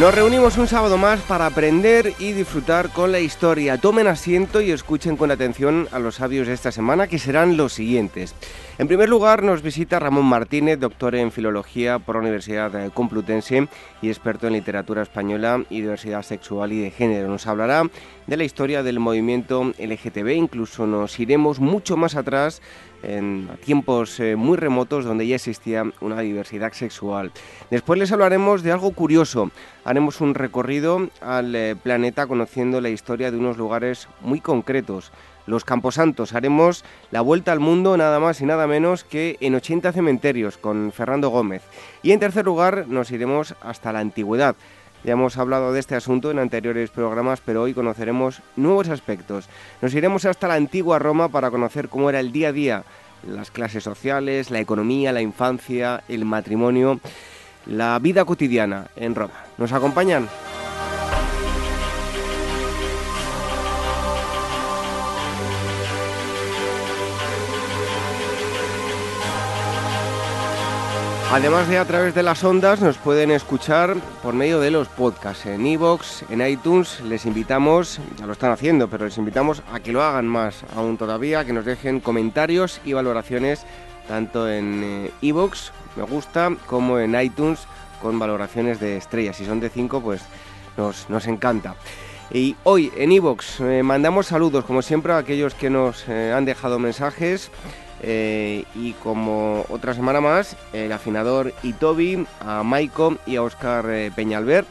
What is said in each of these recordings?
Nos reunimos un sábado más para aprender y disfrutar con la historia. Tomen asiento y escuchen con atención a los sabios de esta semana, que serán los siguientes. En primer lugar, nos visita Ramón Martínez, doctor en Filología por la Universidad Complutense y experto en literatura española y diversidad sexual y de género. Nos hablará de la historia del movimiento LGTB, incluso nos iremos mucho más atrás en tiempos eh, muy remotos donde ya existía una diversidad sexual. Después les hablaremos de algo curioso. Haremos un recorrido al eh, planeta conociendo la historia de unos lugares muy concretos. Los Camposantos. Haremos la vuelta al mundo nada más y nada menos que en 80 cementerios con Fernando Gómez. Y en tercer lugar nos iremos hasta la antigüedad. Ya hemos hablado de este asunto en anteriores programas, pero hoy conoceremos nuevos aspectos. Nos iremos hasta la antigua Roma para conocer cómo era el día a día, las clases sociales, la economía, la infancia, el matrimonio, la vida cotidiana en Roma. ¿Nos acompañan? Además de a través de las ondas, nos pueden escuchar por medio de los podcasts en iVoox, en iTunes. Les invitamos, ya lo están haciendo, pero les invitamos a que lo hagan más aún todavía, que nos dejen comentarios y valoraciones tanto en iVoox, me gusta, como en iTunes con valoraciones de estrellas. Si son de 5, pues nos, nos encanta. Y hoy en iVoox eh, mandamos saludos, como siempre, a aquellos que nos eh, han dejado mensajes. Eh, y como otra semana más, el afinador Itobi, a Maiko y a Oscar eh, Peñalver.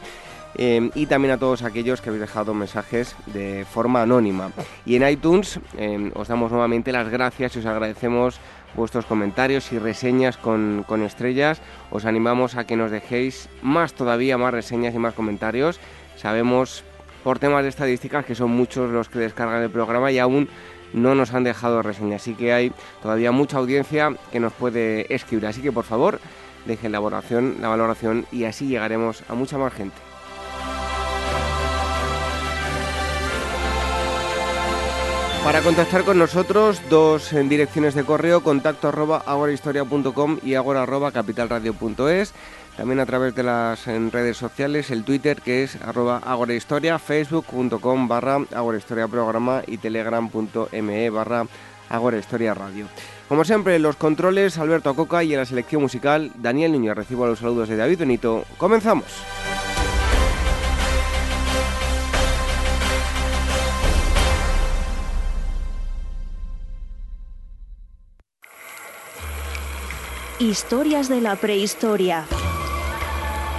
Eh, y también a todos aquellos que habéis dejado mensajes de forma anónima. Y en iTunes os damos nuevamente las gracias y os agradecemos vuestros comentarios y reseñas con, con estrellas. Os animamos a que nos dejéis más todavía, más reseñas y más comentarios. Sabemos por temas de estadísticas que son muchos los que descargan el programa y aún no nos han dejado reseñas, así que hay todavía mucha audiencia que nos puede escribir. Así que por favor, dejen la valoración, la valoración y así llegaremos a mucha más gente. Para contactar con nosotros, dos en direcciones de correo, contacto arroba agorahistoria.com y agora arroba capitalradio.es. También a través de las redes sociales, el Twitter que es arroba agorahistoria, facebook.com barra agorahistoria programa y telegram.me barra agorahistoria radio. Como siempre, los controles, Alberto Acoca y en la selección musical, Daniel Niño. Recibo los saludos de David Benito. ¡Comenzamos! Historias de la prehistoria.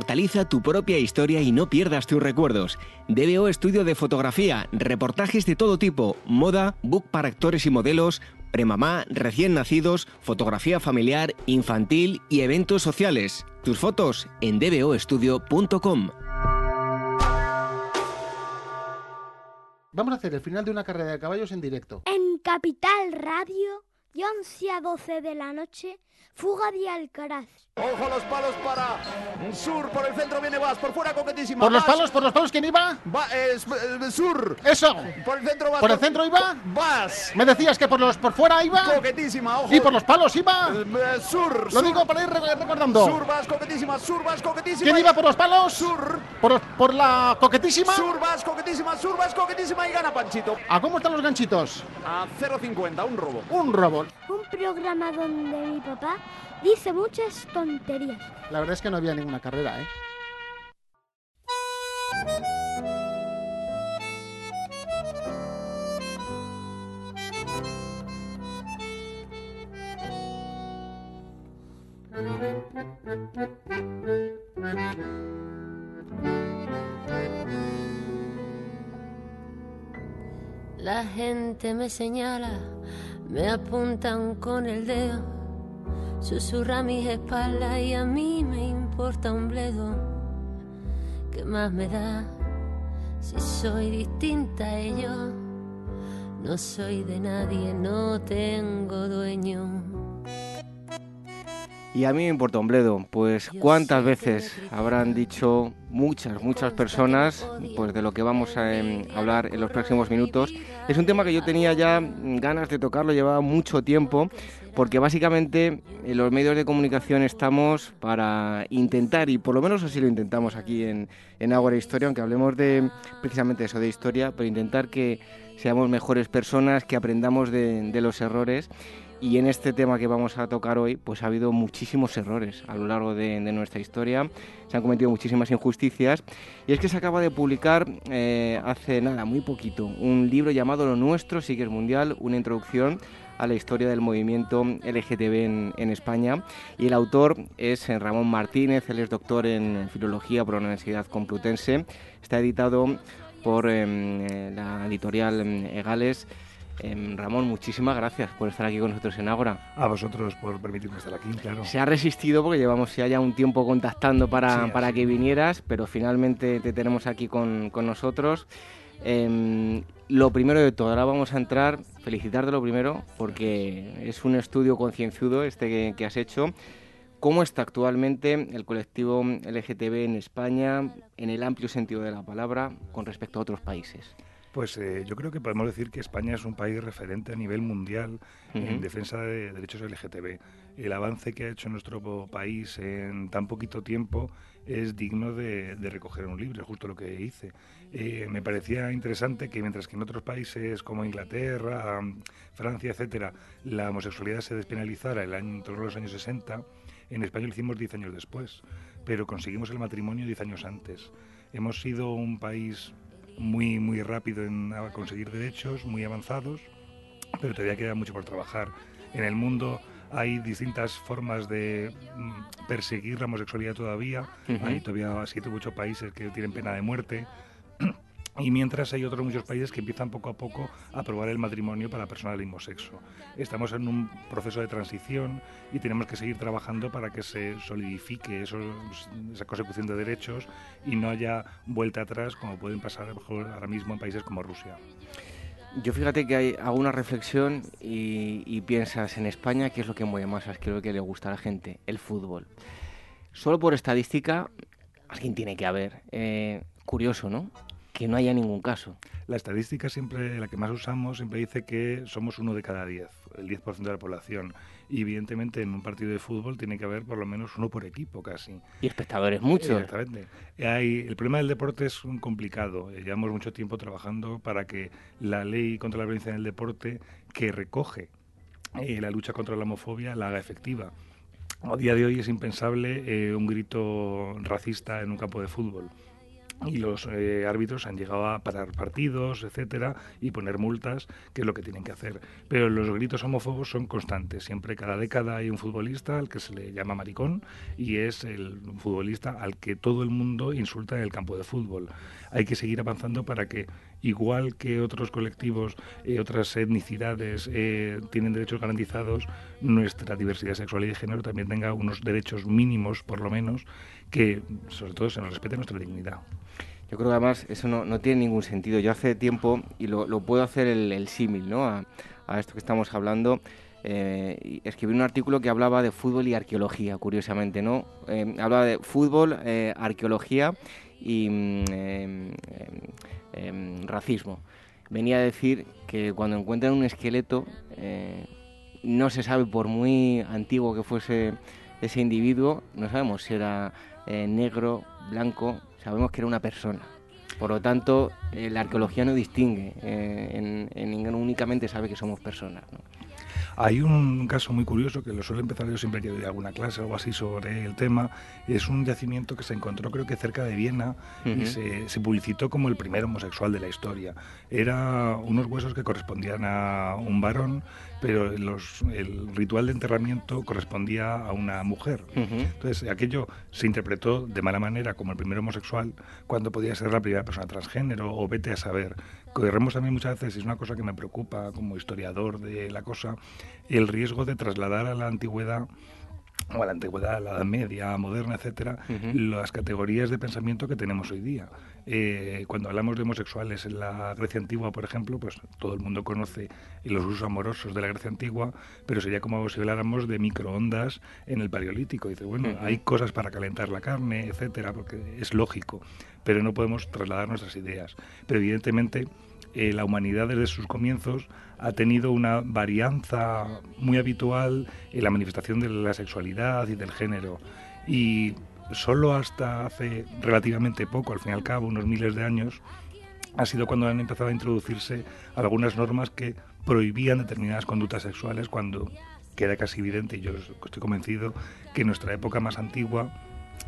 Inmortaliza tu propia historia y no pierdas tus recuerdos. DBO Estudio de Fotografía, reportajes de todo tipo, moda, book para actores y modelos, premamá, recién nacidos, fotografía familiar, infantil y eventos sociales. Tus fotos en dboestudio.com. Vamos a hacer el final de una carrera de caballos en directo. En Capital Radio, de 11 a 12 de la noche, Fuga de Alcaraz. Ojo los palos para Sur, por el centro viene Vas, por fuera coquetísima. ¿Por los palos? ¿Por los palos quién iba? Va, eh, Sur. ¡Eso! Por el centro Vas. ¿Por el centro iba? Vas. ¿Me decías que por los por fuera iba? Coquetísima, ojo. ¿Y por los palos iba? Eh, Sur. Lo Sur. digo para ir re- recordando. Sur, Vas, coquetísima. Sur, Vas, coquetísima. ¿Quién iba por los palos? Sur. ¿Por, por la coquetísima? Sur, Vas, coquetísima. Sur, Vas, coquetísima y gana Panchito. ¿A cómo están los ganchitos? A 0.50, un robo. Un robot. Un programa donde mi papá dice muchas tonterías. La verdad es que no había ninguna carrera, ¿eh? La gente me señala, me apuntan con el dedo susurra mis espaldas y a mí me importa un bledo. ¿Qué más me da si soy distinta a ellos? No soy de nadie, no tengo dueño. Y a mí me importa un bledo, pues cuántas veces habrán dicho muchas, muchas personas, pues de lo que vamos a em, hablar en los próximos minutos. Es un tema que yo tenía ya ganas de tocarlo, llevaba mucho tiempo, porque básicamente en los medios de comunicación estamos para intentar, y por lo menos así lo intentamos aquí en, en Ágora Historia, aunque hablemos de precisamente eso, de historia, pero intentar que seamos mejores personas, que aprendamos de, de los errores y en este tema que vamos a tocar hoy, pues ha habido muchísimos errores a lo largo de, nuestra historia, se han cometido muchísimas injusticias. Y es que se acaba de publicar eh, hace nada, muy poquito, un libro llamado Lo Nuestro, sí que es mundial, una introducción a la historia del movimiento LGTB en, España. Y el autor es eh, Ramón Martínez, él es doctor en filología por la Universidad Complutense. Está editado por eh, la editorial em, Egales. Em, Ramón, muchísimas gracias por estar aquí con nosotros en Ágora. A vosotros por permitirme estar aquí, claro. Se ha resistido porque llevamos ya un tiempo contactando para, para que vinieras, pero finalmente te tenemos aquí con, con nosotros. Em, lo primero de todo, ahora vamos a entrar, felicitarte lo primero, porque es un estudio concienzudo este que has hecho. ¿Cómo está actualmente el colectivo LGTB en España, en el amplio sentido de la palabra, con respecto a otros países? Pues eh, yo creo que podemos decir que España es un país referente a nivel mundial en defensa de derechos LGTB. El avance que ha hecho nuestro país en tan poquito tiempo es digno de, recoger un libro, justo lo que hice. Eh, me parecía interesante que mientras que en otros países como Inglaterra, Francia, etcétera, la homosexualidad se despenalizara el año, en todos los años 60, en España lo hicimos 10 años después, pero conseguimos el matrimonio 10 años antes. Hemos sido un país muy, muy rápido en conseguir derechos, muy avanzados, pero todavía queda mucho por trabajar. En el mundo hay distintas formas de mm, perseguir la homosexualidad todavía. Hay todavía siete u ocho países que tienen pena de muerte. Y mientras hay otros muchos países que empiezan poco a poco a aprobar el matrimonio para personas del mismo sexo. Estamos en un proceso de transición y tenemos que seguir trabajando para que se solidifique eso, esa consecución de derechos y no haya vuelta atrás como pueden pasar ahora mismo en países como Rusia. Yo fíjate que hago una reflexión y, piensas en España qué es lo que mueve más, qué es lo que le gusta a la gente, el fútbol. Solo por estadística, alguien tiene que haber. Eh, curioso, ¿no? Que no haya ningún caso. La estadística siempre, la que más usamos, siempre dice que somos uno de cada diez, el 10% de la población. Y evidentemente en un partido de fútbol tiene que haber por lo menos uno por equipo casi. Y espectadores muchos. Exactamente. Hay, el problema del deporte es un complicado. Eh, llevamos mucho tiempo trabajando para que la ley contra la violencia en el deporte, que recoge eh, la lucha contra la homofobia, la haga efectiva. A día de hoy es impensable eh, un grito racista en un campo de fútbol y los eh, árbitros han llegado a parar partidos, etcétera, y poner multas, que es lo que tienen que hacer. Pero los gritos homófobos son constantes. Siempre, cada década, hay un futbolista al que se le llama maricón y es el futbolista al que todo el mundo insulta en el campo de fútbol. Hay que seguir avanzando para que, igual que otros colectivos, eh, otras etnicidades eh, tienen derechos garantizados, nuestra diversidad sexual y de género también tenga unos derechos mínimos, por lo menos, que sobre todo se nos respete nuestra dignidad. Yo creo que además eso no, tiene ningún sentido. Yo hace tiempo, y lo, puedo hacer el, símil ¿no? a, esto que estamos hablando, eh, escribí un artículo que hablaba de fútbol y arqueología, curiosamente, ¿no? Eh, hablaba de fútbol, eh, arqueología y mm, em, em, racismo. Venía a decir que cuando encuentran un esqueleto, no se sabe, por muy antiguo que fuese ese individuo, no sabemos si era negro, blanco, sabemos que era una persona. Por lo tanto, eh, la arqueología no distingue, eh, en, únicamente sabe que somos personas. Hay un caso muy curioso que lo suele empezar yo siempre que doy alguna clase o algo así sobre el tema. Es un yacimiento que se encontró creo que cerca de Viena y se, se, publicitó como el primer homosexual de la historia. Era unos huesos que correspondían a un varón, pero los, el ritual de enterramiento correspondía a una mujer. Entonces aquello se interpretó de mala manera como el primer homosexual cuando podía ser la primera persona transgénero o vete a saber. Corremos también muchas veces, y es una cosa que me preocupa como historiador de la cosa, el riesgo de trasladar a la antigüedad o a la antigüedad, a la edad media, moderna, etcétera, las categorías de pensamiento que tenemos hoy día. Eh, cuando hablamos de homosexuales en la Grecia antigua, por ejemplo, pues todo el mundo conoce los usos amorosos de la Grecia antigua, pero sería como si habláramos de microondas en el Paleolítico. Dice, bueno, hay cosas para calentar la carne, etcétera, porque es lógico, pero no podemos trasladar nuestras ideas. Pero evidentemente eh, la humanidad desde sus comienzos ha tenido una varianza muy habitual en la manifestación de la sexualidad y del género. Y solo hasta hace relativamente poco, al fin y al cabo, unos miles de años, ha sido cuando han empezado a introducirse algunas normas que prohibían determinadas conductas sexuales cuando queda casi evidente, y yo estoy convencido, que en nuestra época más antigua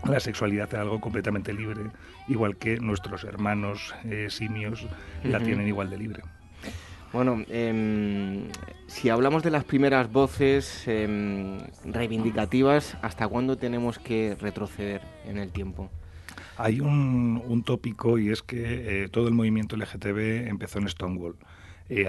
la sexualidad era algo completamente libre, igual que nuestros hermanos eh, simios la tienen igual de libre. Bueno, em, si hablamos de las primeras voces em, reivindicativas, ¿hasta cuándo tenemos que retroceder en el tiempo? Hay un, tópico y es que eh, todo el movimiento LGTB empezó en Stonewall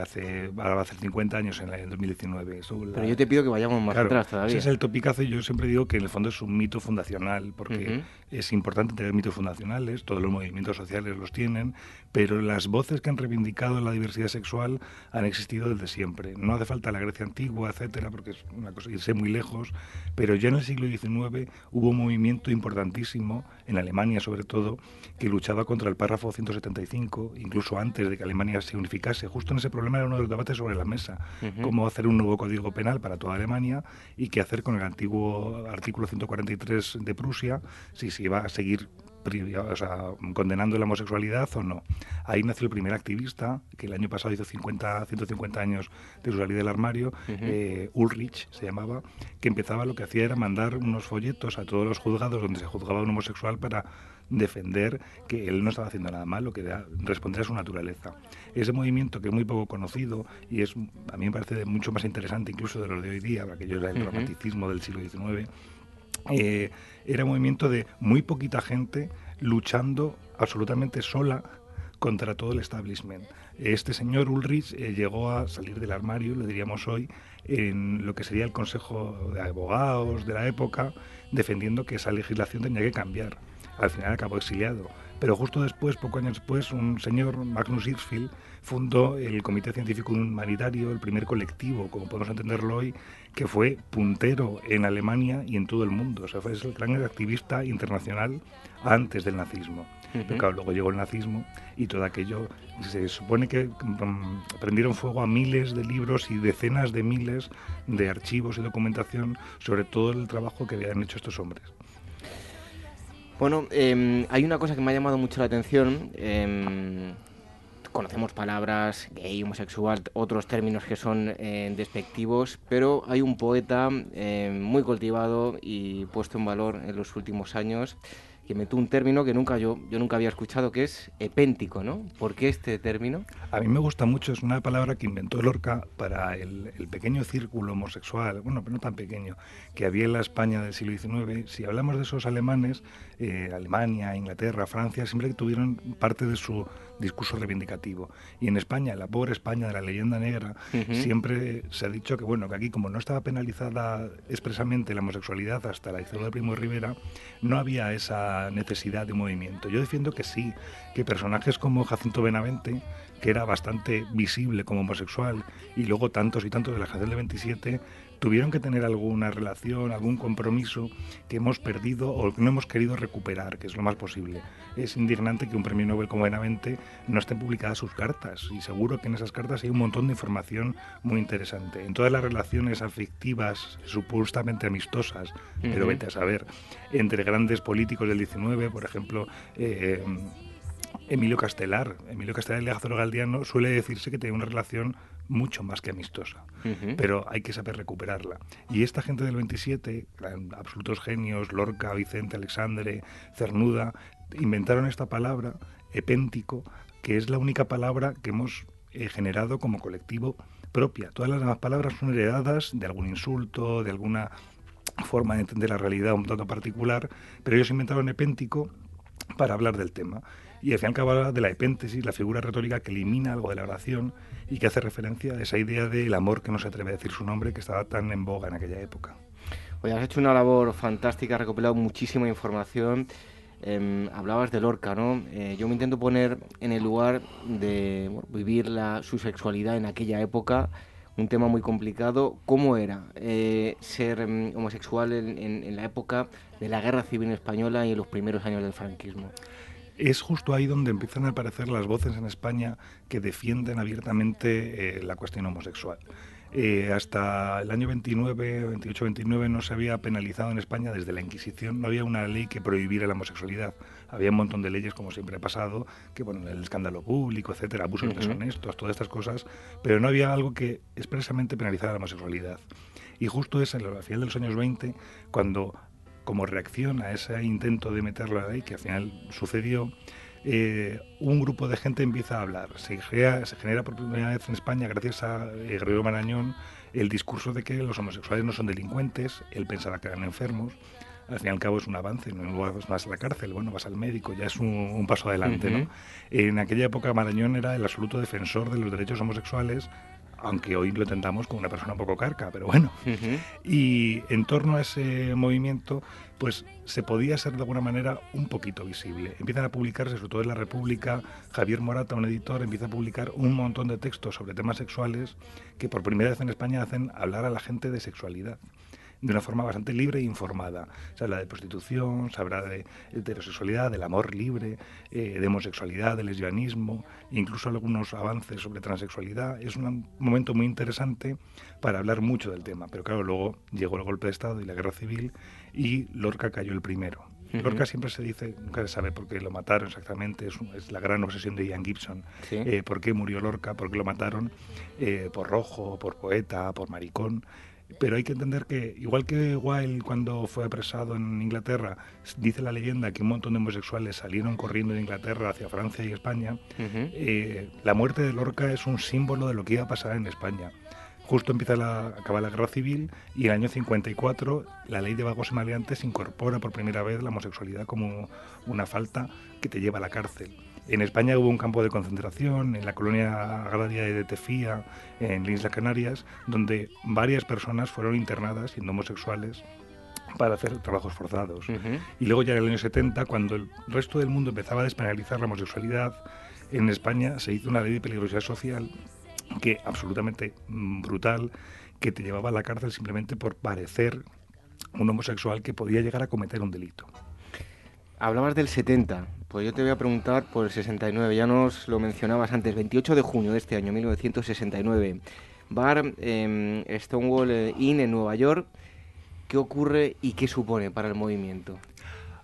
hace, ahora va a hacer 50 años en, el 2019. Pero yo te pido que vayamos más atrás todavía. Ese es el topicazo y yo siempre digo que en el fondo es un mito fundacional, porque es importante tener mitos fundacionales, todos los movimientos sociales los tienen, pero las voces que han reivindicado la diversidad sexual han existido desde siempre. No hace falta la Grecia antigua, etcétera, porque es una cosa irse muy lejos, pero ya en el siglo XIX hubo un movimiento importantísimo, en Alemania sobre todo, que luchaba contra el párrafo 175, incluso antes de que Alemania se unificase, justo en ese problema era uno de los debates sobre la mesa. Cómo hacer un nuevo código penal para toda Alemania y qué hacer con el antiguo artículo 143 de Prusia, si se iba a seguir condenando la homosexualidad o no. Ahí nació el primer activista, que el año pasado hizo 50, 150 años de su salida del armario, eh, Ulrich se llamaba, que empezaba lo que hacía era mandar unos folletos a todos los juzgados donde se juzgaba a un homosexual para defender que él no estaba haciendo nada malo, que respondía a su naturaleza. Ese movimiento que es muy poco conocido y es a mí me parece mucho más interesante incluso de lo de hoy día, aquello era el romanticismo del siglo XIX, eh, era un movimiento de muy poquita gente luchando absolutamente sola contra todo el establishment. Este señor Ulrich eh, llegó a salir del armario, le diríamos hoy, en lo que sería el Consejo de Abogados de la época, defendiendo que esa legislación tenía que cambiar al final acabó exiliado. Pero justo después, pocos años después, un señor, Magnus Hirschfeld, fundó el Comité Científico Humanitario, el primer colectivo, como podemos entenderlo hoy, que fue puntero en Alemania y en todo el mundo. O sea, fue el gran activista internacional antes del nazismo. Pero claro, luego llegó el nazismo y todo aquello, se supone que mm, prendieron fuego a miles de libros y decenas de miles de archivos y documentación sobre todo el trabajo que habían hecho estos hombres. Bueno, em, hay una cosa que me ha llamado mucho la atención. Em, conocemos palabras gay, homosexual, otros términos que son eh, despectivos, pero hay un poeta em, muy cultivado y puesto en valor en los últimos años que metió un término que nunca yo, yo nunca había escuchado, que es epéntico, ¿no? ¿Por qué este término? A mí me gusta mucho, es una palabra que inventó Lorca para el, pequeño círculo homosexual, bueno, pero no tan pequeño, que había en la España del siglo XIX. Si hablamos de esos alemanes, eh, Alemania, Inglaterra, Francia, siempre tuvieron parte de su discurso reivindicativo. Y en España, la pobre España de la leyenda negra, siempre se ha dicho que, bueno, que aquí como no estaba penalizada expresamente la homosexualidad hasta la dictadura de Primo Rivera, no había esa necesidad de movimiento. Yo defiendo que sí, que personajes como Jacinto Benavente, que era bastante visible como homosexual, y luego tantos y tantos de la generación del 27, tuvieron que tener alguna relación, algún compromiso que hemos perdido o que no hemos querido recuperar, que es lo más posible. Es indignante que un premio Nobel como Benavente no estén publicadas sus cartas y seguro que en esas cartas hay un montón de información muy interesante. En todas las relaciones afectivas supuestamente amistosas, pero vete a saber, entre grandes políticos del 19, por ejemplo, eh, Emilio Castelar. Emilio Castelar y Lázaro Galdiano suele decirse que tiene una relación mucho más que amistosa, pero hay que saber recuperarla. Y esta gente del 27, absolutos genios, Lorca, Vicente, Alexandre, Cernuda, inventaron esta palabra, epéntico, que es la única palabra que hemos eh, generado como colectivo propia. Todas las demás palabras son heredadas de algún insulto, de alguna forma de entender la realidad un tanto particular, pero ellos inventaron epéntico para hablar del tema. Y al final habla de la epéntesis, la figura retórica que elimina algo de la oración y que hace referencia a esa idea del amor que no se atreve a decir su nombre, que estaba tan en boga en aquella época. Oye, has hecho una labor fantástica, has recopilado muchísima información. Em, hablabas de Lorca, ¿no? Eh, yo me intento poner en el lugar de vivir la, su sexualidad en aquella época, un tema muy complicado. ¿Cómo era eh, ser em, homosexual en, en la época de la Guerra Civil Española y en los primeros años del franquismo? Es justo ahí donde empiezan a aparecer las voces en España que defienden abiertamente eh, la cuestión homosexual. Eh, hasta el año 29, 28-29 no se había penalizado en España desde la Inquisición, no había una ley que prohibiera la homosexualidad. Había un montón de leyes, como siempre ha pasado, que bueno, el escándalo público, etcétera, abusos deshonestos, todas estas cosas, pero no había algo que expresamente penalizara la homosexualidad. Y justo es al final de los años 20 cuando como reacción a ese intento de meterlo ahí, que al final sucedió, eh, un grupo de gente empieza a hablar. Se genera, se genera por primera vez en España, gracias a eh, Guerrero Marañón, el discurso de que los homosexuales no son delincuentes, él pensaba que eran enfermos. Al fin y al cabo es un avance, no vas a la cárcel, bueno, vas al médico, ya es un, paso adelante. ¿no? En aquella época Marañón era el absoluto defensor de los derechos homosexuales, aunque hoy lo entendamos como una persona un poco carca, pero bueno. Y en torno a ese movimiento, pues se podía ser de alguna manera un poquito visible. Empiezan a publicarse, sobre todo en la República, Javier Morata, un editor, empieza a publicar un montón de textos sobre temas sexuales que por primera vez en España hacen hablar a la gente de sexualidad de una forma bastante libre e informada. Se habla de prostitución, se habla de heterosexualidad, del amor libre, eh, de homosexualidad, de lesbianismo, incluso algunos avances sobre transexualidad. Es un momento muy interesante para hablar mucho del tema. Pero claro, luego llegó el golpe de Estado y la guerra civil y Lorca cayó el primero. Lorca siempre se dice, nunca se sabe por qué lo mataron exactamente, es, la gran obsesión de Ian Gibson. Eh, ¿Por qué murió Lorca? ¿Por qué lo mataron? Eh, por rojo, por poeta, por maricón. Pero hay que entender que, igual que Wilde cuando fue apresado en Inglaterra, dice la leyenda que un montón de homosexuales salieron corriendo de Inglaterra hacia Francia y España, eh, la muerte de Lorca es un símbolo de lo que iba a pasar en España. Justo empieza la, acaba la guerra civil y en el año 54 la ley de vagos y maleantes incorpora por primera vez la homosexualidad como una falta que te lleva a la cárcel. En España hubo un campo de concentración en la colonia agraria de Tefía, en las Islas Canarias, donde varias personas fueron internadas siendo homosexuales para hacer trabajos forzados. Y luego ya en el año 70, cuando el resto del mundo empezaba a despenalizar la homosexualidad, en España se hizo una ley de peligrosidad social que absolutamente mm, brutal, que te llevaba a la cárcel simplemente por parecer un homosexual que podía llegar a cometer un delito. Hablabas del 70, pues yo te voy a preguntar por el 69, ya nos lo mencionabas antes, 28 de junio de este año, 1969, bar eh, Stonewall Inn en Nueva York, ¿qué ocurre y qué supone para el movimiento?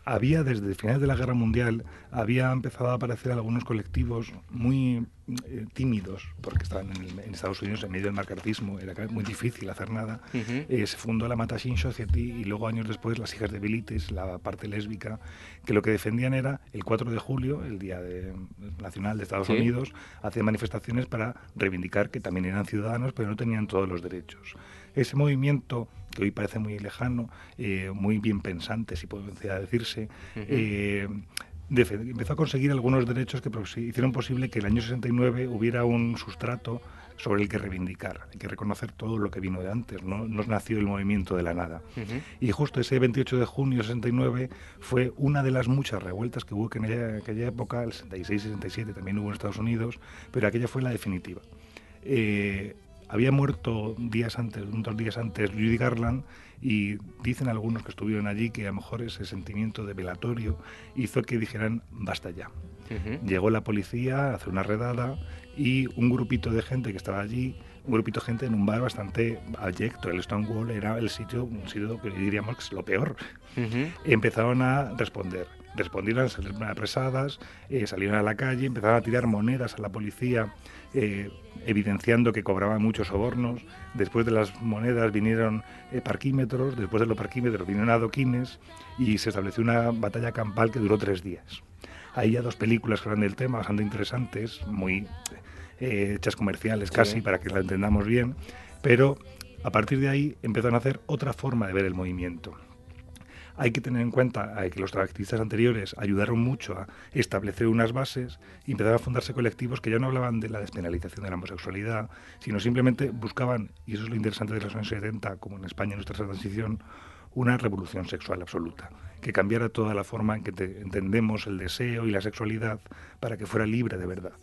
Había desde finales de la Guerra Mundial, había empezado a aparecer algunos colectivos muy eh, tímidos, porque estaban en, Estados Unidos en medio del macartismo, era muy difícil hacer nada. Eh, se fundó la Matashin Society y luego años después las hijas de Bilitis, la parte lésbica, que lo que defendían era el 4 de julio, el Día Nacional de Estados Unidos, hacían manifestaciones para reivindicar que también eran ciudadanos, pero no tenían todos los derechos. Ese movimiento que hoy parece muy lejano, eh, muy bien pensante, si puede decirse, eh, empezó a conseguir algunos derechos que hicieron posible que el año 69 hubiera un sustrato sobre el que reivindicar, hay que reconocer todo lo que vino de antes, no, no nació el movimiento de la nada. Y justo ese 28 de junio de 69 fue una de las muchas revueltas que hubo en aquella, época, el 66-67 también hubo en Estados Unidos, pero aquella fue la definitiva. Eh, había muerto días antes, unos días antes, Judy Garland, y dicen algunos que estuvieron allí que a lo mejor ese sentimiento de velatorio hizo que dijeran basta ya. Llegó la policía, hace una redada y un grupito de gente que estaba allí, un grupito de gente en un bar bastante abyecto. El Stonewall era el sitio, un sitio que diríamos que es lo peor. Empezaron a responder respondieron, salieron apresadas, eh, salieron a la calle, empezaron a tirar monedas a la policía, eh, evidenciando que cobraban muchos sobornos. Después de las monedas vinieron eh, parquímetros, después de los parquímetros vinieron adoquines y se estableció una batalla campal que duró tres días. Hay ya dos películas que hablan del tema, bastante interesantes, muy hechas comerciales casi, para que la entendamos bien, pero a partir de ahí empezaron a hacer otra forma de ver el movimiento hay que tener en cuenta eh, que los activistas anteriores ayudaron mucho a establecer unas bases y empezaron a fundarse colectivos que ya no hablaban de la despenalización de la homosexualidad, sino simplemente buscaban, y eso es lo interesante de los años 70, como en España en nuestra transición, una revolución sexual absoluta, que cambiara toda la forma en que entendemos el deseo y la sexualidad para que fuera libre de verdad.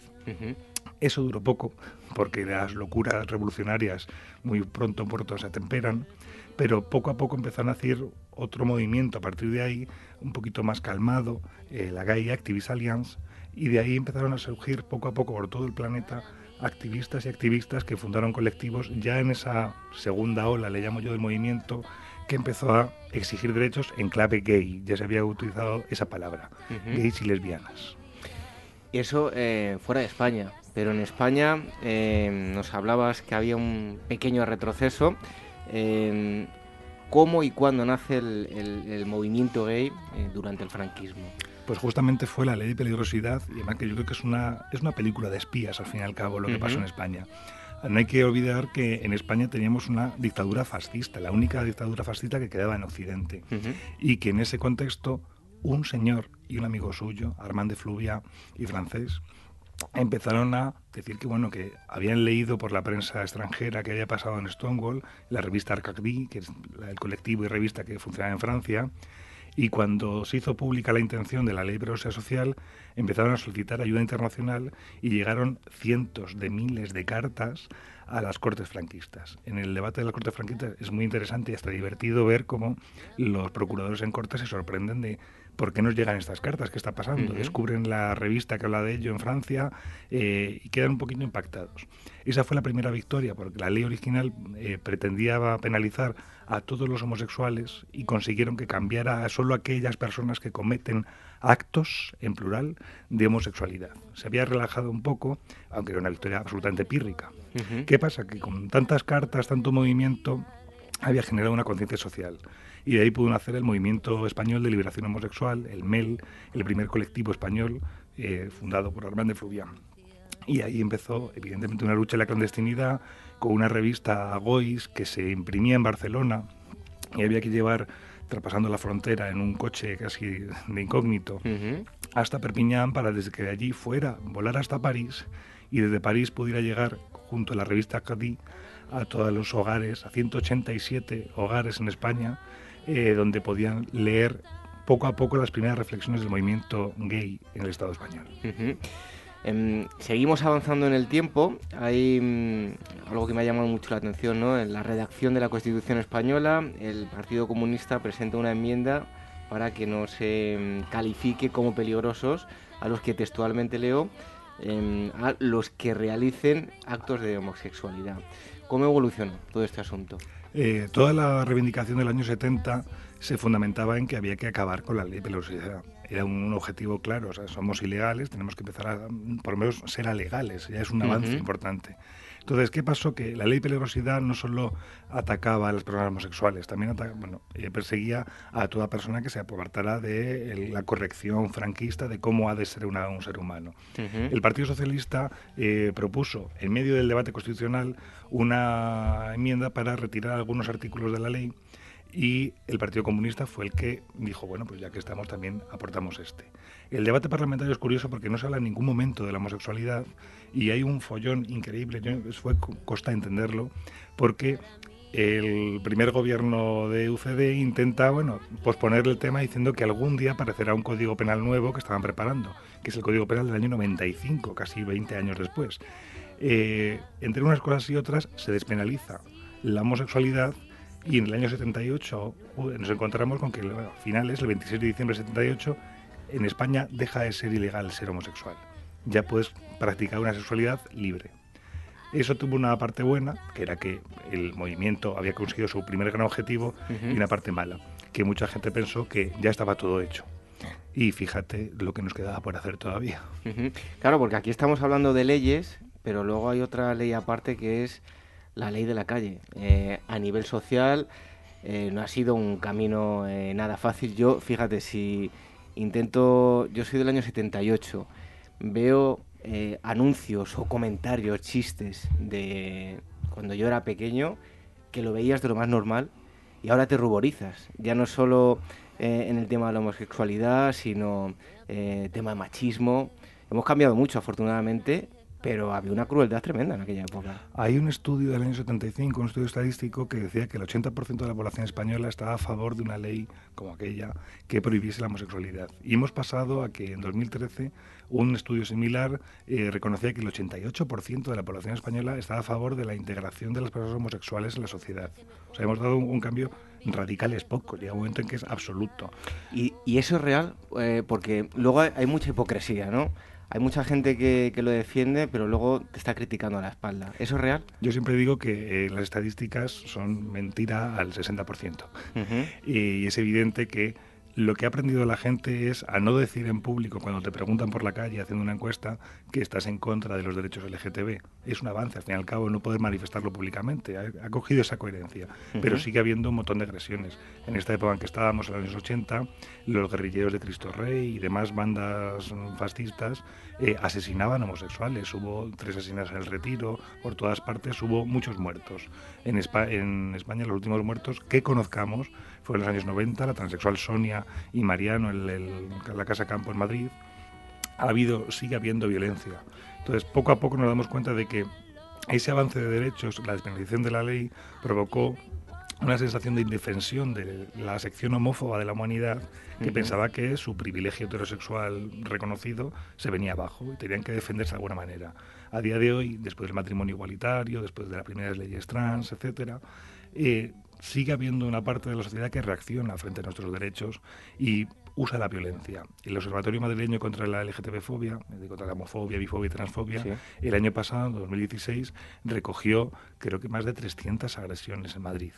Eso duró poco, porque las locuras revolucionarias muy pronto pronto se atemperan, pero poco a poco empezaron a hacer otro movimiento. A partir de ahí, un poquito más calmado, eh, la Gay Activist Alliance, y de ahí empezaron a surgir poco a poco por todo el planeta activistas y activistas que fundaron colectivos ya en esa segunda ola, le llamo yo, del movimiento, que empezó a exigir derechos en clave gay, ya se había utilizado esa palabra, gays y lesbianas. Eso eh, fuera de España, pero en España eh, nos hablabas que había un pequeño retroceso cómo y cuándo nace el, movimiento gay eh, durante el franquismo. Pues justamente fue la ley de peligrosidad, y además que yo creo que es una, es una película de espías, al fin y al cabo, lo que pasó en España. No hay que olvidar que en España teníamos una dictadura fascista, la única dictadura fascista que quedaba en Occidente, y que en ese contexto un señor y un amigo suyo, Armand de Fluvia y francés, empezaron a decir que bueno que habían leído por la prensa extranjera que había pasado en Stonewall, la revista Arcadie, que es el colectivo y revista que funciona en Francia, y cuando se hizo pública la intención de la ley de social, empezaron a solicitar ayuda internacional y llegaron cientos de miles de cartas a las cortes franquistas. En el debate de las cortes franquistas es muy interesante y hasta divertido ver cómo los procuradores en corte se sorprenden de ¿por qué nos llegan estas cartas? ¿Qué está pasando? Descubren la revista que habla de ello en Francia eh, y quedan un poquito impactados. Esa fue la primera victoria, porque la ley original eh, pretendía penalizar a todos los homosexuales y consiguieron que cambiara a solo aquellas personas que cometen actos, en plural, de homosexualidad. Se había relajado un poco, aunque era una victoria absolutamente pírrica. ¿Qué pasa? Que con tantas cartas, tanto movimiento, había generado una conciencia social y de ahí pudo nacer el Movimiento Español de Liberación Homosexual, el MEL, el primer colectivo español eh, fundado por Armand de Fluvián. Y ahí empezó, evidentemente, una lucha en la clandestinidad con una revista Gois que se imprimía en Barcelona y había que llevar, traspasando la frontera en un coche casi de incógnito, hasta Perpiñán para desde que de allí fuera, volar hasta París y desde París pudiera llegar junto a la revista Cadí a todos los hogares, a 187 hogares en España, eh, donde podían leer poco a poco las primeras reflexiones del movimiento gay en el Estado español. Em, seguimos avanzando en el tiempo. Hay mm, algo que me ha llamado mucho la atención, ¿no? En la redacción de la Constitución española, el Partido Comunista presenta una enmienda para que no se mm, califique como peligrosos a los que textualmente leo, em, a los que realicen actos de homosexualidad. ¿Cómo evoluciona todo este asunto? Eh, toda la reivindicación del año 70 se fundamentaba en que había que acabar con la ley de peligrosidad. Era un, objetivo claro, o sea, somos ilegales, tenemos que empezar a, por lo menos, ser legales, ya es un avance importante. Entonces, ¿qué pasó? Que la ley de peligrosidad no solo atacaba a las personas homosexuales, también bueno, eh, perseguía a toda persona que se apartara de la corrección franquista de cómo ha de ser un ser humano. El Partido Socialista eh, propuso, en medio del debate constitucional, una enmienda para retirar algunos artículos de la ley y el Partido Comunista fue el que dijo, bueno, pues ya que estamos también aportamos este. El debate parlamentario es curioso porque no se habla en ningún momento de la homosexualidad y hay un follón increíble, fue costa entenderlo, porque el primer gobierno de UCD intenta, bueno, posponer el tema diciendo que algún día aparecerá un código penal nuevo que estaban preparando, que es el código penal del año 95, casi 20 años después. Eh, entre unas cosas y otras se despenaliza la homosexualidad y en el año 78 nos encontramos con que a finales, el 26 de diciembre de 78, en España deja de ser ilegal ser homosexual. Ya puedes practicar una sexualidad libre. Eso tuvo una parte buena, que era que el movimiento había conseguido su primer gran objetivo, y una parte mala, que mucha gente pensó que ya estaba todo hecho. y fíjate lo que nos quedaba por hacer todavía. Claro, porque aquí estamos hablando de leyes, pero luego hay otra ley aparte que es la ley de la calle. Eh, a nivel social eh, no ha sido un camino eh, nada fácil. Yo, fíjate, si intento, yo soy del año 78, veo anuncios o comentarios, chistes de cuando yo era pequeño, que lo veías de lo más normal y ahora te ruborizas. Ya no solo en el tema de la homosexualidad, sino tema de machismo. Hemos cambiado mucho, afortunadamente, pero había una crueldad tremenda en aquella época. Hay un estudio del año 75, un estudio estadístico, que decía que el 80% de la población española estaba a favor de una ley como aquella que prohibiese la homosexualidad. Y hemos pasado a que en 2013 un estudio similar eh, reconocía que el 88% de la población española estaba a favor de la integración de las personas homosexuales en la sociedad. O sea, hemos dado un, cambio radical es poco, llega un momento en que es absoluto. Y, eso es real, eh, porque luego hay mucha hipocresía, ¿no? Hay mucha gente que, lo defiende, pero luego te está criticando a la espalda. ¿Eso es real? Yo siempre digo que eh, las estadísticas son mentira al 60%. Y es evidente que lo que ha aprendido la gente es a no decir en público cuando te preguntan por la calle haciendo una encuesta que estás en contra de los derechos LGTB. Es un avance, al fin y al cabo, no poder manifestarlo públicamente. Ha, cogido esa coherencia, pero sigue habiendo un montón de agresiones. En esta época en que estábamos, en los años 80, los guerrilleros de Cristo Rey y demás bandas fascistas eh, asesinaban homosexuales. Hubo tres asesinatos en el retiro, por todas partes hubo muchos muertos. En, en España los últimos muertos que conozcamos fue en los años 90, la transexual Sonia y Mariano en, la Casa Campo en Madrid, ha habido, sigue habiendo violencia. Entonces, poco a poco nos damos cuenta de que ese avance de derechos, la despenalización de la ley, provocó una sensación de indefensión de la sección homófoba de la humanidad que pensaba que su privilegio heterosexual reconocido se venía abajo y tenían que defenderse de alguna manera. A día de hoy, después del matrimonio igualitario, después de las primeras leyes trans, etcétera, eh, sigue habiendo una parte de la sociedad que reacciona frente a nuestros derechos y usa la violencia. El Observatorio Madrileño contra la LGTB-fobia, contra la homofobia, bifobia y transfobia, el año pasado, 2016, recogió creo que más de 300 agresiones en Madrid.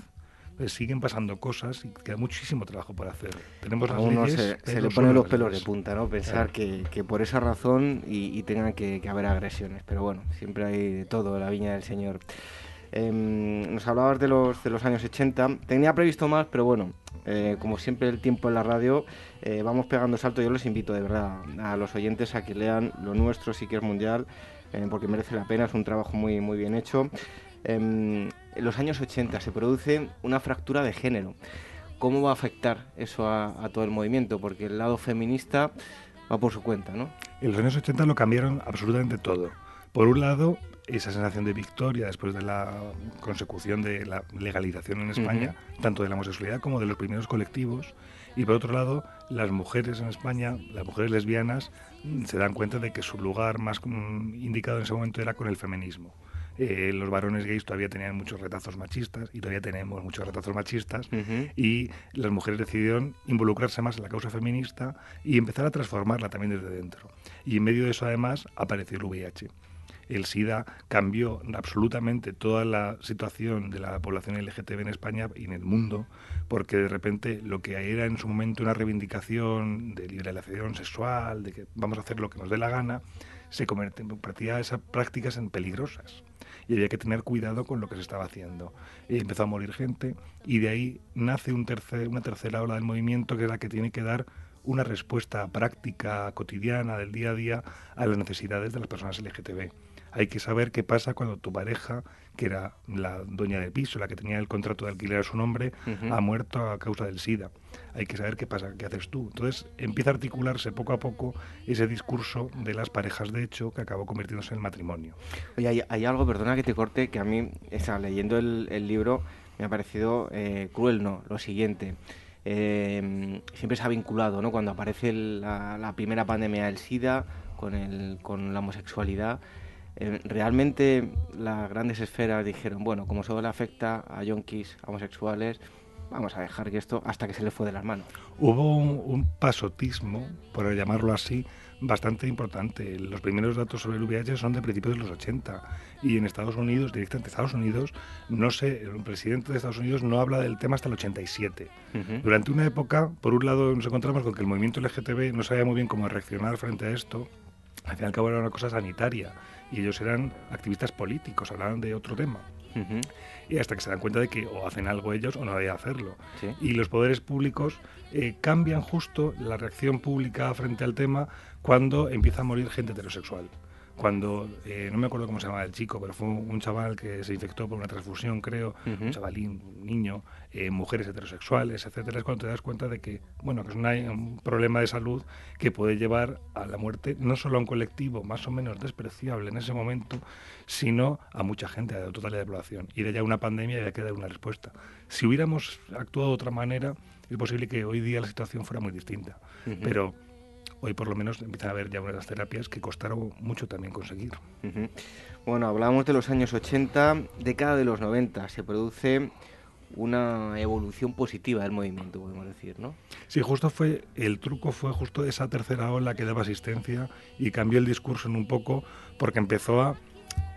Siguen pasando cosas y queda muchísimo trabajo por hacer. Tenemos a uno se, le ponen los pelos de punta, ¿no? Pensar que, que, por esa razón y, tengan que, que, haber agresiones. Pero bueno, siempre hay de todo la viña del Señor. Em, nos hablabas de los, de los años 80. Tenía previsto más, pero bueno, eh, como siempre el tiempo en la radio, eh, vamos pegando salto. Yo les invito de verdad a los oyentes a que lean lo nuestro, sí que es mundial, porque merece la pena, es un trabajo muy, muy bien hecho. Em, en los años 80 se produce una fractura de género. ¿Cómo va a afectar eso a, a todo el movimiento? Porque el lado feminista va por su cuenta, ¿no? En los años 80 lo cambiaron absolutamente todo. Por un lado, esa sensación de victoria después de la consecución de la legalización en España, tanto de la homosexualidad como de los primeros colectivos. Y por otro lado, las mujeres en España, las mujeres lesbianas, mm, se dan cuenta de que su lugar más mm, indicado en ese momento era con el feminismo. Eh, los varones gays todavía tenían muchos retazos machistas y todavía tenemos muchos retazos machistas y las mujeres decidieron involucrarse más en la causa feminista y empezar a transformarla también desde dentro. Y en medio de eso además apareció el VIH el SIDA cambió absolutamente toda la situación de la población LGTB en España y en el mundo, porque de repente lo que era en su momento una reivindicación de liberalización sexual, de que vamos a hacer lo que nos dé la gana, se convertía esas prácticas en peligrosas y había que tener cuidado con lo que se estaba haciendo. Y empezó a morir gente y de ahí nace una tercera ola del movimiento que es la que tiene que dar una respuesta práctica, cotidiana, del día a día a las necesidades de las personas LGTB hay que saber qué pasa cuando tu pareja, que era la dueña del piso, la que tenía el contrato de alquiler a su nombre, ha muerto a causa del SIDA. Hay que saber qué pasa, qué haces tú. Entonces empieza a articularse poco a poco ese discurso de las parejas de hecho que acabó convirtiéndose en el matrimonio. Oye, hay, algo, perdona que te corte, que a mí, está, leyendo el, libro, me ha parecido eh, cruel, ¿no? Lo siguiente. Eh, siempre se ha vinculado, ¿no? Cuando aparece la, la primera pandemia del SIDA con, el, con la homosexualidad, eh, realmente las grandes esferas dijeron, bueno, como solo le afecta a yonkis, a homosexuales, vamos a dejar que esto hasta que se le fue de las manos. Hubo un, pasotismo, por llamarlo así, bastante importante. Los primeros datos sobre el VIH son de principios de los 80 y en Estados Unidos, directamente Estados Unidos, no sé, el presidente de Estados Unidos no habla del tema hasta el 87. Durante una época, por un lado, nos encontramos con que el movimiento LGTB no sabía muy bien cómo reaccionar frente a esto. Al fin y al cabo era una cosa sanitaria y ellos eran activistas políticos, hablaban de otro tema. Y hasta que se dan cuenta de que o hacen algo ellos o no deben hacerlo. Y los poderes públicos eh, cambian justo la reacción pública frente al tema cuando empieza a morir gente heterosexual. Cuando, eh, no me acuerdo cómo se llamaba el chico, pero fue un chaval que se infectó por una transfusión, creo, un chavalín, un niño, eh, mujeres heterosexuales, etcétera, es cuando te das cuenta de que, bueno, que es un problema de salud que puede llevar a la muerte no solo a un colectivo más o menos despreciable en ese momento, sino a mucha gente, a la totalidad de la población. Y de ya una pandemia ya queda una respuesta. Si hubiéramos actuado de otra manera, es posible que hoy día la situación fuera muy distinta. Pero hoy por lo menos empiezan a haber ya unas terapias que costaron mucho también conseguir. Bueno, hablamos de los años 80, década de los 90, se produce una evolución positiva del movimiento, podemos decir, ¿no? Sí, justo fue, el truco fue justo esa tercera ola que daba asistencia y cambió el discurso en un poco porque empezó a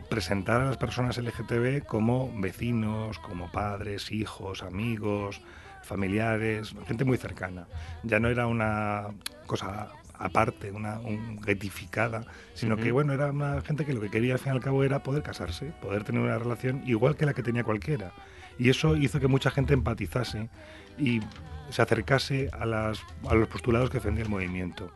presentar a las personas LGTB como vecinos, como padres, hijos, amigos, familiares, gente muy cercana. Ya no era una cosa aparte, una un sino que bueno, era una gente que lo que quería al fin y al cabo era poder casarse, poder tener una relación igual que la que tenía cualquiera. Y eso hizo que mucha gente empatizase y se acercase a, las, a los postulados que defendía el movimiento.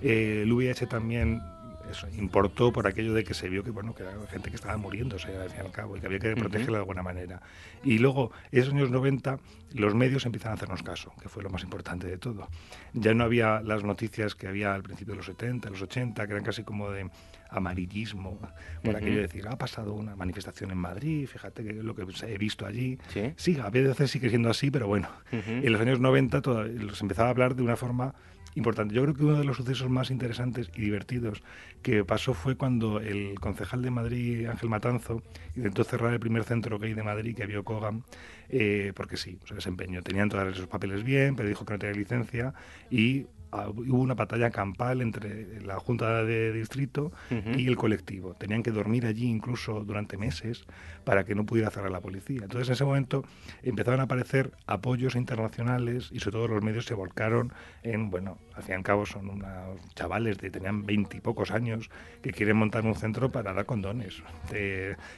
Eh, el VIH también eso, importó por aquello de que se vio que bueno que era gente que estaba muriéndose al fin y al cabo y que había que protegerla de alguna manera. Y luego, esos años 90, los medios empiezan a hacernos caso, que fue lo más importante de todo. Ya no había las noticias que había al principio de los 70, los 80, que eran casi como de amarillismo, por aquello de decir, ha pasado una manifestación en Madrid, fíjate que lo que he visto allí. Sí, a veces sigue siendo así, pero bueno, en los años 90 todo, se empezaba a hablar de una forma importante. Yo creo que uno de los sucesos más interesantes y divertidos que pasó fue cuando el concejal de Madrid, Ángel Matanzo, intentó cerrar el primer centro gay de Madrid que había Kogan, eh, porque sí, se desempeñó. Tenían todos esos papeles bien, pero dijo que no tenía licencia y hubo una batalla campal entre la Junta de Distrito y el colectivo. Tenían que dormir allí incluso durante meses para que no pudiera cerrar la policía. Entonces en ese momento empezaron a aparecer apoyos internacionales y sobre todo los medios se volcaron en, bueno, al fin y al cabo son unos chavales de tenían veintipocos años que quieren montar un centro para dar condones.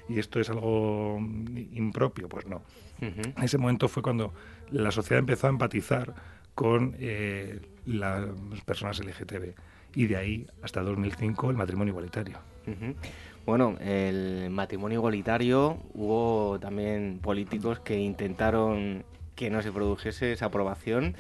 y esto es algo impropio, pues no. En ese momento fue cuando la sociedad empezó a empatizar con eh, las personas LGTB. Y de ahí hasta 2005 el matrimonio igualitario. Bueno, el matrimonio igualitario hubo también políticos que intentaron que no se produjese esa aprobación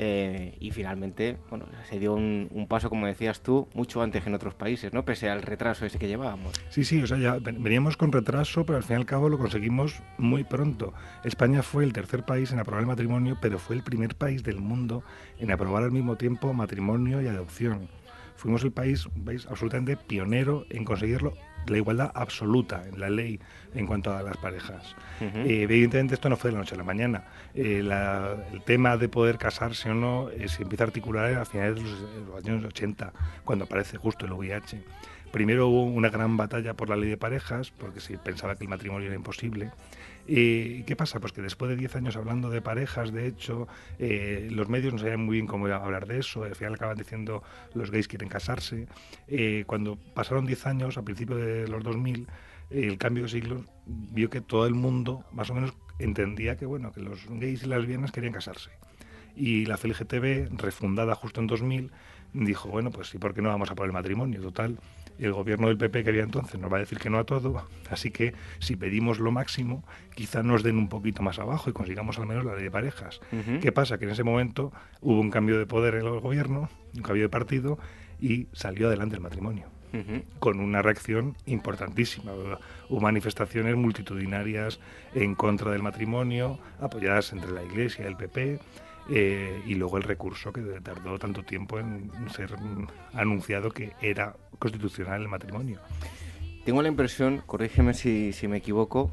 eh, y finalmente, bueno, se dio un, paso, como decías tú, mucho antes que en otros países, ¿no? Pese al retraso ese que llevábamos. Sí, sí, o sea, ya veníamos con retraso, pero al fin y al cabo lo conseguimos muy pronto. España fue el tercer país en aprobar el matrimonio, pero fue el primer país del mundo en aprobar al mismo tiempo matrimonio y adopción. Fuimos el país, país absolutamente pionero en conseguirlo la igualdad absoluta en la ley en cuanto a las parejas. Eh, evidentemente esto no fue de la noche a la mañana. Eh, el tema de poder casarse o no eh, se empieza a articular a finales de los, años 80, cuando aparece justo el VIH. Primero hubo una gran batalla por la ley de parejas, porque se pensaba que el matrimonio era imposible. ¿Y qué pasa? Pues que después de 10 años hablando de parejas, de hecho, eh, los medios no sabían muy bien cómo hablar de eso, al final acaban diciendo los gays quieren casarse. Eh, cuando pasaron 10 años, a principios de los 2000, el cambio de siglo vio que todo el mundo más o menos entendía que, bueno, que los gays y las lesbianas querían casarse. Y la FLGTB, refundada justo en 2000, dijo, bueno, pues ¿y por qué no vamos a por el matrimonio? Total, el gobierno del PP que había entonces nos va a decir que no a todo, así que si pedimos lo máximo, quizá nos den un poquito más abajo y consigamos al menos la ley de parejas. ¿Qué pasa? Que en ese momento hubo un cambio de poder en el gobierno, un cambio de partido y salió adelante el matrimonio. con una reacción importantísima. Hubo manifestaciones multitudinarias en contra del matrimonio, apoyadas entre la Iglesia y el PP, eh, y luego el recurso que tardó tanto tiempo en ser anunciado que era constitucional el matrimonio. Tengo la impresión, corrígeme si, me equivoco,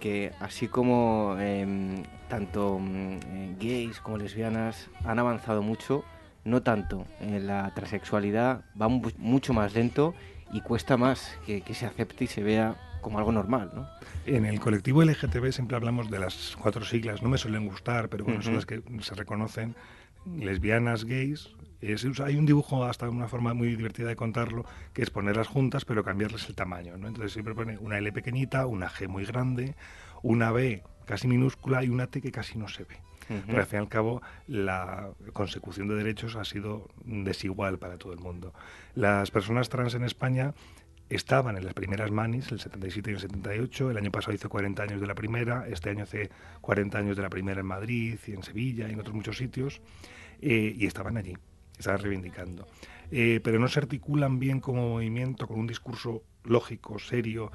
que así como em, tanto mm, gays como lesbianas han avanzado mucho, no tanto. en la transexualidad va mucho más lento y cuesta más que, se acepte y se vea como algo normal, ¿no? En el colectivo LGTB siempre hablamos de las cuatro siglas, no me suelen gustar, pero bueno, son las que se reconocen, lesbianas, gays, hay un dibujo, hasta una forma muy divertida de contarlo, que es ponerlas juntas pero cambiarles el tamaño. ¿no? Entonces siempre pone una L pequeñita, una G muy grande, una B casi minúscula y una T que casi no se ve. Pero al fin y al cabo la consecución de derechos ha sido desigual para todo el mundo. Las personas trans en España estaban en las primeras manis, el 77 y el 78. El año pasado hizo 40 años de la primera, este año hace 40 años de la primera en Madrid y en Sevilla y en otros muchos sitios, eh, y estaban allí estaban reivindicando. Eh, pero no se articulan bien como movimiento, con un discurso lógico, serio,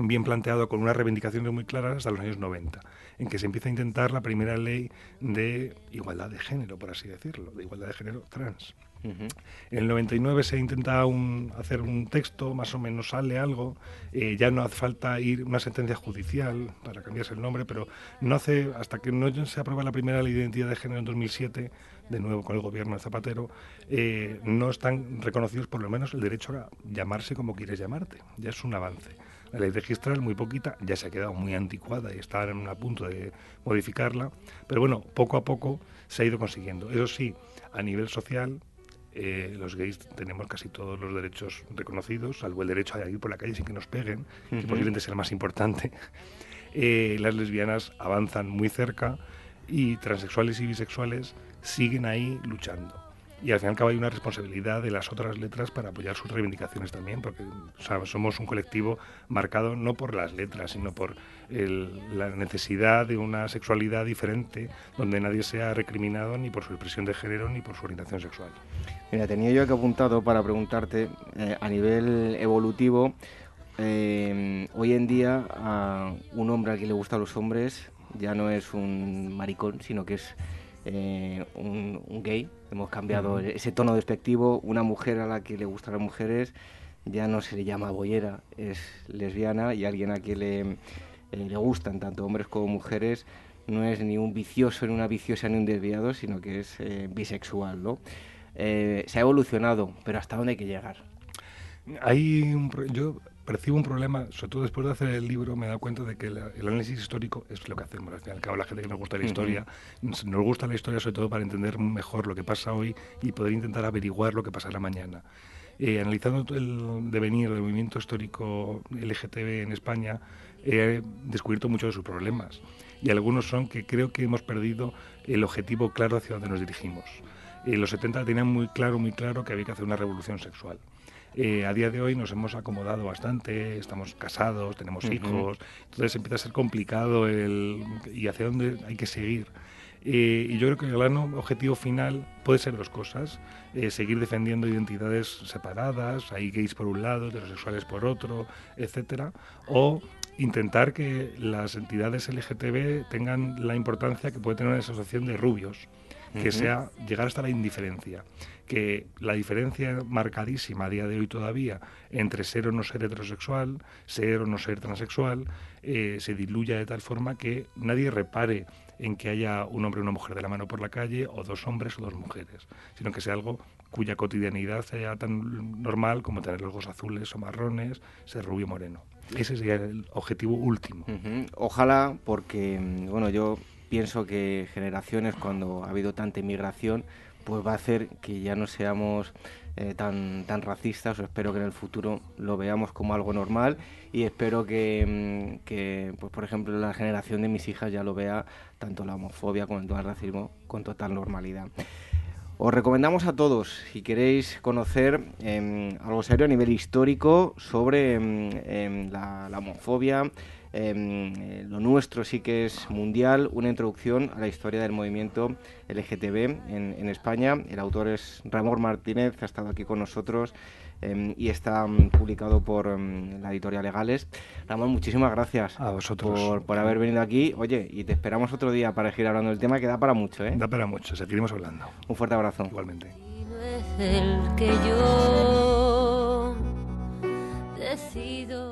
bien planteado, con unas reivindicaciones muy claras hasta los años 90, en que se empieza a intentar la primera ley de igualdad de género, por así decirlo, de igualdad de género trans. En el 99 se intenta un, hacer un texto, más o menos sale algo, eh, ya no hace falta ir una sentencia judicial para cambiarse el nombre, pero no hace, hasta que no se aprueba la primera ley de identidad de género en 2007, de nuevo con el gobierno de Zapatero, eh, no están reconocidos por lo menos el derecho a llamarse como quieres llamarte. Ya es un avance. La ley registral, muy poquita, ya se ha quedado muy anticuada y está en a punto de modificarla, pero bueno, poco a poco se ha ido consiguiendo. Eso sí, a nivel social, eh, los gays tenemos casi todos los derechos reconocidos, salvo el derecho a ir por la calle sin que nos peguen, que posiblemente sea el más importante. Eh, las lesbianas avanzan muy cerca y transexuales y bisexuales siguen ahí luchando. Y al fin y al cabo hay una responsabilidad de las otras letras para apoyar sus reivindicaciones también, porque somos un colectivo marcado no por las letras, sino por la necesidad de una sexualidad diferente, donde nadie sea recriminado ni por su expresión de género ni por su orientación sexual. Mira, tenía yo aquí apuntado para preguntarte, eh, a nivel evolutivo, eh, hoy en día un hombre al que le gustan los hombres ya no es un maricón, sino que es eh, un, gay. Hemos cambiado ese tono despectivo. Una mujer a la que le gustan las mujeres ya no se le llama boyera, es lesbiana y alguien a quien le, eh, le gustan tanto hombres como mujeres no es ni un vicioso, ni una viciosa, ni un desviado, sino que es eh, bisexual. ¿no? se ha evolucionado, pero ¿hasta dónde hay que llegar? Hay un, yo percibo un problema, sobre todo después de hacer el libro, me he dado cuenta de que el análisis histórico es lo que hacemos. Al fin y al cabo, la gente que nos gusta la historia, nos gusta la historia sobre todo para entender mejor lo que pasa hoy y poder intentar averiguar lo que pasará mañana. Eh, analizando el devenir del movimiento histórico LGTB en España, he descubierto muchos de sus problemas. Y algunos son que creo que hemos perdido el objetivo claro hacia donde nos dirigimos. En los 70 tenían muy claro, muy claro que había que hacer una revolución sexual. Eh, a día de hoy nos hemos acomodado bastante, estamos casados, tenemos hijos, entonces empieza a ser complicado el y hacia dónde hay que seguir. Eh, y yo creo que el gran objetivo final puede ser dos cosas. Eh, seguir defendiendo identidades separadas, hay gays por un lado, heterosexuales por otro, etcétera, o intentar que las entidades LGTB tengan la importancia que puede tener una asociación de rubios, que sea llegar hasta la indiferencia que la diferencia marcadísima a día de hoy todavía entre ser o no ser heterosexual, ser o no ser transexual, eh, se diluya de tal forma que nadie repare en que haya un hombre o una mujer de la mano por la calle, o dos hombres o dos mujeres, sino que sea algo cuya cotidianidad sea tan normal como tener los ojos azules o marrones, ser rubio o moreno. Ese sería el objetivo último. Ojalá, porque bueno, yo pienso que generaciones, cuando ha habido tanta inmigración, pues va a hacer que ya no seamos eh, tan, tan racistas, espero que en el futuro lo veamos como algo normal y espero que, mm, que pues por ejemplo, la generación de mis hijas ya lo vea tanto la homofobia como el racismo con total normalidad. Os recomendamos a todos, si queréis conocer em, algo serio a nivel histórico sobre em, em, la, homofobia, eh, lo nuestro sí que es mundial, una introducción a la historia del movimiento LGTB en, España. El autor es Ramón Martínez, ha estado aquí con nosotros em, y está mm, publicado por em, la editorial Legales. Ramón, muchísimas gracias a vosotros por, por, haber venido aquí. Oye, y te esperamos otro día para seguir hablando del tema que da para mucho. ¿eh? Da para mucho, seguiremos hablando. Un fuerte abrazo. Igualmente. el que yo decido.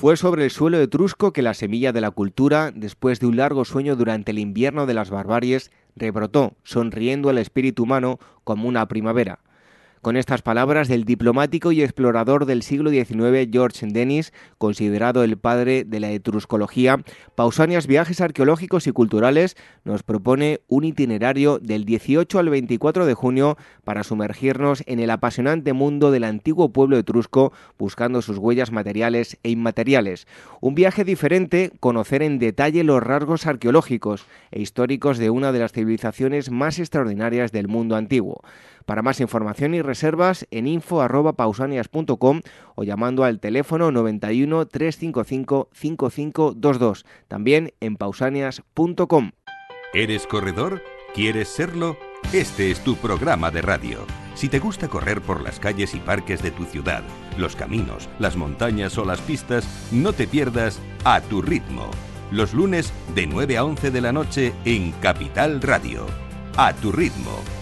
Fue sobre el suelo etrusco que la semilla de la cultura, después de un largo sueño durante el invierno de las barbaries, rebrotó, sonriendo al espíritu humano como una primavera. Con estas palabras del diplomático y explorador del siglo XIX George Dennis, considerado el padre de la etruscología, Pausanias Viajes Arqueológicos y Culturales nos propone un itinerario del 18 al 24 de junio para sumergirnos en el apasionante mundo del antiguo pueblo etrusco, buscando sus huellas materiales e inmateriales. Un viaje diferente, conocer en detalle los rasgos arqueológicos e históricos de una de las civilizaciones más extraordinarias del mundo antiguo. Para más información y reservas en info@pausanias.com o llamando al teléfono 91 355 5522, también en pausanias.com. ¿Eres corredor? ¿Quieres serlo? Este es tu programa de radio. Si te gusta correr por las calles y parques de tu ciudad, los caminos, las montañas o las pistas, no te pierdas A tu ritmo. Los lunes de 9 a 11 de la noche en Capital Radio. A tu ritmo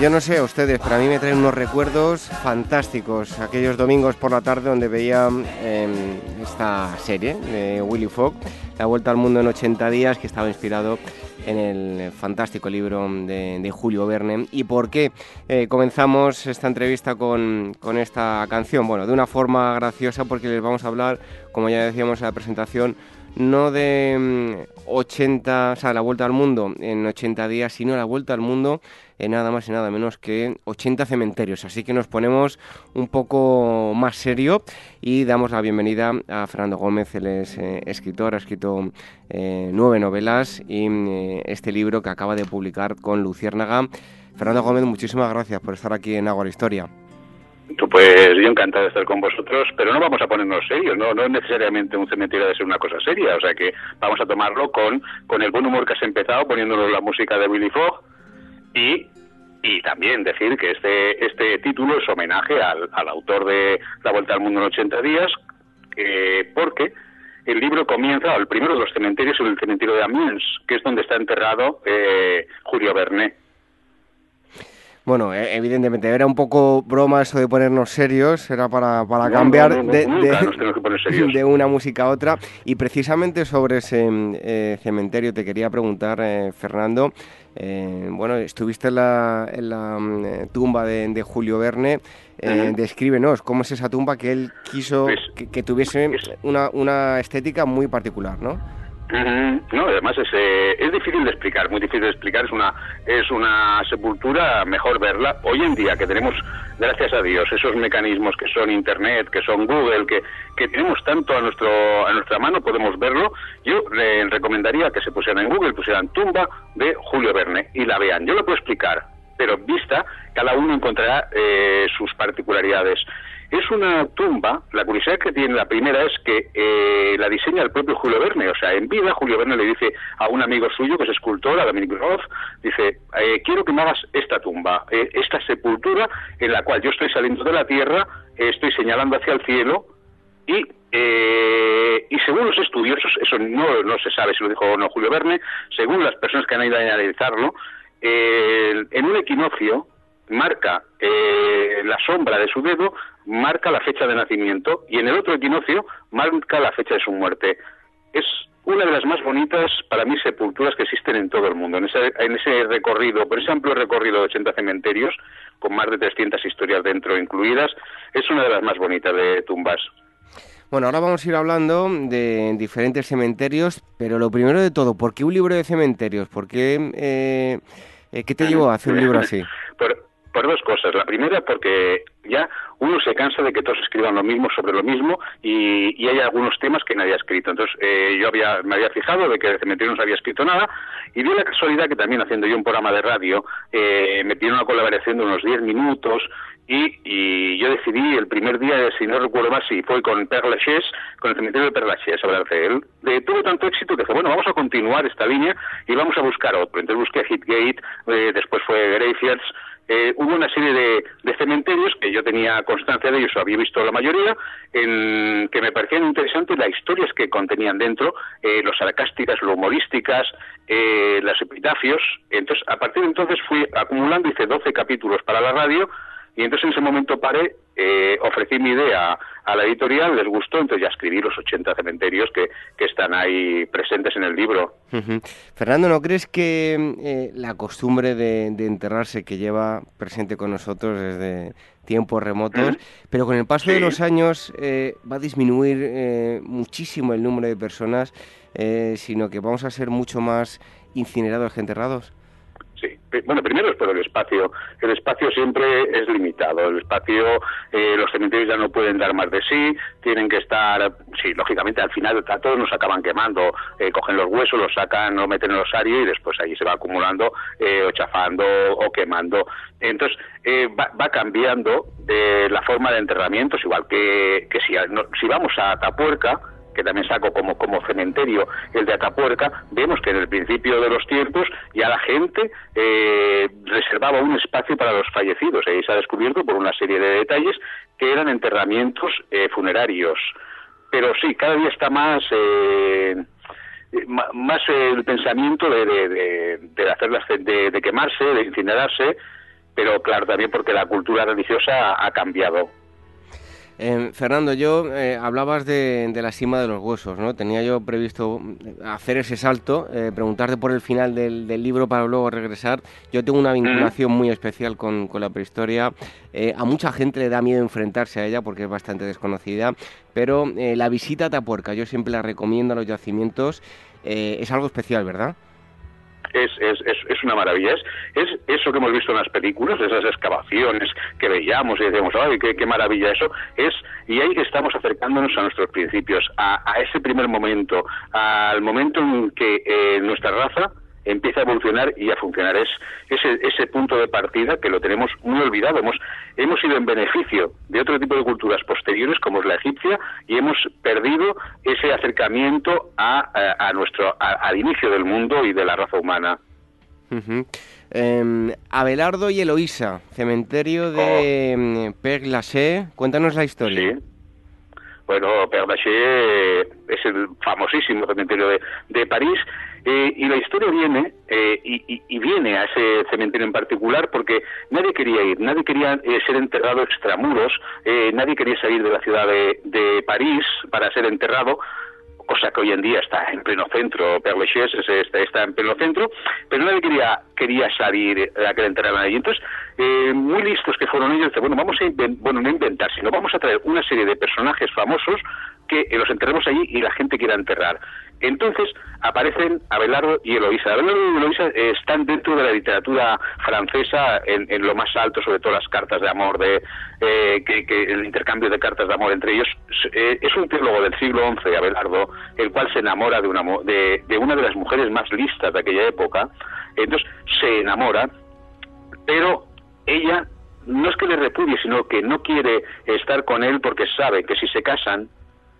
Yo no sé a ustedes, pero a mí me traen unos recuerdos fantásticos. Aquellos domingos por la tarde donde veía eh, esta serie de Willy Fogg, La Vuelta al Mundo en 80 días, que estaba inspirado en el fantástico libro de, Julio Verne. ¿Y por qué eh, comenzamos esta entrevista con, con esta canción? Bueno, de una forma graciosa porque les vamos a hablar, como ya decíamos en la presentación, no de mm, 80, o sea, la vuelta al mundo en 80 días, sino la vuelta al mundo en nada más y nada menos que 80 cementerios. Así que nos ponemos un poco más serio y damos la bienvenida a Fernando Gómez, él es eh, escritor, ha escrito eh, nueve novelas y eh, este libro que acaba de publicar con Luciérnaga. Fernando Gómez, muchísimas gracias por estar aquí en Agua Historia. Pues yo encantado de estar con vosotros, pero no vamos a ponernos serios, no, no necesariamente un cementerio de ser una cosa seria, o sea que vamos a tomarlo con, con el buen humor que has empezado poniéndonos la música de Willy Fogg y, y también decir que este, este título es homenaje al, al autor de La Vuelta al Mundo en 80 días, eh, porque el libro comienza, el primero de los cementerios es el cementerio de Amiens, que es donde está enterrado eh, Julio Verne. Bueno, eh, evidentemente era un poco broma eso de ponernos serios, era para, para No, cambiar no, no, de una música a otra. Y precisamente sobre ese eh, cementerio te quería preguntar, eh, Fernando. Eh, bueno, estuviste en la, en la, mm, eh, tumba de, de Julio Verne. Eh. Descríbenos cómo es esa tumba que él quiso Pues, que, que tuviese una, una estética muy particular, ¿no? No, además es, eh, es difícil de explicar, muy difícil de explicar. Es una es una sepultura mejor verla hoy en día que tenemos, gracias a Dios, esos mecanismos que son Internet, que son Google, que, que tenemos tanto a nuestro a nuestra mano, podemos verlo. Yo le recomendaría que se pusieran en Google, pusieran tumba de Julio Verne y la vean. Yo lo puedo explicar, pero vista, cada uno encontrará eh, sus particularidades. Es una tumba, la curiosidad que tiene la primera es que eh, la diseña el propio Julio Verne, o sea, en vida Julio Verne le dice a un amigo suyo que es escultor, a Dominic Roth, dice, eh, quiero que me hagas esta tumba, eh, esta sepultura en la cual yo estoy saliendo de la tierra, estoy señalando hacia el cielo y y según los estudiosos, eso no, no se sabe si lo dijo o no Julio Verne, según las personas que han ido a analizarlo, en un equinoccio marca la sombra de su dedo marca la fecha de nacimiento y en el otro equinoccio marca la fecha de su muerte. Es una de las más bonitas, para mí, sepulturas que existen en todo el mundo. En ese, en ese recorrido, por ese amplio recorrido de 80 cementerios, con más de 300 historias dentro incluidas, es una de las más bonitas de tumbas. Bueno, ahora vamos a ir hablando de diferentes cementerios, pero lo primero de todo, ¿por qué un libro de cementerios? ¿Por qué, eh, eh ¿Qué te llevó a hacer un libro así? Por dos cosas. La primera, porque ya uno se cansa de que todos escriban lo mismo sobre lo mismo y, hay algunos temas que nadie ha escrito. Entonces, eh, yo había, me había fijado de que el cementerio no se había escrito nada y dio la casualidad que también haciendo yo un programa de radio eh, me pidieron una colaboración de unos 10 minutos y, yo decidí el primer día, si no recuerdo más, si fue con Père Lachaise, con el cementerio de Père Lachaise, hablar de él. De, tuvo tanto éxito que dije, bueno, vamos a continuar esta línea y vamos a buscar otro. Entonces busqué Hitgate, eh, después fue Graveyards, eh, hubo una serie de, cementerios que yo tenía constancia de ellos, había visto la mayoría, en que me parecían interesantes las historias que contenían dentro, eh, los sarcásticas, los humorísticas, eh, los epitafios. Entonces, a partir de entonces fui acumulando, hice 12 capítulos para la radio y entonces en ese momento paré, eh, ofrecí mi idea a la editorial, les gustó, entonces ya escribí los 80 cementerios que, que están ahí presentes en el libro. Fernando, ¿no crees que eh, la costumbre de, enterrarse que lleva presente con nosotros desde tiempos remotos, pero con el paso de los años eh, va a disminuir muchísimo el número de personas, sino que vamos a ser mucho más incinerados que enterrados? Sí. Bueno, primero es por el espacio. El espacio siempre es limitado. El espacio, eh, los cementerios ya no pueden dar más de sí, tienen que estar, sí, lógicamente al final a todos nos acaban quemando. Eh, cogen los huesos, los sacan, lo meten en el osario y después ahí se va acumulando eh, o chafando o quemando. Entonces, va, va, cambiando de la forma de enterramientos, igual que, que si, si vamos a Atapuerca, que también saco como, como cementerio el de Atapuerca, vemos que en el principio de los tiempos ya la gente eh, reservaba un espacio para los fallecidos. Ahí se ha descubierto por una serie de detalles que eran enterramientos eh, funerarios. Pero sí, cada día está más... Eh, más el pensamiento de, de, de, hacerlas, de, de quemarse, de incinerarse, pero claro también porque la cultura religiosa ha cambiado. Eh, Fernando, yo eh, hablabas de, la cima de los huesos, ¿no? Tenía yo previsto mm, hacer ese salto, eh, preguntarte por el final del, libro para luego regresar. Yo tengo una vinculación muy especial con, la prehistoria. a mucha gente le da miedo enfrentarse a ella porque es bastante desconocida, pero la visita a Tapuerca, yo siempre la recomiendo a los yacimientos, es algo especial, ¿verdad? Es, es, es, una maravilla. Es, eso que hemos visto en las películas, esas excavaciones que veíamos y decíamos, ¡ay, qué, maravilla eso! Es, y ahí estamos acercándonos a nuestros principios, a, a ese primer momento, al momento en que eh, nuestra raza empieza a evolucionar y a funcionar. Es ese, ese punto de partida que lo tenemos muy olvidado. Hemos, hemos ido en beneficio de otro tipo de culturas posteriores, como es la egipcia, y hemos perdido ese acercamiento a, a, nuestro, al inicio del mundo y de la raza humana. Em, Abelardo y Eloísa, cementerio de oh. Em, Père Lachaise. Cuéntanos la historia. Bueno, Père Lachaise es el famosísimo cementerio de, de París eh, y la historia viene, eh, y, viene a ese cementerio en particular, porque nadie quería ir, nadie quería eh, ser enterrado extramuros, nadie quería salir de la ciudad de, de París para ser enterrado, cosa que hoy en día está en pleno centro, Père está, en pleno centro, pero nadie quería, quería salir a que le enterraran allí. Entonces, muy listos que fueron ellos, bueno, vamos a bueno, no inventar, sino vamos a traer una serie de personajes famosos que los enterremos allí y la gente quiera enterrar. Entonces aparecen Abelardo y Eloísa. Abelardo y Eloísa están dentro de la literatura francesa en, lo más alto, sobre todo las cartas de amor, de eh, que, el intercambio de cartas de amor entre ellos. Eh, es un teólogo del siglo XI, Abelardo, el cual se enamora de una, de, de una de las mujeres más listas de aquella época. Entonces se enamora, pero ella no es que le repudie, sino que no quiere estar con él porque sabe que si se casan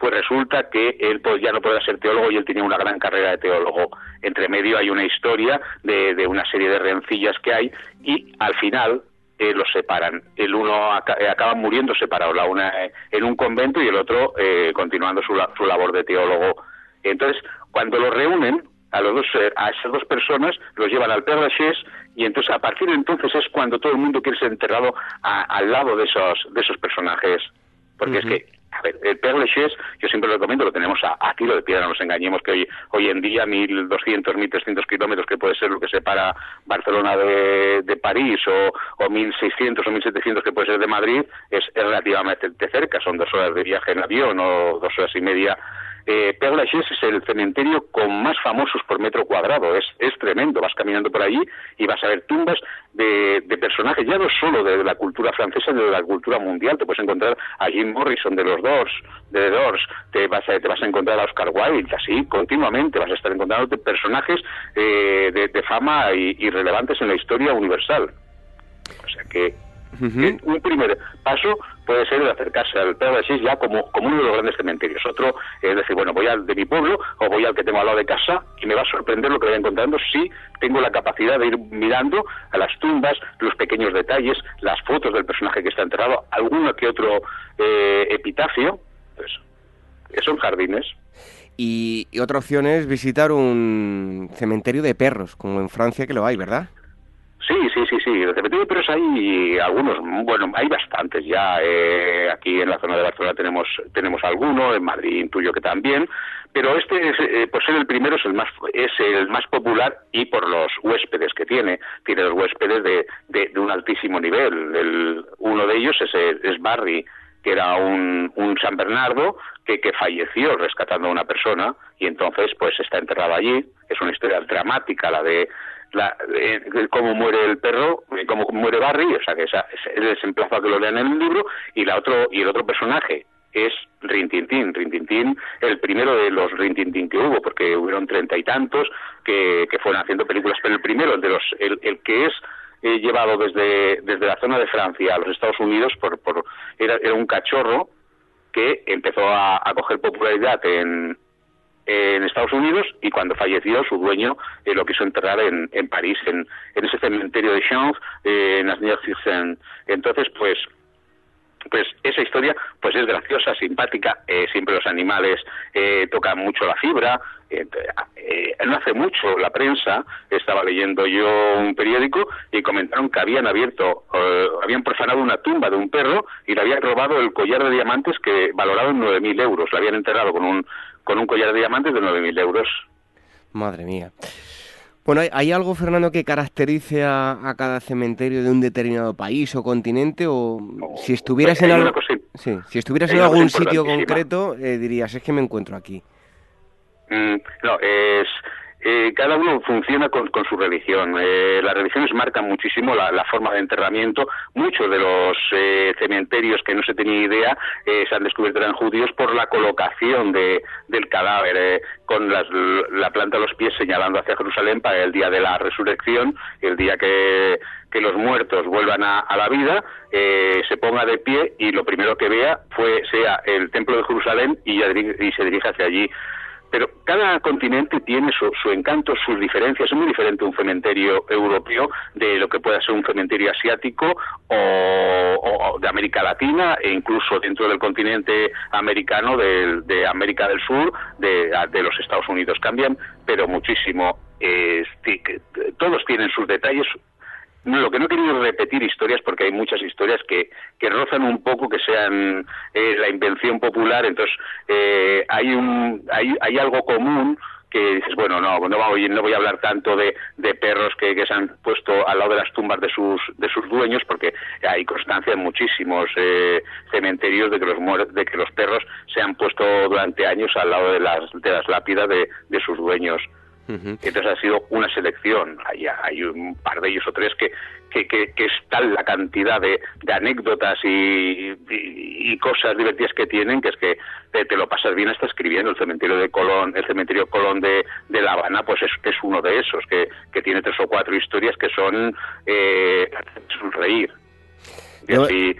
pues resulta que él pues, ya no puede ser teólogo y él tenía una gran carrera de teólogo. Entre medio hay una historia de, una serie de rencillas que hay y al final eh, los separan. El uno eh, acaba muriendo separado, la una eh, en un convento y el otro continuando su, su, labor de teólogo. Entonces, cuando los reúnen, a, los dos, a esas dos personas, los llevan al Père Lachaise y entonces a partir de entonces es cuando todo el mundo quiere ser enterrado al lado de esos, de esos personajes. Porque es que a ver, el Père Lachaise, yo siempre lo recomiendo, lo tenemos a, a, de piedra, no nos engañemos que hoy, hoy en día 1.200, 1.300 kilómetros, que puede ser lo que separa Barcelona de, de París, o, o 1.600 o 1.700 que puede ser de Madrid, es, es relativamente cerca, son dos horas de viaje en avión o dos horas y media eh, Lachaise es el cementerio con más famosos por metro cuadrado. Es, es tremendo. Vas caminando por allí y vas a ver tumbas de, de, personajes, ya no solo de la cultura francesa, de la cultura mundial. Te puedes encontrar a Jim Morrison de los Doors, de Doors, te vas a, te vas a encontrar a Oscar Wilde, así continuamente. Vas a estar encontrando personajes eh, de, de, fama y, y relevantes en la historia universal. O sea que un primer paso puede ser el acercarse al Pedro de ya como, como uno de los grandes cementerios. Otro es decir, bueno, voy al de mi pueblo o voy al que tengo al lado de casa y me va a sorprender lo que voy encontrando si tengo la capacidad de ir mirando a las tumbas, los pequeños detalles, las fotos del personaje que está enterrado, alguno que otro eh, epitafio. Pues, son jardines. y otra opción es visitar un cementerio de perros, como en Francia que lo hay, ¿verdad? Sí, sí, sí, sí. Pero hay algunos, bueno, hay bastantes ya. Eh, aquí en la zona de Barcelona tenemos tenemos alguno, en Madrid intuyo que también. Pero este, es, eh, por ser el primero, es el más es el más popular y por los huéspedes que tiene. Tiene los huéspedes de, de, un altísimo nivel. El, uno de ellos es, es Barry, que era un, un San Bernardo que, que, falleció rescatando a una persona y entonces pues está enterrado allí. Es una historia dramática la de la, eh, cómo muere el perro, eh, cómo muere Barry, o sea que esa, les emplazo a que lo lean en el libro, y la otro, y el otro personaje es Rintintín, Rintintín, el primero de los Rintintín que hubo, porque hubieron treinta y tantos que, fueron haciendo películas, pero el primero, el de los, el, el que es eh, llevado desde, desde la zona de Francia a los Estados Unidos por, por era, era un cachorro que empezó a coger popularidad en, en Estados Unidos y cuando falleció su dueño eh, lo quiso enterrar en, en París, en, en, ese cementerio de Champs, eh, en Asnières-sur-Seine. Entonces, pues pues esa historia pues es graciosa, simpática, eh, siempre los animales eh, tocan mucho la fibra. Eh, eh, no hace mucho la prensa, estaba leyendo yo un periódico y comentaron que habían abierto, eh, habían profanado una tumba de un perro y le habían robado el collar de diamantes que valorado en 9.000 euros. Le habían enterrado con un, con un collar de diamantes de 9.000 euros. Madre mía. Bueno, ¿hay, algo, Fernando, que caracterice a, cada cementerio de un determinado país o continente? O si estuvieras en, algo, sí, si estuvieras en algún sitio concreto, eh, dirías, es que me encuentro aquí. Mm, no, es eh, cada uno funciona con, su religión. Eh, las religiones marcan muchísimo la, forma de enterramiento. Muchos de los eh, cementerios que no se tenía idea se han descubierto eran judíos por la colocación de, del cadáver, con la planta de los pies señalando hacia Jerusalén para el día de la resurrección, el día que, los muertos vuelvan a, la vida, se ponga de pie y lo primero que vea fue sea el templo de Jerusalén y, y se dirige hacia allí. Pero cada continente tiene su, encanto, sus diferencias. Es muy diferente un cementerio europeo de lo que pueda ser un cementerio asiático o, de América Latina e incluso dentro del continente americano, de, América del Sur, de, los Estados Unidos. Cambian, pero muchísimo. todos tienen sus detalles, lo que no he querido repetir historias porque hay muchas historias que, que rozan un poco que sean eh, la invención popular entonces eh, hay un hay, hay algo común que dices, bueno, no, no voy, no voy a hablar tanto de, perros que, que, se han puesto al lado de las tumbas de sus, de sus dueños, porque hay constancia en muchísimos eh, cementerios de que, los de que los perros se han puesto durante años al lado de las, de las lápidas de, de sus dueños. Entonces ha sido una selección. Hay, hay un par de ellos o tres que, que, que, es tal la cantidad de, de anécdotas y, y, cosas divertidas que tienen que es que te, lo pasas bien hasta escribiendo. El cementerio de Colón, el cementerio Colón de, de La Habana, pues es, es uno de esos, que, que tiene tres o cuatro historias que son eh, reír. Y así,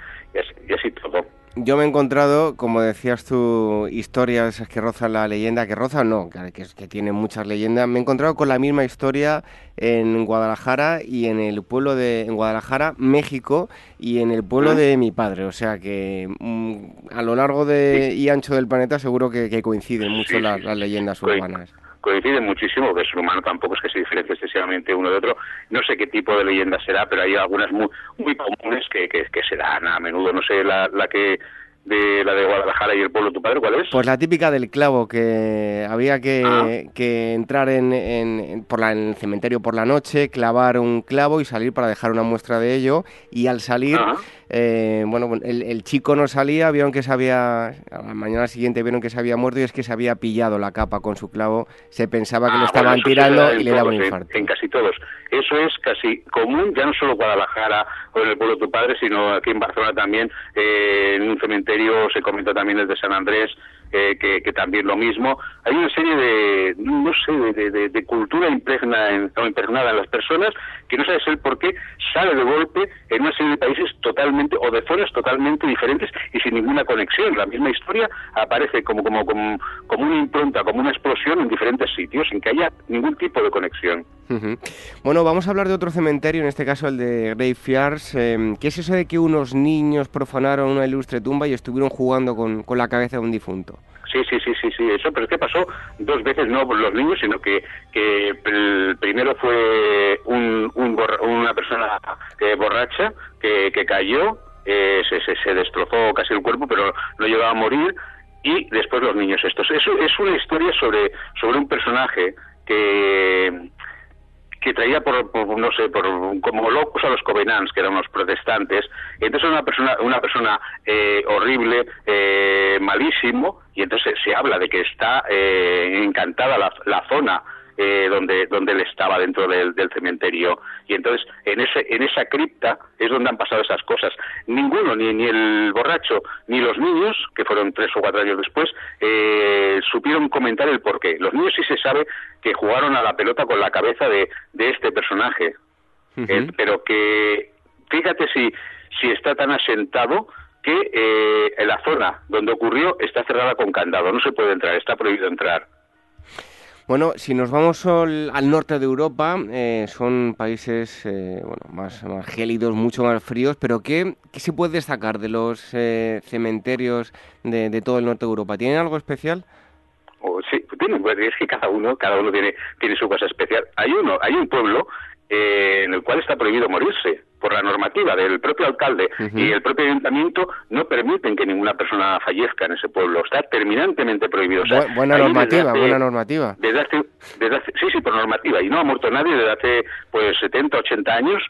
y así todo yo me he encontrado, como decías tú, historias que rozan la leyenda, que rozan no, que, que tienen muchas leyendas. Me he encontrado con la misma historia en Guadalajara y en el pueblo de en Guadalajara, México y en el pueblo de mi padre. O sea que mm, a lo largo de, y ancho del planeta seguro que, coinciden mucho las, leyendas urbanas coinciden muchísimo, porque el ser humano tampoco es que se diferencie excesivamente uno de otro. No sé qué tipo de leyenda será, pero hay algunas muy, muy comunes que, que, se dan a menudo. No sé la, la que de la de Guadalajara y el pueblo de tu padre, ¿cuál es? Pues la típica del clavo, que había que, ah. que entrar en, en, por la, en el cementerio por la noche, clavar un clavo y salir para dejar una muestra de ello, y al salir... Ah. Eh, bueno, el, chico no salía, vieron que se había, a la mañana siguiente vieron que se había muerto y es que se había pillado la capa con su clavo, se pensaba que lo ah, estaban tirando y le daba un infarto. En, casi todos. Eso es casi común, ya no solo Guadalajara o en el pueblo de tu padre, sino aquí en Barcelona también, eh, en un cementerio se comenta también el de San Andrés, eh, que, también lo mismo. Hay una serie de, no sé, de, de, cultura impregna en, o impregnada en las personas que no sabes el por qué sale de golpe en una serie de países totalmente o de zonas totalmente diferentes y sin ninguna conexión. La misma historia aparece como, como, como, como una impronta, como una explosión en diferentes sitios sin que haya ningún tipo de conexión. Bueno, vamos a hablar de otro cementerio, en este caso el de Graveyards. Eh, ¿Qué es eso de que unos niños profanaron una ilustre tumba y estuvieron jugando con, la cabeza de un difunto? Sí, sí, sí, sí, sí, eso, pero es que pasó dos veces, no por los niños, sino que, el primero fue un, una persona eh, borracha que, que cayó, eh, se, se, se, destrozó casi el cuerpo, pero no llegaba a morir, y después los niños estos. Eso es una historia sobre, sobre un personaje que, que traía por, no sé, por como locos a los Covenants, que eran unos protestantes. Entonces era una persona, una persona eh, horrible, eh, malísimo, y entonces se habla de que está eh, encantada la, la zona eh, donde, donde él estaba dentro del, cementerio. Y entonces, en, ese, en esa cripta es donde han pasado esas cosas. Ninguno, ni, ni el borracho, ni los niños, que fueron tres o cuatro años después, eh, supieron comentar el porqué. Los niños sí se sabe que jugaron a la pelota con la cabeza de, de este personaje. Eh, pero que, fíjate si, si está tan asentado que en la zona donde ocurrió está cerrada con candado, no se puede entrar, está prohibido entrar. Bueno, si nos vamos al, norte de Europa, eh, son países eh, bueno, más, gélidos, mucho más fríos, pero ¿qué, se puede destacar de los eh, cementerios de, todo el norte de Europa? ¿Tienen algo especial? Oh, sí, es que cada uno, cada uno tiene, tiene su cosa especial. Hay uno, hay un pueblo en el cual está prohibido morirse por la normativa del propio alcalde y el propio ayuntamiento no permiten que ninguna persona fallezca en ese pueblo. Está terminantemente prohibido. buena normativa, buena normativa. Desde hace, sí, sí, por normativa. Y no ha muerto nadie desde hace pues 70, 80 años.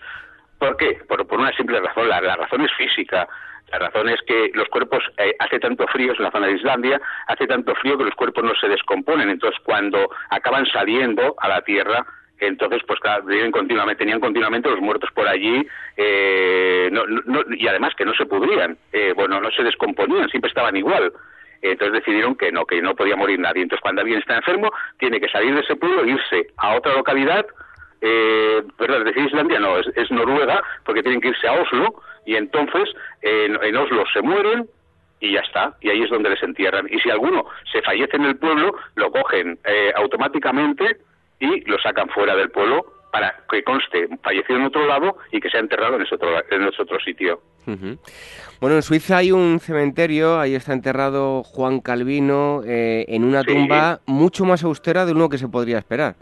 ¿Por qué? Por, una simple razón. La, razón es física. La razón es que los cuerpos, eh, hace tanto frío en la zona de Islandia, hace tanto frío que los cuerpos no se descomponen. Entonces, cuando acaban saliendo a la tierra, entonces pues claro, continuamente, tenían continuamente los muertos por allí eh, y además que no se pudrían, eh, bueno, no se descomponían, siempre estaban igual. Entonces decidieron que no, que no podía morir nadie. Entonces cuando alguien está enfermo, tiene que salir de ese pueblo e irse a otra localidad, eh, perdón, decir Islandia no, es, Noruega, porque tienen que irse a Oslo y entonces en, Oslo se mueren, y ya está, y ahí es donde les entierran. Y si alguno se fallece en el pueblo, lo cogen eh, automáticamente y lo sacan fuera del pueblo para que conste falleció en otro lado y que sea enterrado en ese otro, en ese otro sitio. Bueno, en Suiza hay un cementerio, ahí está enterrado Juan Calvino eh, en una tumba mucho más austera de lo que se podría esperar.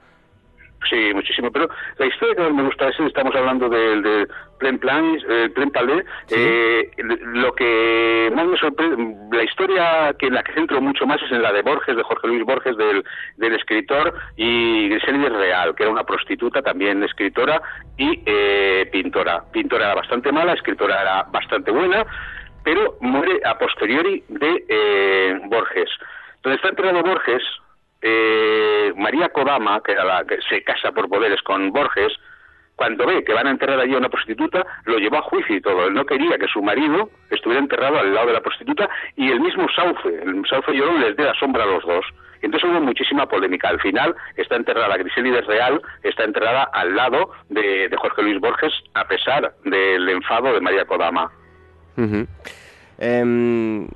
Sí, muchísimo. Pero la historia que más me gusta es, estamos hablando del de Plen Plan, eh, Plen Palais, eh, lo que más me sorprende, la historia que en la que centro mucho más es en la de Borges, de Jorge Luis Borges, del, del escritor, y Griselda Real, que era una prostituta, también escritora y eh, pintora. Pintora era bastante mala, escritora era bastante buena, pero muere a posteriori de eh, Borges. Donde está enterrado Borges, eh, María Kodama, que se casa por poderes con Borges, cuando ve que van a enterrar allí a una prostituta, lo llevó a juicio y todo. Él no quería que su marido estuviera enterrado al lado de la prostituta y el mismo Sauce, el Sauce Llorón les dé la sombra a los dos. Entonces hubo muchísima polémica. Al final está enterrada Griselides Real, está enterrada al lado de, Jorge Luis Borges, a pesar del enfado de María Kodama. Em,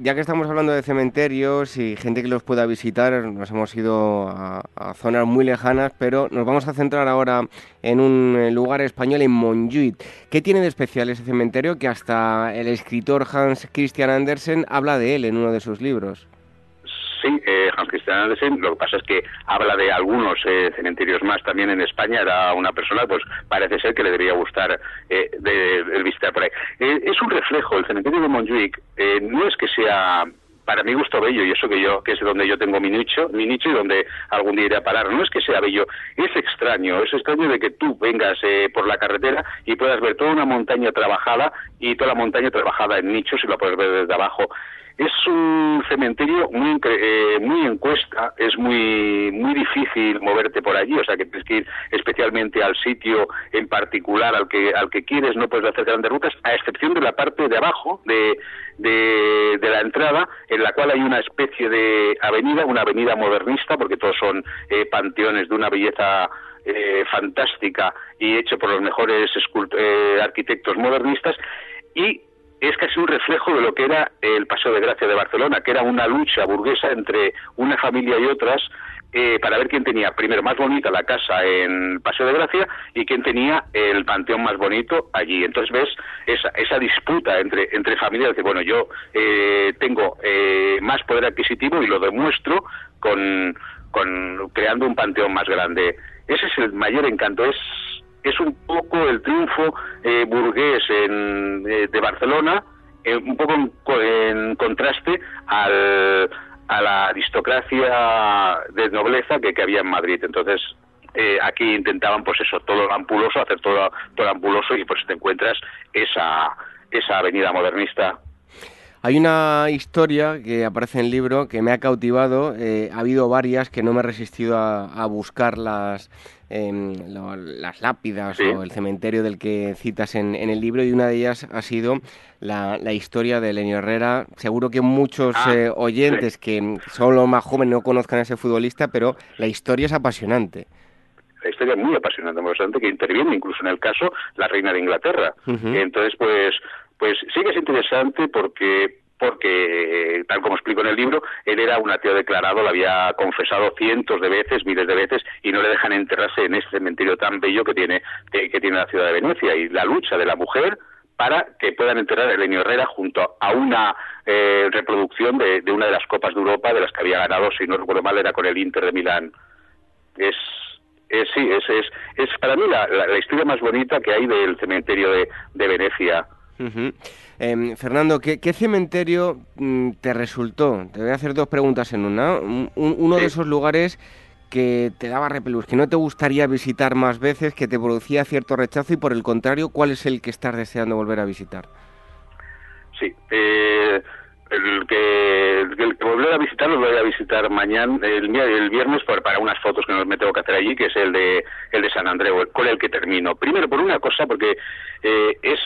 ya que estamos hablando de cementerios y gente que los pueda visitar, nos hemos ido a, zonas muy lejanas, pero nos vamos a centrar ahora en un eh, lugar español, en Montjuïc. ¿Qué tiene de especial ese cementerio que hasta el escritor Hans Christian Andersen habla de él en uno de sus libros? Sí, eh, Hans Christian Andersen, lo que pasa es que habla de algunos eh, cementerios más también en España, era una persona, pues parece ser que le debería gustar eh, de, el visitar por ahí. Eh, es un reflejo, el cementerio de Montjuic eh, no es que sea para mi gusto bello y eso que yo que es donde yo tengo mi nicho mi nicho y donde algún día iré a parar no es que sea bello es extraño es extraño de que tú vengas eh, por la carretera y puedas ver toda una montaña trabajada y toda la montaña trabajada en nichos y la puedes ver desde abajo es un cementerio muy eh, muy en cuesta, es muy muy difícil moverte por allí, o sea que tienes que ir especialmente al sitio en particular al que al que quieres, no puedes hacer grandes rutas, a excepción de la parte de abajo de, de, de la entrada, en la cual hay una especie de avenida, una avenida modernista, porque todos son eh, panteones de una belleza eh, fantástica y hecho por los mejores eh, arquitectos modernistas y es casi un reflejo de lo que era el Paseo de Gracia de Barcelona, que era una lucha burguesa entre una familia y otras eh, para ver quién tenía primero más bonita la casa en Paseo de Gracia y quién tenía el panteón más bonito allí. Entonces ves esa, esa disputa entre, entre familias, de bueno, yo eh, tengo eh, más poder adquisitivo y lo demuestro con, con creando un panteón más grande. Ese es el mayor encanto, es es un poco el triunfo eh, burgués en, eh, de Barcelona, eh, un poco en, en contraste al, a la aristocracia de nobleza que, había en Madrid. Entonces, eh, aquí intentaban, pues eso, todo ampuloso, hacer todo, ampuloso y pues te encuentras esa, esa avenida modernista Hay una historia que aparece en el libro que me ha cautivado. ha habido varias que no me he resistido a, a buscar las, em, lo- las lápidas o el cementerio del que citas en, en el libro y una de ellas ha sido la, la historia de Lenio Herrera. Seguro que muchos Ah, eh, oyentes que son los más jóvenes no conozcan a ese futbolista, pero la historia es apasionante. la historia es muy apasionante, muy apasionante, que interviene incluso en el caso la reina de Inglaterra. Entonces, pues, pues sí que es interesante porque porque tal como explico en el libro, él era un ateo declarado, lo había confesado cientos de veces, miles de veces, y no le dejan enterrarse en ese cementerio tan bello que tiene, que, tiene la ciudad de Venecia. Y la lucha de la mujer para que puedan enterrar a Elenio Herrera junto a una eh, reproducción de, una de las Copas de Europa de las que había ganado, si no recuerdo mal, era con el Inter de Milán. Es, es sí, es, es, es para mí la, historia más bonita que hay del cementerio de Venecia. Em, Fernando, ¿qué, qué cementerio mm, te resultó? Te voy a hacer dos preguntas en una. Un- un- uno de esos lugares que te daba repelús, que no te gustaría visitar más veces, que te producía cierto rechazo y por el contrario, ¿cuál es el que estás deseando volver a visitar? Sí, eh, el que, el que volver a visitar lo voy a visitar mañana, el, el viernes por- para unas fotos que me tengo que hacer allí, que es el de el de San Andreu, con el que termino. Primero por una cosa, porque eh, es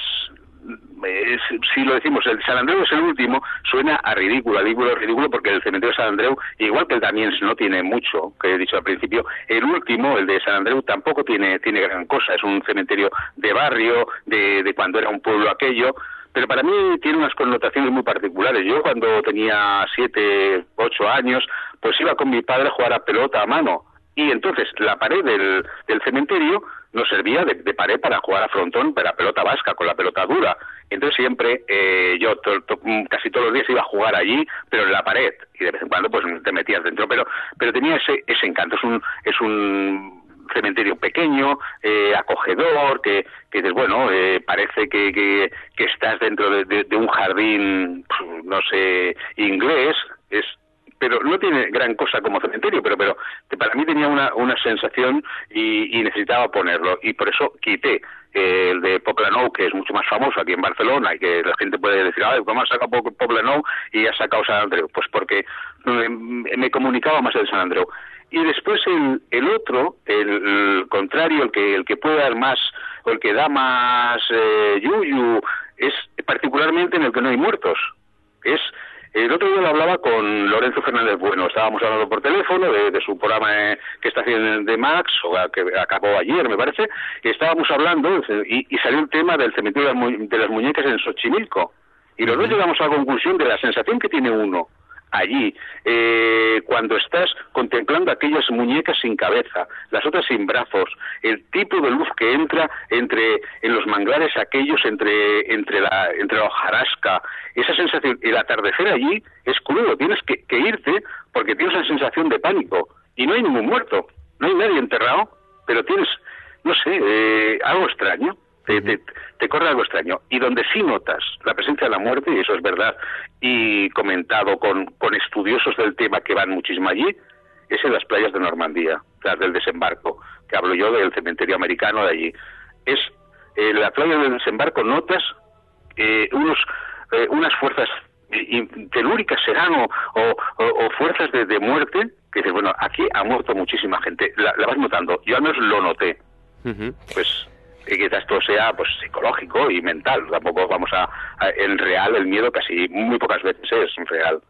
si lo decimos, el San Andreu es el último, suena a ridículo, a ridículo, ridículo, porque el cementerio de San Andreu, igual que el Damiens no tiene mucho, que he dicho al principio, el último, el de San Andreu, tampoco tiene, tiene gran cosa, es un cementerio de barrio, de, de cuando era un pueblo aquello, pero para mí tiene unas connotaciones muy particulares. Yo cuando tenía siete, ocho años, pues iba con mi padre a jugar a pelota a mano. Y entonces la pared del, del cementerio nos servía de, de pared para jugar a frontón, para pelota vasca, con la pelota dura. Entonces siempre eh, yo to- mm, casi todos los días iba a jugar allí, pero en la pared. Y de vez en cuando pues te metías dentro. Pero, pero tenía ese, ese encanto. Es un, es un cementerio pequeño, eh, acogedor, que, que dices, bueno, eh, parece que, que, estás dentro de, de, de un jardín, no sé, inglés, es pero no tiene gran cosa como cementerio, pero, pero para mí tenía una, una sensación y, y necesitaba ponerlo, y por eso quité eh, el de Poblenou, que es mucho más famoso aquí en Barcelona, y que la gente puede decir, ay, ¿cómo has sacado Poblenou y has sacado San Andreu? Pues porque me, me comunicaba más el San Andreu. Y después el, el otro, el, el, contrario, el que, el que puede dar más, o el que da más eh, yuyu, es particularmente en el que no hay muertos. Es el otro día lo hablaba con Lorenzo Fernández Bueno, estábamos hablando por teléfono de, de su programa eh, que está haciendo de Max, o que acabó ayer, me parece, y estábamos hablando y, y salió el tema del cementerio de las muñecas en Xochimilco. Y los dos llegamos a la conclusión de la sensación que tiene uno allí, eh, cuando estás contemplando aquellas muñecas sin cabeza, las otras sin brazos, el tipo de luz que entra entre en los manglares aquellos entre entre la entre la hojarasca, esa sensación, el atardecer allí es crudo, tienes que, que irte porque tienes una sensación de pánico y no hay ningún muerto, no hay nadie enterrado, pero tienes no sé, eh, algo extraño te, te, te, corre algo extraño. Y donde sí notas la presencia de la muerte, y eso es verdad, y comentado con, con estudiosos del tema que van muchísimo allí, es en las playas de Normandía, las del desembarco, que hablo yo del cementerio americano de allí. Es en la playa del desembarco notas eh, unos, eh, unas fuerzas telúricas serán o, o, o fuerzas de, de, muerte que dices, bueno, aquí ha muerto muchísima gente, la, la vas notando, yo al menos lo noté. Uh -huh. Pues y quizás esto sea pues psicológico y mental tampoco vamos a, a, en real el miedo casi muy pocas veces es real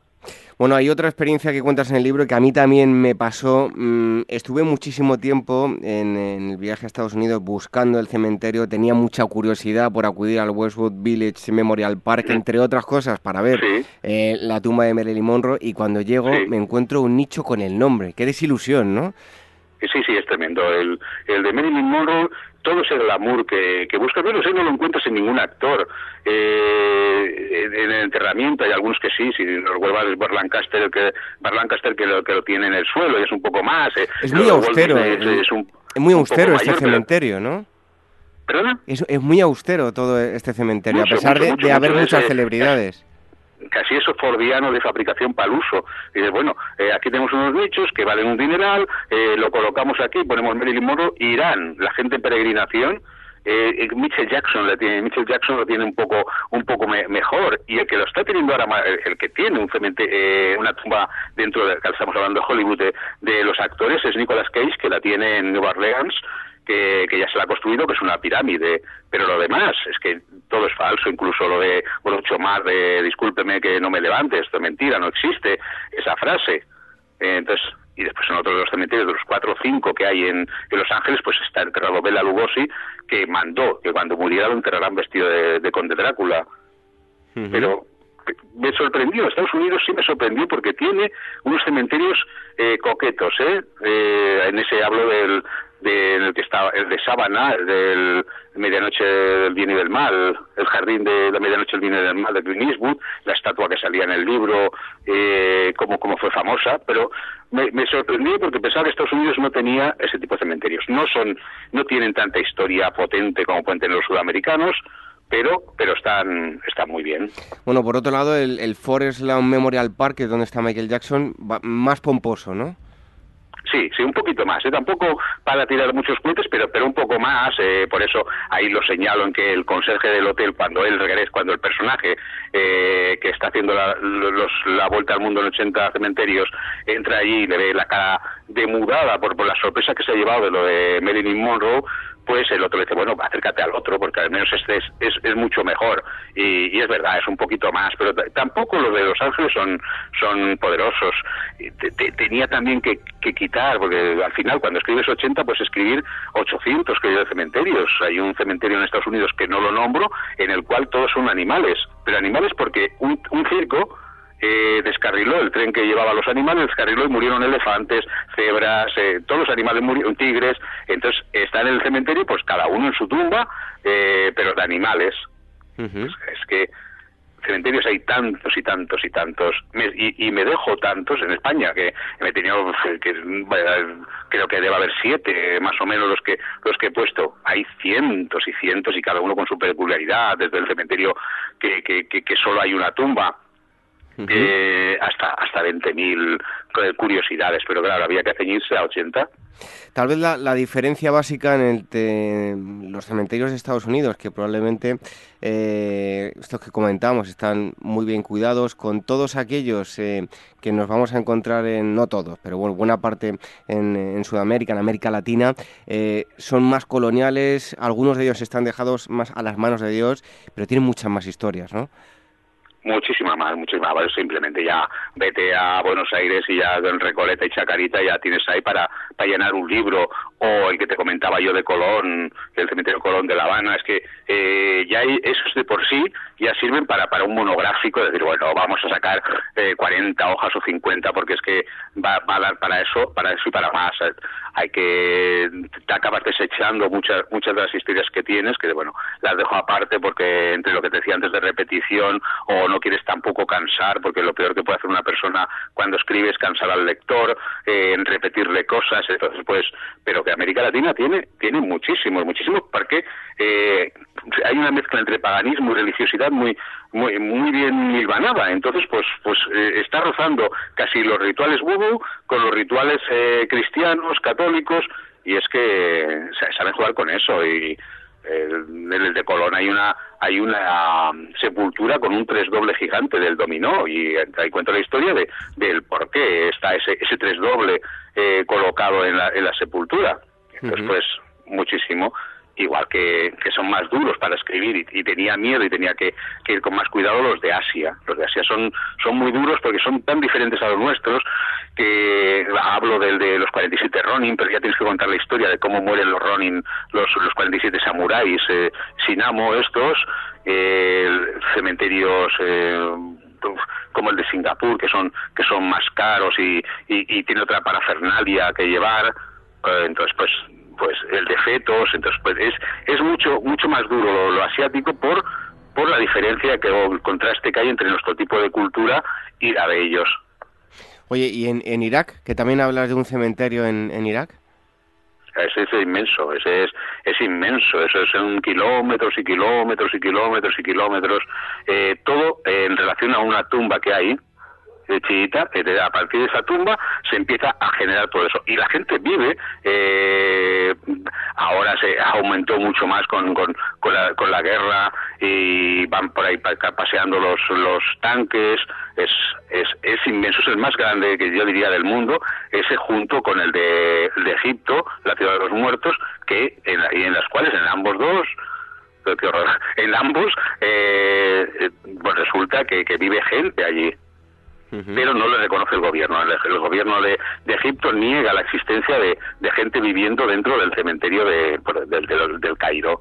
bueno, hay otra experiencia que cuentas en el libro que a mí también me pasó. Mm, estuve muchísimo tiempo en, en, el viaje a Estados Unidos buscando el cementerio. Tenía mucha curiosidad por acudir al Westwood Village Memorial Park, sí. entre otras cosas, para ver sí. eh, la tumba de Marilyn Monroe. Y cuando llego sí. me encuentro un nicho con el nombre. Qué desilusión, ¿no? Sí, sí, es tremendo. El, el de Marilyn Monroe todo ese glamour que, que buscas, pero eso no lo encuentras en ningún actor. Eh, en el enterramiento hay algunos que sí, si nos vuelva es Lancaster, que, Lancaster que lo, que lo tiene en el suelo y es un poco más. Eh. Es muy austero, es, es, un, es, muy austero este mayor, cementerio, pero... ¿no? ¿Perdona? Es, es, muy austero todo este cementerio, mucho, a pesar mucho, de, mucho, de haber muchas celebridades casi eso fordiano de fabricación para el uso. Y dices, bueno, eh, aquí tenemos unos nichos que valen un dineral, eh, lo colocamos aquí, ponemos Marilyn Monroe, irán la gente en peregrinación, eh, Mitchell Jackson le tiene, Mitchell Jackson lo tiene un poco un poco me, mejor y el que lo está teniendo ahora el que tiene un eh, una tumba dentro de estamos hablando de Hollywood de, de, los actores es Nicolas Cage que la tiene en Nueva Orleans que, que, ya se la ha construido, que es una pirámide, pero lo demás es que todo es falso, incluso lo de mucho más de discúlpeme que no me levante, esto es mentira, no existe esa frase. Eh, entonces, y después en otro de los cementerios, de los cuatro o cinco que hay en, en Los Ángeles, pues está enterrado Bela Lugosi, que mandó que cuando muriera lo enterrarán vestido de, de Conde Drácula. Uh -huh. Pero me sorprendió, Estados Unidos sí me sorprendió porque tiene unos cementerios eh, coquetos, ¿eh? ¿eh? En ese hablo del, del que estaba el de Sábana, el del Medianoche del Bien y del Mal, el jardín de la Medianoche del Bien y del Mal de Clint Eastwood, la estatua que salía en el libro, eh, como, como fue famosa, pero me, me sorprendió porque pensaba que Estados Unidos no tenía ese tipo de cementerios. No son, no tienen tanta historia potente como pueden tener los sudamericanos, pero pero están están muy bien. Bueno, por otro lado, el, el Forest Lawn Memorial Park, donde está Michael Jackson, va más pomposo, ¿no? Sí, sí, un poquito más. ¿eh? Tampoco para tirar muchos cohetes, pero, pero un poco más. Eh, por eso ahí lo señalo en que el conserje del hotel, cuando él regresa, cuando el personaje eh, que está haciendo la, los, la vuelta al mundo en 80 cementerios entra allí y le ve la cara demudada por, por la sorpresa que se ha llevado de lo de Marilyn Monroe, pues el otro le dice, bueno, acércate al otro, porque al menos este es, es, es mucho mejor. Y, y, es verdad, es un poquito más, pero tampoco los de Los Ángeles son, son poderosos. Te, te, tenía también que, que, quitar, porque al final, cuando escribes 80, pues escribir 800 que de cementerios. Hay un cementerio en Estados Unidos que no lo nombro, en el cual todos son animales. Pero animales porque un, un circo eh, descarriló el tren que llevaba a los animales, descarriló y murieron elefantes, cebras, eh, todos los animales murieron, tigres, entonces están en el cementerio, pues cada uno en su tumba, eh, pero de animales. Uh -huh. es, es, que cementerios hay tantos y tantos y tantos, y, me dejo tantos en España, que me he tenido, que, creo que debe haber siete, más o menos los que, los que he puesto. Hay cientos y cientos y cada uno con su peculiaridad, desde el cementerio que, que, que solo hay una tumba, eh, hasta hasta 20.000 curiosidades, pero claro, había que ceñirse a 80. Tal vez la, diferencia básica entre los cementerios de Estados Unidos, que probablemente eh, estos que comentamos están muy bien cuidados, con todos aquellos eh, que nos vamos a encontrar en, no todos, pero bueno, buena parte en, Sudamérica, en América Latina, eh, son más coloniales, algunos de ellos están dejados más a las manos de Dios, pero tienen muchas más historias, ¿no? Muchísima más, muchísima más. Simplemente ya vete a Buenos Aires y ya en Recoleta y Chacarita ya tienes ahí para, para llenar un libro. O el que te comentaba yo de Colón, el cementerio Colón de La Habana. Es que eh, ya hay, esos de por sí ya sirven para, para un monográfico. Es decir, bueno, vamos a sacar eh, 40 hojas o 50 porque es que va, va, a dar para eso, para eso y para más. Hay que, te acabas desechando muchas, muchas de las historias que tienes, que bueno, las dejo aparte porque entre lo que te decía antes de repetición o no quieres tampoco cansar, porque lo peor que puede hacer una persona cuando escribe es cansar al lector, eh, en repetirle cosas, entonces pues, pero que América Latina tiene, tiene muchísimos, muchísimos, porque eh, hay una mezcla entre paganismo y religiosidad muy, muy, muy bien milvanada, entonces pues, pues eh, está rozando casi los rituales vudú con los rituales cristianos, católicos, y es que saben jugar con eso y en el de Colón hay una hay una um, sepultura con un tres doble gigante del dominó y ahí cuento la historia de del por qué está ese ese tres doble eh, colocado en la, en la sepultura. Entonces pues muchísimo igual que, son más duros para escribir y, tenía miedo y tenía que, ir con más cuidado los de Asia. Los de Asia son, son muy duros porque son tan diferentes a los nuestros que hablo del de los 47 Ronin, pero ya tienes que contar la historia de cómo mueren los Ronin, los, los 47 samuráis, eh, Sinamo estos, eh, cementerios... Eh, como el de Singapur que son que son más caros y, y, tiene otra parafernalia que llevar eh, entonces pues pues el de fetos, entonces pues es, es mucho, mucho más duro lo, asiático por, por la diferencia que, o el contraste que hay entre nuestro tipo de cultura y la de ellos. Oye, ¿y en, en Irak? Que también hablas de un cementerio en, en Irak. Ese es inmenso, ese es, es inmenso, eso es un kilómetros y kilómetros y kilómetros y kilómetros, eh, todo en relación a una tumba que hay, chiita, a partir de esa tumba se empieza a generar todo eso. Y la gente vive, eh, ahora se aumentó mucho más con, con, con, la, con la guerra y van por ahí paseando los, los tanques, es, es, es inmenso, es el más grande que yo diría del mundo, ese junto con el de, de Egipto, la ciudad de los muertos, que en, y en las cuales en ambos dos. En ambos, eh, eh pues resulta que, que vive gente allí pero no le reconoce el gobierno. El, gobierno de, Egipto niega la existencia de, gente viviendo dentro del cementerio de, del Cairo.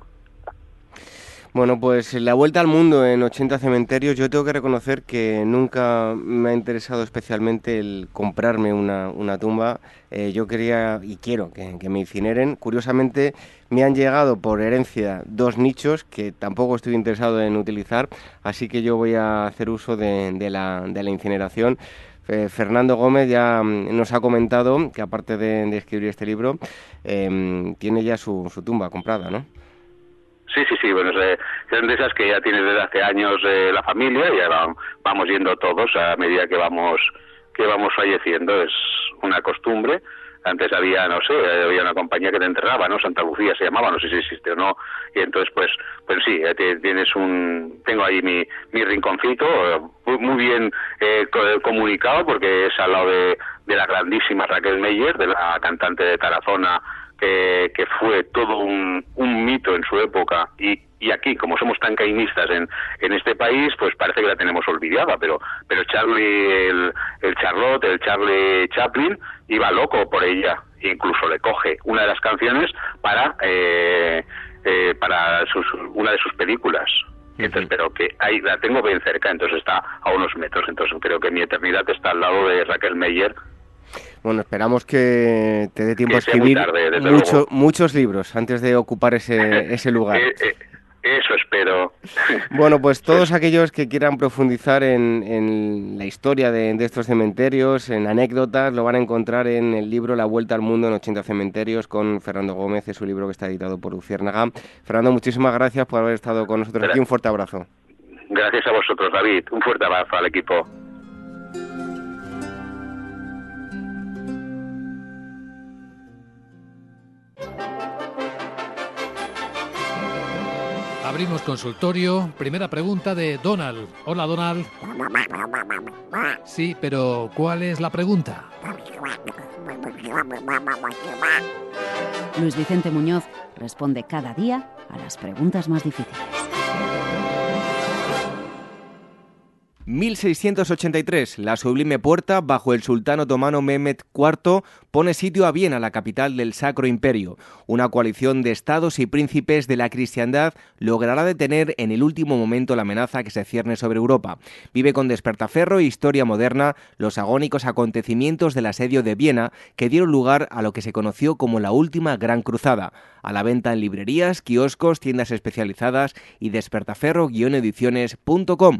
Bueno, pues la vuelta al mundo en 80 cementerios, yo tengo que reconocer que nunca me ha interesado especialmente el comprarme una, tumba. Eh, yo quería y quiero que, me incineren. Curiosamente, me han llegado por herencia dos nichos que tampoco estoy interesado en utilizar, así que yo voy a hacer uso de, la, incineración. Fernando Gómez ya mm, nos ha comentado que aparte de, escribir este libro, em, tiene ya su tumba comprada, ¿no? Sí, sí, sí, bueno, son de esas que ya tienes desde hace años eh, la familia y ya vamos yendo todos a medida que vamos que vamos falleciendo, es una costumbre. Antes había, no sé, había una compañía que te enterraba, ¿no? Santa Lucía se llamaba, no sé si existe o no. Y entonces, pues, pues sí, eh, tienes un, tengo ahí mi, mi rinconcito, muy bien eh, comunicado porque es al lado de, de la grandísima Raquel Meyer, de la cantante de Tarazona, que fue todo un, un, mito en su época. Y, y aquí, como somos tan cainistas en, en este país, pues parece que la tenemos olvidada, pero, pero Charlie, el, el Charlotte, el Charlie Chaplin, iba loco por ella, incluso le coge una de las canciones para, eh, eh, para sus, una de sus películas. Entonces, pero que ahí la tengo bien cerca, entonces está a unos metros, entonces creo que mi eternidad está al lado de Raquel Meyer bueno, esperamos que te dé tiempo a escribir muchos libros antes de ocupar ese, ese lugar. Eh, eh, Eso espero. Bueno, pues todos aquellos que quieran profundizar en, la historia de, estos cementerios, en anécdotas, lo van a encontrar en el libro La Vuelta al Mundo en 80 Cementerios con Fernando Gómez, es un libro que está editado por Luciérnaga. Fernando, muchísimas gracias por haber estado con nosotros aquí. Un fuerte abrazo. Gracias a vosotros, David. Un fuerte abrazo al equipo. Abrimos consultorio. Primera pregunta de Donald. Hola, Donald. Sí, pero ¿cuál es la pregunta? Luis Vicente Muñoz responde cada día a las preguntas más difíciles. 1683, la sublime puerta, bajo el sultán otomano Mehmet IV, pone sitio a Viena, la capital del Sacro Imperio. Una coalición de estados y príncipes de la cristiandad logrará detener en el último momento la amenaza que se cierne sobre Europa. Vive con despertaferro e historia moderna los agónicos acontecimientos del asedio de Viena que dieron lugar a lo que se conoció como la última Gran Cruzada. A la venta en librerías, kioscos, tiendas especializadas y despertaferro-ediciones.com.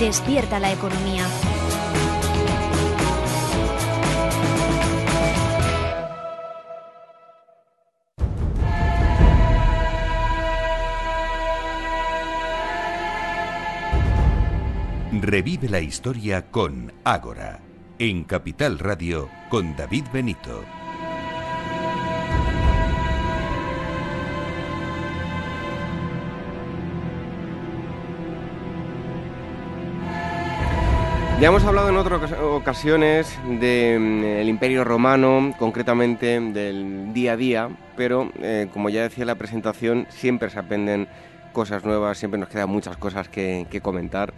Despierta la economía. Revive la historia con Ágora, en Capital Radio con David Benito. Ya hemos hablado en otras ocasiones del mm, Imperio Romano, concretamente del día a día, pero eh, como ya decía en la presentación, siempre se aprenden cosas nuevas, siempre nos quedan muchas cosas que, comentar.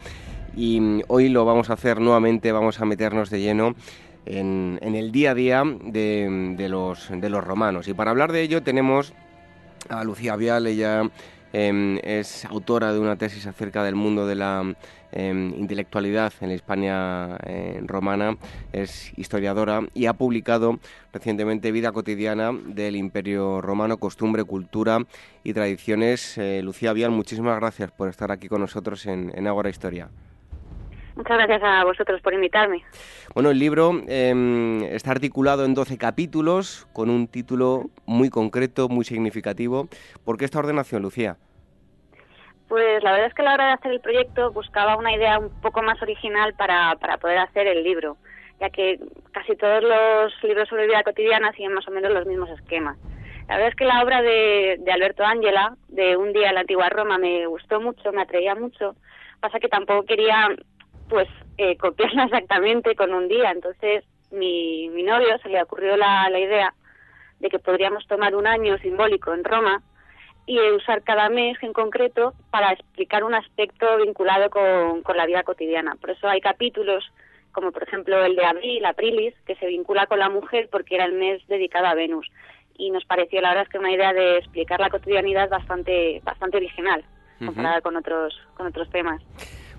Y mm, hoy lo vamos a hacer nuevamente, vamos a meternos de lleno en, el día a día de, los, de los romanos. Y para hablar de ello tenemos a Lucía Vial, ella em, es autora de una tesis acerca del mundo de la Em, intelectualidad en la Hispania eh, romana, es historiadora y ha publicado recientemente Vida cotidiana del Imperio Romano, costumbre, cultura y tradiciones. Eh, Lucía Vial, muchísimas gracias por estar aquí con nosotros en, en Historia. Muchas gracias a vosotros por invitarme. Bueno, el libro em, está articulado en 12 capítulos con un título muy concreto, muy significativo. ¿Por qué esta ordenación, Lucía? Pues la verdad es que a la hora de hacer el proyecto buscaba una idea un poco más original para, para poder hacer el libro, ya que casi todos los libros sobre vida cotidiana siguen más o menos los mismos esquemas. La verdad es que la obra de, de Alberto Ángela, de Un día en la antigua Roma, me gustó mucho, me atraía mucho. Pasa que tampoco quería pues eh, copiarla exactamente con un día. Entonces mi, mi novio se le ocurrió la, la idea de que podríamos tomar un año simbólico en Roma y usar cada mes en concreto para explicar un aspecto vinculado con, la vida cotidiana. Por eso hay capítulos como por ejemplo el de abril, Aprilis, que se vincula con la mujer porque era el mes dedicado a Venus. Y nos pareció la verdad es que una idea de explicar la cotidianidad bastante, bastante original comparada con otros, con otros temas.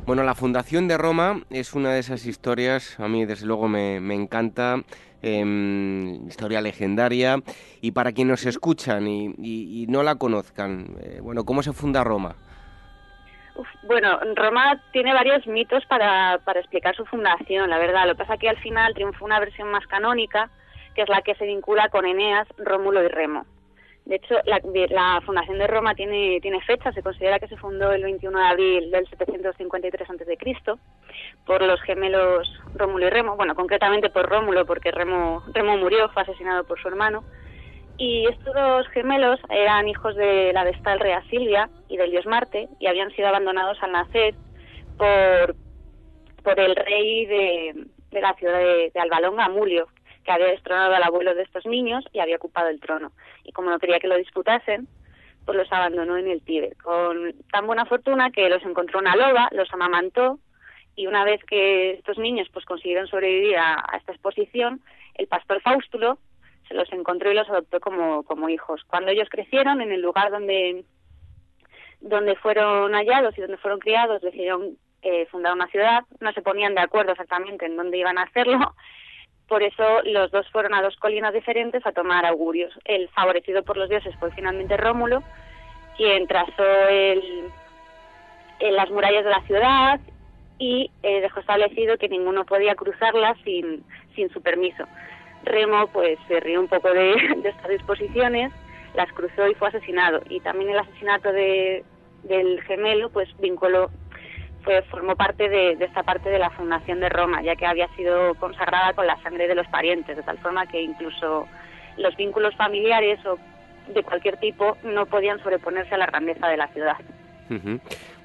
Bueno, la fundación de Roma es una de esas historias, a mí desde luego me, me encanta, Em, historia legendaria. Y para quienes nos escuchan y, no la conozcan, eh, bueno, ¿cómo se funda Roma? bueno, Roma tiene varios mitos para, para explicar su fundación, la verdad. Lo que pasa es que al final triunfó una versión más canónica, que es la que se vincula con Eneas, Rómulo y Remo. De hecho, la, fundación de Roma tiene, fecha, se considera que se fundó el 21 de abril del 753 a.C. por los gemelos Rómulo y Remo, bueno, concretamente por Rómulo, porque Remo, Remo murió, fue asesinado por su hermano. Y estos dos gemelos eran hijos de la vestal Rea Silvia y del dios Marte, y habían sido abandonados al nacer por, por el rey de, la ciudad de, de Albalonga, Amulio, que había destronado al abuelo de estos niños y había ocupado el trono. Y como no quería que lo disputasen, pues los abandonó en el Tíbet, con tan buena fortuna que los encontró una loba, los amamantó, y una vez que estos niños pues consiguieron sobrevivir a, esta exposición, el pastor Faustulo se los encontró y los adoptó como, como hijos. Cuando ellos crecieron, en el lugar donde, donde fueron hallados y donde fueron criados, decidieron eh, fundar una ciudad, no se ponían de acuerdo exactamente en dónde iban a hacerlo, por eso los dos fueron a dos colinas diferentes a tomar augurios. El favorecido por los dioses fue finalmente Rómulo, quien trazó el, las murallas de la ciudad y eh, dejó establecido que ninguno podía cruzarlas sin, sin su permiso. Remo pues se rió un poco de, de, estas disposiciones, las cruzó y fue asesinado. Y también el asesinato de, del gemelo pues vinculó formó parte de, esta parte de la fundación de Roma, ya que había sido consagrada con la sangre de los parientes, de tal forma que incluso los vínculos familiares o de cualquier tipo no podían sobreponerse a la grandeza de la ciudad.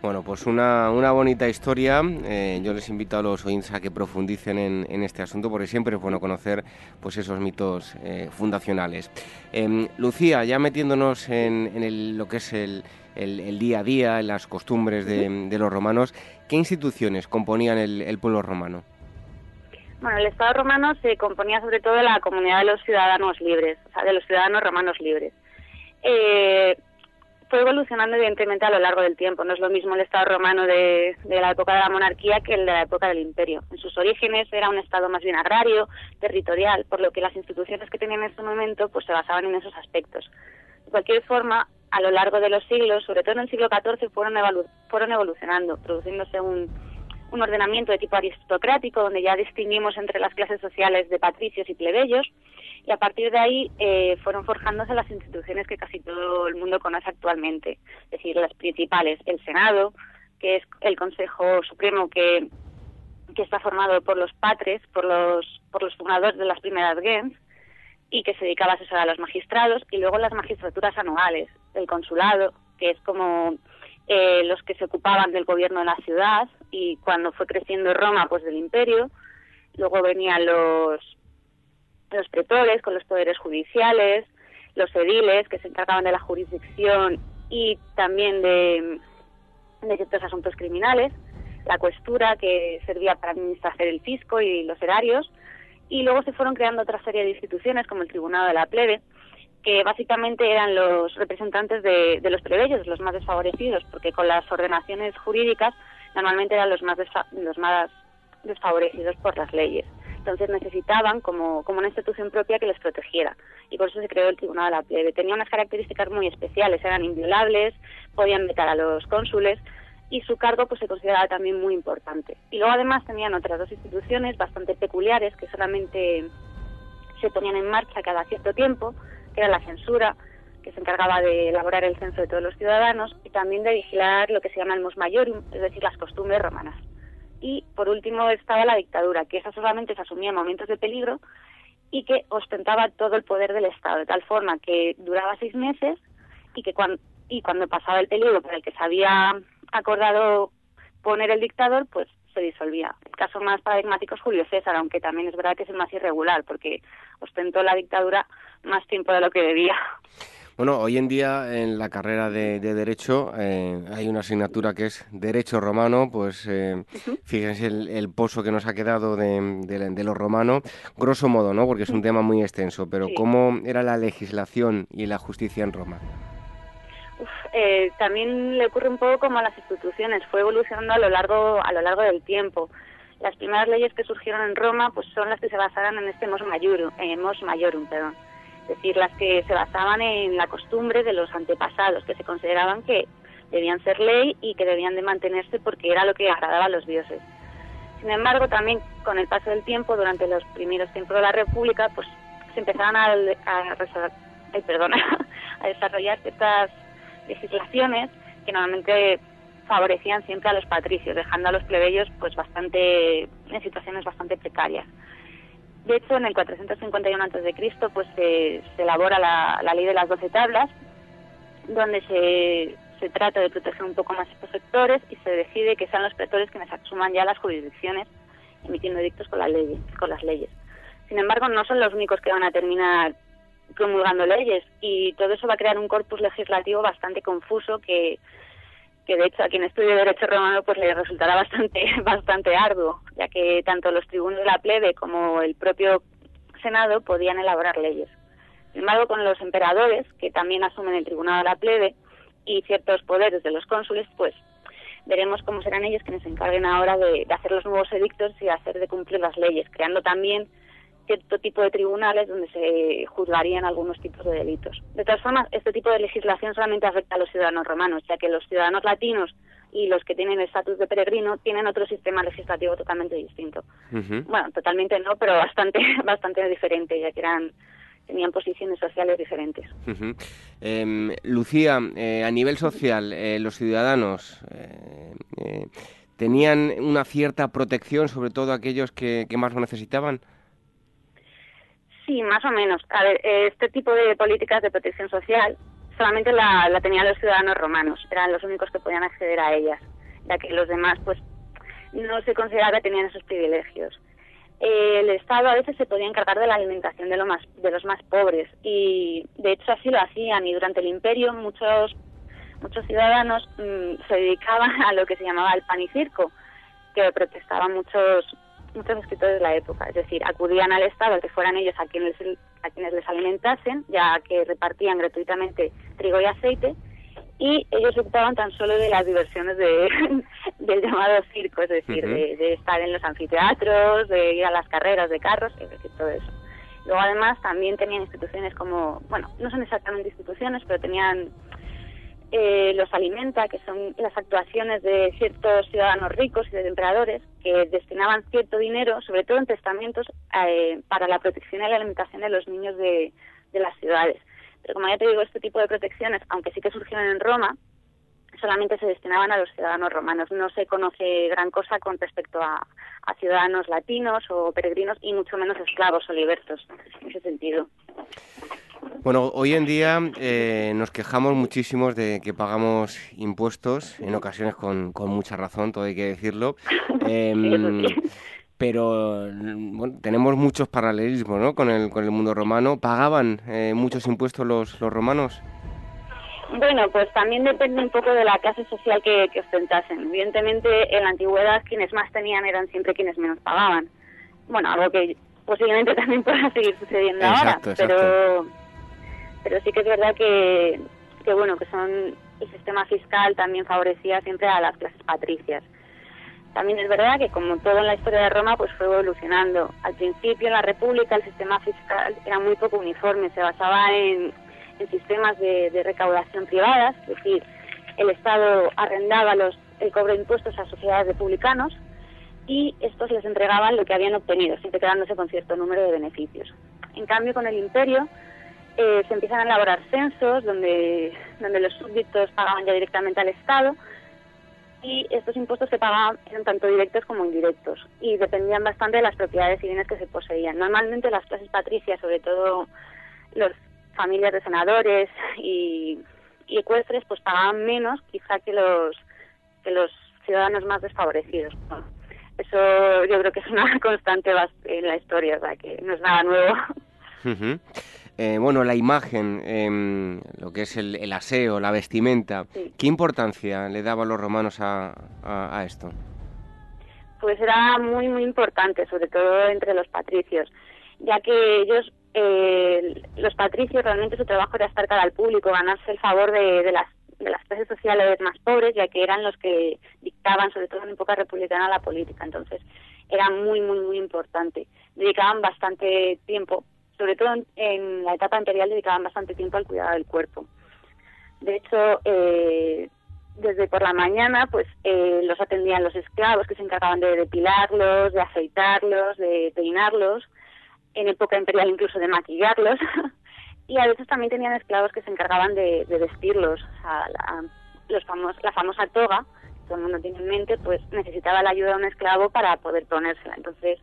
Bueno, pues una, una bonita historia. Eh, yo les invito a los oyentes a que profundicen en, este asunto porque siempre es bueno conocer pues esos mitos eh, fundacionales. Em, Lucía, ya metiéndonos en, lo que es el, el, día a día, las costumbres de, los romanos, ¿qué instituciones componían el, pueblo romano? Bueno, el Estado romano se componía sobre todo de la comunidad de los ciudadanos libres, o sea, de los ciudadanos romanos libres. Eh, fue evolucionando evidentemente a lo largo del tiempo. No es lo mismo el Estado romano de, de, la época de la monarquía que el de la época del imperio. En sus orígenes era un Estado más bien agrario, territorial, por lo que las instituciones que tenían en ese momento pues se basaban en esos aspectos. De cualquier forma, a lo largo de los siglos, sobre todo en el siglo XIV, fueron, fueron evolucionando, produciéndose un, un ordenamiento de tipo aristocrático, donde ya distinguimos entre las clases sociales de patricios y plebeyos, y a partir de ahí eh, fueron forjándose las instituciones que casi todo el mundo conoce actualmente, es decir, las principales, el Senado, que es el Consejo Supremo que, que está formado por los patres, por los, por los fundadores de las primeras gens, y que se dedicaba a asesorar a los magistrados, y luego las magistraturas anuales, el consulado, que es como eh, los que se ocupaban del gobierno de la ciudad, y cuando fue creciendo Roma, pues del imperio, luego venían los, los pretores con los poderes judiciales, los ediles que se encargaban de la jurisdicción y también de, de ciertos asuntos criminales, la cuestura que servía para administrar el fisco y los erarios, y luego se fueron creando otra serie de instituciones como el Tribunado de la Plebe, que básicamente eran los representantes de, los plebeyos, los más desfavorecidos, porque con las ordenaciones jurídicas normalmente eran los más, los más desfavorecidos por las leyes. Entonces necesitaban como, como una institución propia que les protegiera y por eso se creó el Tribunal de la Plebe. Tenía unas características muy especiales, eran inviolables, podían vetar a los cónsules, y su cargo pues se consideraba también muy importante. Y luego además tenían otras dos instituciones bastante peculiares que solamente se ponían en marcha cada cierto tiempo, que era la censura, que se encargaba de elaborar el censo de todos los ciudadanos y también de vigilar lo que se llama el mos maiorum, es decir, las costumbres romanas. Y por último estaba la dictadura, que esa solamente se asumía en momentos de peligro y que ostentaba todo el poder del Estado, de tal forma que duraba seis meses y que cuando, y cuando pasaba el peligro por el que se había acordado poner el dictador, pues se disolvía. El caso más paradigmático es Julio César, aunque también es verdad que es el más irregular, porque ostentó la dictadura más tiempo de lo que debía. Bueno, hoy en día en la carrera de, Derecho eh, hay una asignatura que es Derecho Romano, pues eh, fíjense el, pozo que nos ha quedado de, de, lo romano, grosso modo, ¿no? Porque es un tema muy extenso, pero ¿cómo era la legislación y la justicia en Roma? Eh, también le ocurre un poco como a las instituciones, fue evolucionando a lo largo a lo largo del tiempo. Las primeras leyes que surgieron en Roma pues son las que se basaban en este mos maiorum, eh, mos maiorum perdón. es decir, las que se basaban en la costumbre de los antepasados, que se consideraban que debían ser ley y que debían de mantenerse porque era lo que agradaba a los dioses. Sin embargo, también con el paso del tiempo, durante los primeros tiempos de la República, pues se empezaron a, a, a desarrollar ciertas legislaciones que normalmente favorecían siempre a los patricios, dejando a los plebeyos pues bastante en situaciones bastante precarias. De hecho, en el 451 a.C. pues se, se elabora la, la, ley de las doce tablas, donde se, se trata de proteger un poco más estos sectores y se decide que sean los pretores quienes asuman ya las jurisdicciones emitiendo edictos con las leyes. Con las leyes. Sin embargo, no son los únicos que van a terminar promulgando leyes y todo eso va a crear un corpus legislativo bastante confuso que que de hecho a quien estudie derecho romano pues le resultará bastante bastante arduo, ya que tanto los tribunos de la plebe como el propio senado podían elaborar leyes. Sin embargo, con los emperadores, que también asumen el tribunado de la plebe, y ciertos poderes de los cónsules, pues veremos cómo serán ellos quienes se encarguen ahora de, de hacer los nuevos edictos y hacer de cumplir las leyes, creando también cierto tipo de tribunales donde se juzgarían algunos tipos de delitos. De todas formas, este tipo de legislación solamente afecta a los ciudadanos romanos, ya que los ciudadanos latinos y los que tienen el estatus de peregrino tienen otro sistema legislativo totalmente distinto. Bueno, totalmente no, pero bastante bastante diferente, ya que eran tenían posiciones sociales diferentes. Em, Lucía, eh, a nivel social, eh, los ciudadanos eh, tenían una cierta protección, sobre todo aquellos que más lo necesitaban. Sí, más o menos. A ver, este tipo de políticas de protección social solamente la, tenían los ciudadanos romanos, eran los únicos que podían acceder a ellas, ya que los demás, pues, no se consideraba que tenían esos privilegios. el Estado a veces se podía encargar de la alimentación de, más, de los más pobres y, de hecho, así lo hacían y durante el Imperio muchos muchos ciudadanos mm, se dedicaban a lo que se llamaba el pan y circo, que protestaban muchos muchos escritores de la época, es decir, acudían al Estado que fueran ellos a quienes, a quienes les alimentasen, ya que repartían gratuitamente trigo y aceite, y ellos se ocupaban tan solo de las diversiones de, del llamado circo, es decir, de, estar en los anfiteatros, de ir a las carreras de carros, es decir, todo eso. Luego además también tenían instituciones como, bueno, no son exactamente instituciones, pero tenían eh, los alimenta, que son las actuaciones de ciertos ciudadanos ricos y de emperadores que destinaban cierto dinero, sobre todo en testamentos, eh, para la protección y la alimentación de los niños de, las ciudades. Pero como ya te digo, este tipo de protecciones, aunque sí que surgieron en Roma, solamente se destinaban a los ciudadanos romanos. No se conoce gran cosa con respecto a, a ciudadanos latinos o peregrinos y mucho menos esclavos o libertos en ese sentido. Bueno, hoy en día eh, nos quejamos muchísimo de que pagamos impuestos, en ocasiones con, con mucha razón, todo hay que decirlo. Em, pero bueno, tenemos muchos paralelismos ¿no? con, el, con el mundo romano. ¿Pagaban eh, muchos impuestos los, los romanos? Bueno, pues también depende un poco de la clase social que, que, ostentasen. Evidentemente, en la antigüedad quienes más tenían eran siempre quienes menos pagaban. Bueno, algo que posiblemente también pueda seguir sucediendo ahora, pero pero sí que es verdad que, que bueno que son el sistema fiscal también favorecía siempre a las clases patricias. También es verdad que como todo en la historia de Roma pues fue evolucionando. Al principio en la República el sistema fiscal era muy poco uniforme, se basaba en, en sistemas de, de, recaudación privadas, es decir, el Estado arrendaba los, el cobro de impuestos a sociedades republicanos y estos les entregaban lo que habían obtenido, siempre quedándose con cierto número de beneficios. En cambio, con el imperio eh, se empiezan a elaborar censos donde, donde los súbditos pagaban ya directamente al Estado y estos impuestos se pagaban eran tanto directos como indirectos y dependían bastante de las propiedades y bienes que se poseían. Normalmente las clases patricias, sobre todo las familias de senadores y, y ecuestres, pues pagaban menos quizá que los, que los ciudadanos más desfavorecidos. Eso yo creo que es una constante en la historia, o sea, que no es nada nuevo. Eh, bueno, la imagen, em, lo que es el, aseo, la vestimenta, ¿qué importancia le daban los romanos a, esto? Pues era muy, muy importante, sobre todo entre los patricios, ya que ellos, eh, los patricios, realmente su trabajo era estar cara al público, ganarse el favor de, las de las clases sociales más pobres, ya que eran los que dictaban, sobre todo en época republicana, la política. Entonces, era muy, muy, muy importante. Dedicaban bastante tiempo sobre todo en, la etapa anterior dedicaban bastante tiempo al cuidado del cuerpo. De hecho, eh, desde por la mañana, pues eh, los atendían los esclavos que se encargaban de depilarlos, de afeitarlos, de peinarlos, en época imperial incluso de maquillarlos, y a veces también tenían esclavos que se encargaban de, vestirlos. la, famosa toga, que todo el mundo tiene en mente, pues necesitaba la ayuda de un esclavo para poder ponérsela. Entonces,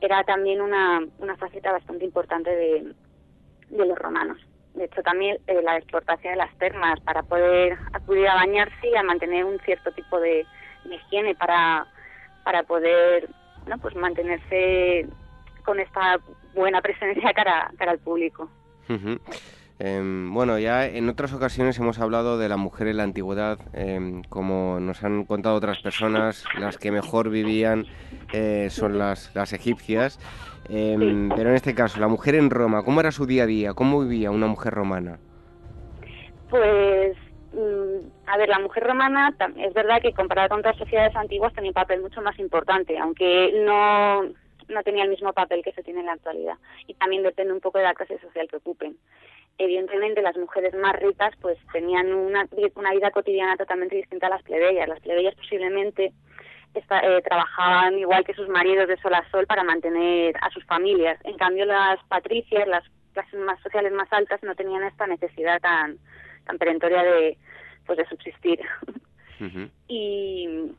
era también una, una faceta bastante importante de, de los romanos. De hecho, también eh, la exportación de las termas para poder acudir a bañarse y a mantener un cierto tipo de, higiene para, para poder ¿no? pues mantenerse con esta buena presencia cara, cara al público. Em, bueno, ya en otras ocasiones hemos hablado de la mujer en la antigüedad, em, como nos han contado otras personas, las que mejor vivían eh, son las, las egipcias, em, pero en este caso, la mujer en Roma, ¿cómo era su día a día? ¿Cómo vivía una mujer romana? Pues, mm, a ver, la mujer romana es verdad que comparada con otras sociedades antiguas tenía un papel mucho más importante, aunque no, no tenía el mismo papel que se tiene en la actualidad. Y también depende un poco de la clase social que ocupen evidentemente las mujeres más ricas pues tenían una, una vida cotidiana totalmente distinta a las plebeyas. Las plebeyas posiblemente eh, trabajaban igual que sus maridos de sol a sol para mantener a sus familias. En cambio las patricias, las clases más sociales más altas no tenían esta necesidad tan tan perentoria de pues de subsistir. y,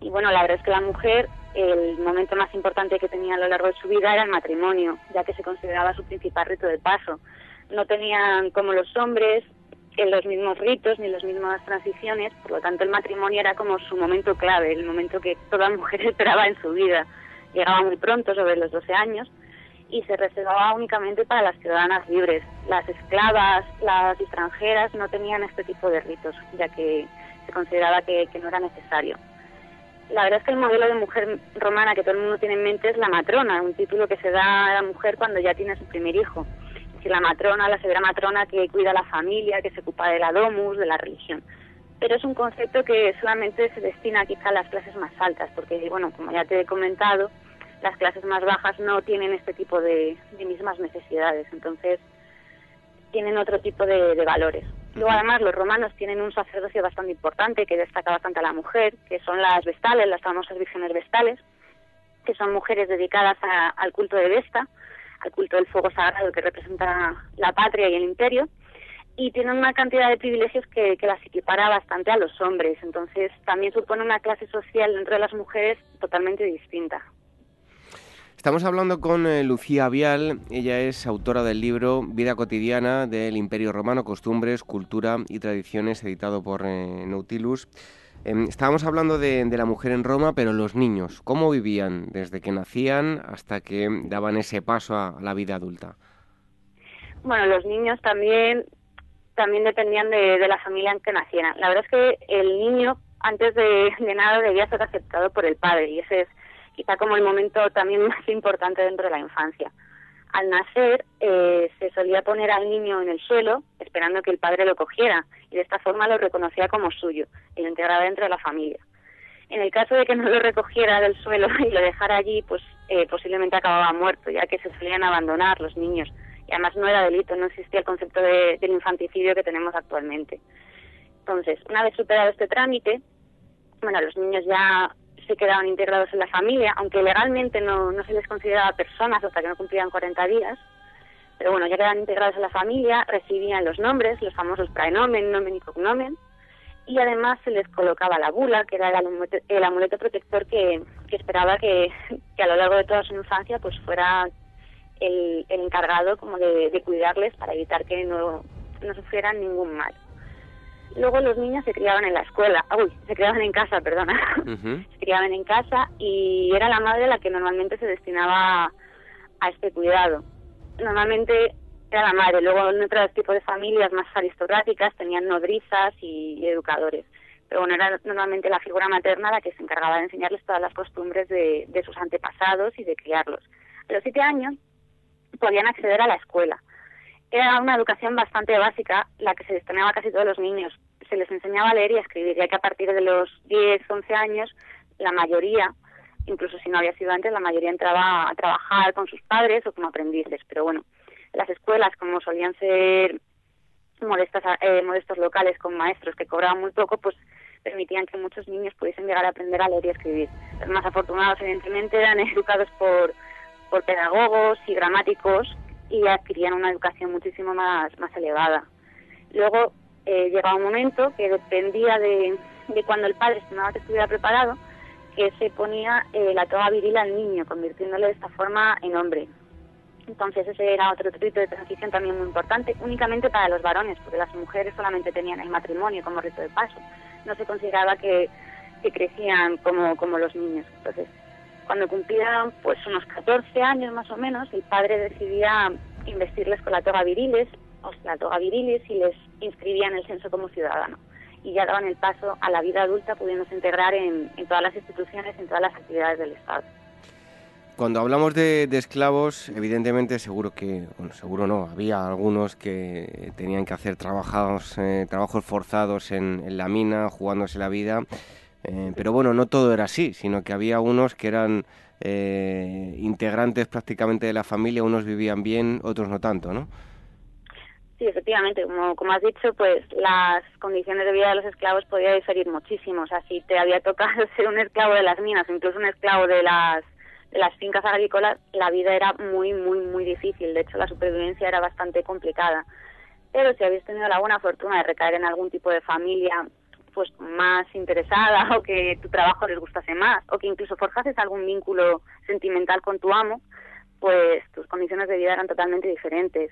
y bueno, la verdad es que la mujer, el momento más importante que tenía a lo largo de su vida era el matrimonio, ya que se consideraba su principal rito de paso no tenían como los hombres los mismos ritos ni las mismas transiciones, por lo tanto el matrimonio era como su momento clave, el momento que toda mujer esperaba en su vida. Llegaba muy pronto, sobre los 12 años, y se reservaba únicamente para las ciudadanas libres. Las esclavas, las extranjeras no tenían este tipo de ritos, ya que se consideraba que, que no era necesario. La verdad es que el modelo de mujer romana que todo el mundo tiene en mente es la matrona, un título que se da a la mujer cuando ya tiene su primer hijo la matrona, la severa matrona que cuida a la familia, que se ocupa de la domus, de la religión. Pero es un concepto que solamente se destina quizá a las clases más altas, porque, bueno, como ya te he comentado, las clases más bajas no tienen este tipo de, mismas necesidades, entonces tienen otro tipo de, valores. Luego, además, los romanos tienen un sacerdocio bastante importante que destaca bastante a la mujer, que son las vestales, las famosas vírgenes vestales, que son mujeres dedicadas al culto de Vesta, al culto del fuego sagrado que representa la patria y el imperio, y tienen una cantidad de privilegios que, las equipara bastante a los hombres. Entonces, también supone una clase social dentro de las mujeres totalmente distinta. Estamos hablando con eh, Lucía Vial, ella es autora del libro Vida cotidiana del Imperio Romano, Costumbres, Cultura y Tradiciones, editado por eh, Nautilus. Em, estábamos hablando de, la mujer en Roma, pero los niños, ¿cómo vivían desde que nacían hasta que daban ese paso a, la vida adulta? Bueno, los niños también también dependían de, la familia en que nacieran. La verdad es que el niño, antes de, de nada, debía ser aceptado por el padre y ese es quizá como el momento también más importante dentro de la infancia. Al nacer eh, se solía poner al niño en el suelo esperando que el padre lo cogiera y de esta forma lo reconocía como suyo y lo integraba dentro de la familia. En el caso de que no lo recogiera del suelo y lo dejara allí, pues eh, posiblemente acababa muerto, ya que se solían abandonar los niños. Y además no era delito, no existía el concepto de, del infanticidio que tenemos actualmente. Entonces, una vez superado este trámite, bueno, los niños ya se quedaban integrados en la familia, aunque legalmente no, se les consideraba personas hasta que no cumplían 40 días. Pero bueno, ya quedaban integrados en la familia, recibían los nombres, los famosos praenomen, nomen y cognomen, y además se les colocaba la bula, que era el amuleto, protector que, esperaba que, a lo largo de toda su infancia pues fuera el, encargado como de, cuidarles para evitar que no sufrieran ningún mal. Luego los niños se criaban en la escuela, uy, se criaban en casa, perdona, se criaban en casa y era la madre la que normalmente se destinaba a este cuidado. Normalmente era la madre, luego en otros tipos de familias más aristocráticas tenían nodrizas y, educadores, pero bueno, era normalmente la figura materna la que se encargaba de enseñarles todas las costumbres de, de sus antepasados y de criarlos. A los siete años podían acceder a la escuela era una educación bastante básica la que se destinaba a casi todos los niños. Se les enseñaba a leer y a escribir, ya que a partir de los 10, 11 años, la mayoría, incluso si no había sido antes, la mayoría entraba a trabajar con sus padres o como aprendices. Pero bueno, las escuelas, como solían ser modestas, eh, modestos locales con maestros que cobraban muy poco, pues permitían que muchos niños pudiesen llegar a aprender a leer y escribir. Los más afortunados, evidentemente, eran educados por, por pedagogos y gramáticos y adquirían una educación muchísimo más, más elevada. Luego eh, llegaba un momento que dependía de, de cuando el padre estimaba que estuviera preparado, que se ponía eh, la toga viril al niño, convirtiéndole de esta forma en hombre. Entonces ese era otro rito de transición también muy importante, únicamente para los varones, porque las mujeres solamente tenían el matrimonio como rito de paso. No se consideraba que, que crecían como, como los niños. Entonces, cuando cumplían pues unos 14 años más o menos, el padre decidía investirles con la toga viriles, o la toga virilis y les inscribía en el censo como ciudadano. Y ya daban el paso a la vida adulta pudiéndose integrar en, todas las instituciones, en todas las actividades del Estado. Cuando hablamos de, esclavos, evidentemente seguro que, bueno, seguro no, había algunos que tenían que hacer trabajos, eh, trabajos forzados en, la mina, jugándose la vida, eh, pero bueno, no todo era así, sino que había unos que eran eh, integrantes prácticamente de la familia, unos vivían bien, otros no tanto, ¿no? Sí, efectivamente, como, has dicho, pues las condiciones de vida de los esclavos podían diferir muchísimo. O sea, si te había tocado ser un esclavo de las minas o incluso un esclavo de las de las fincas agrícolas, la vida era muy, muy, muy difícil. De hecho, la supervivencia era bastante complicada. Pero si habéis tenido la buena fortuna de recaer en algún tipo de familia pues más interesada o que tu trabajo les gustase más o que incluso forjases algún vínculo sentimental con tu amo, pues tus condiciones de vida eran totalmente diferentes.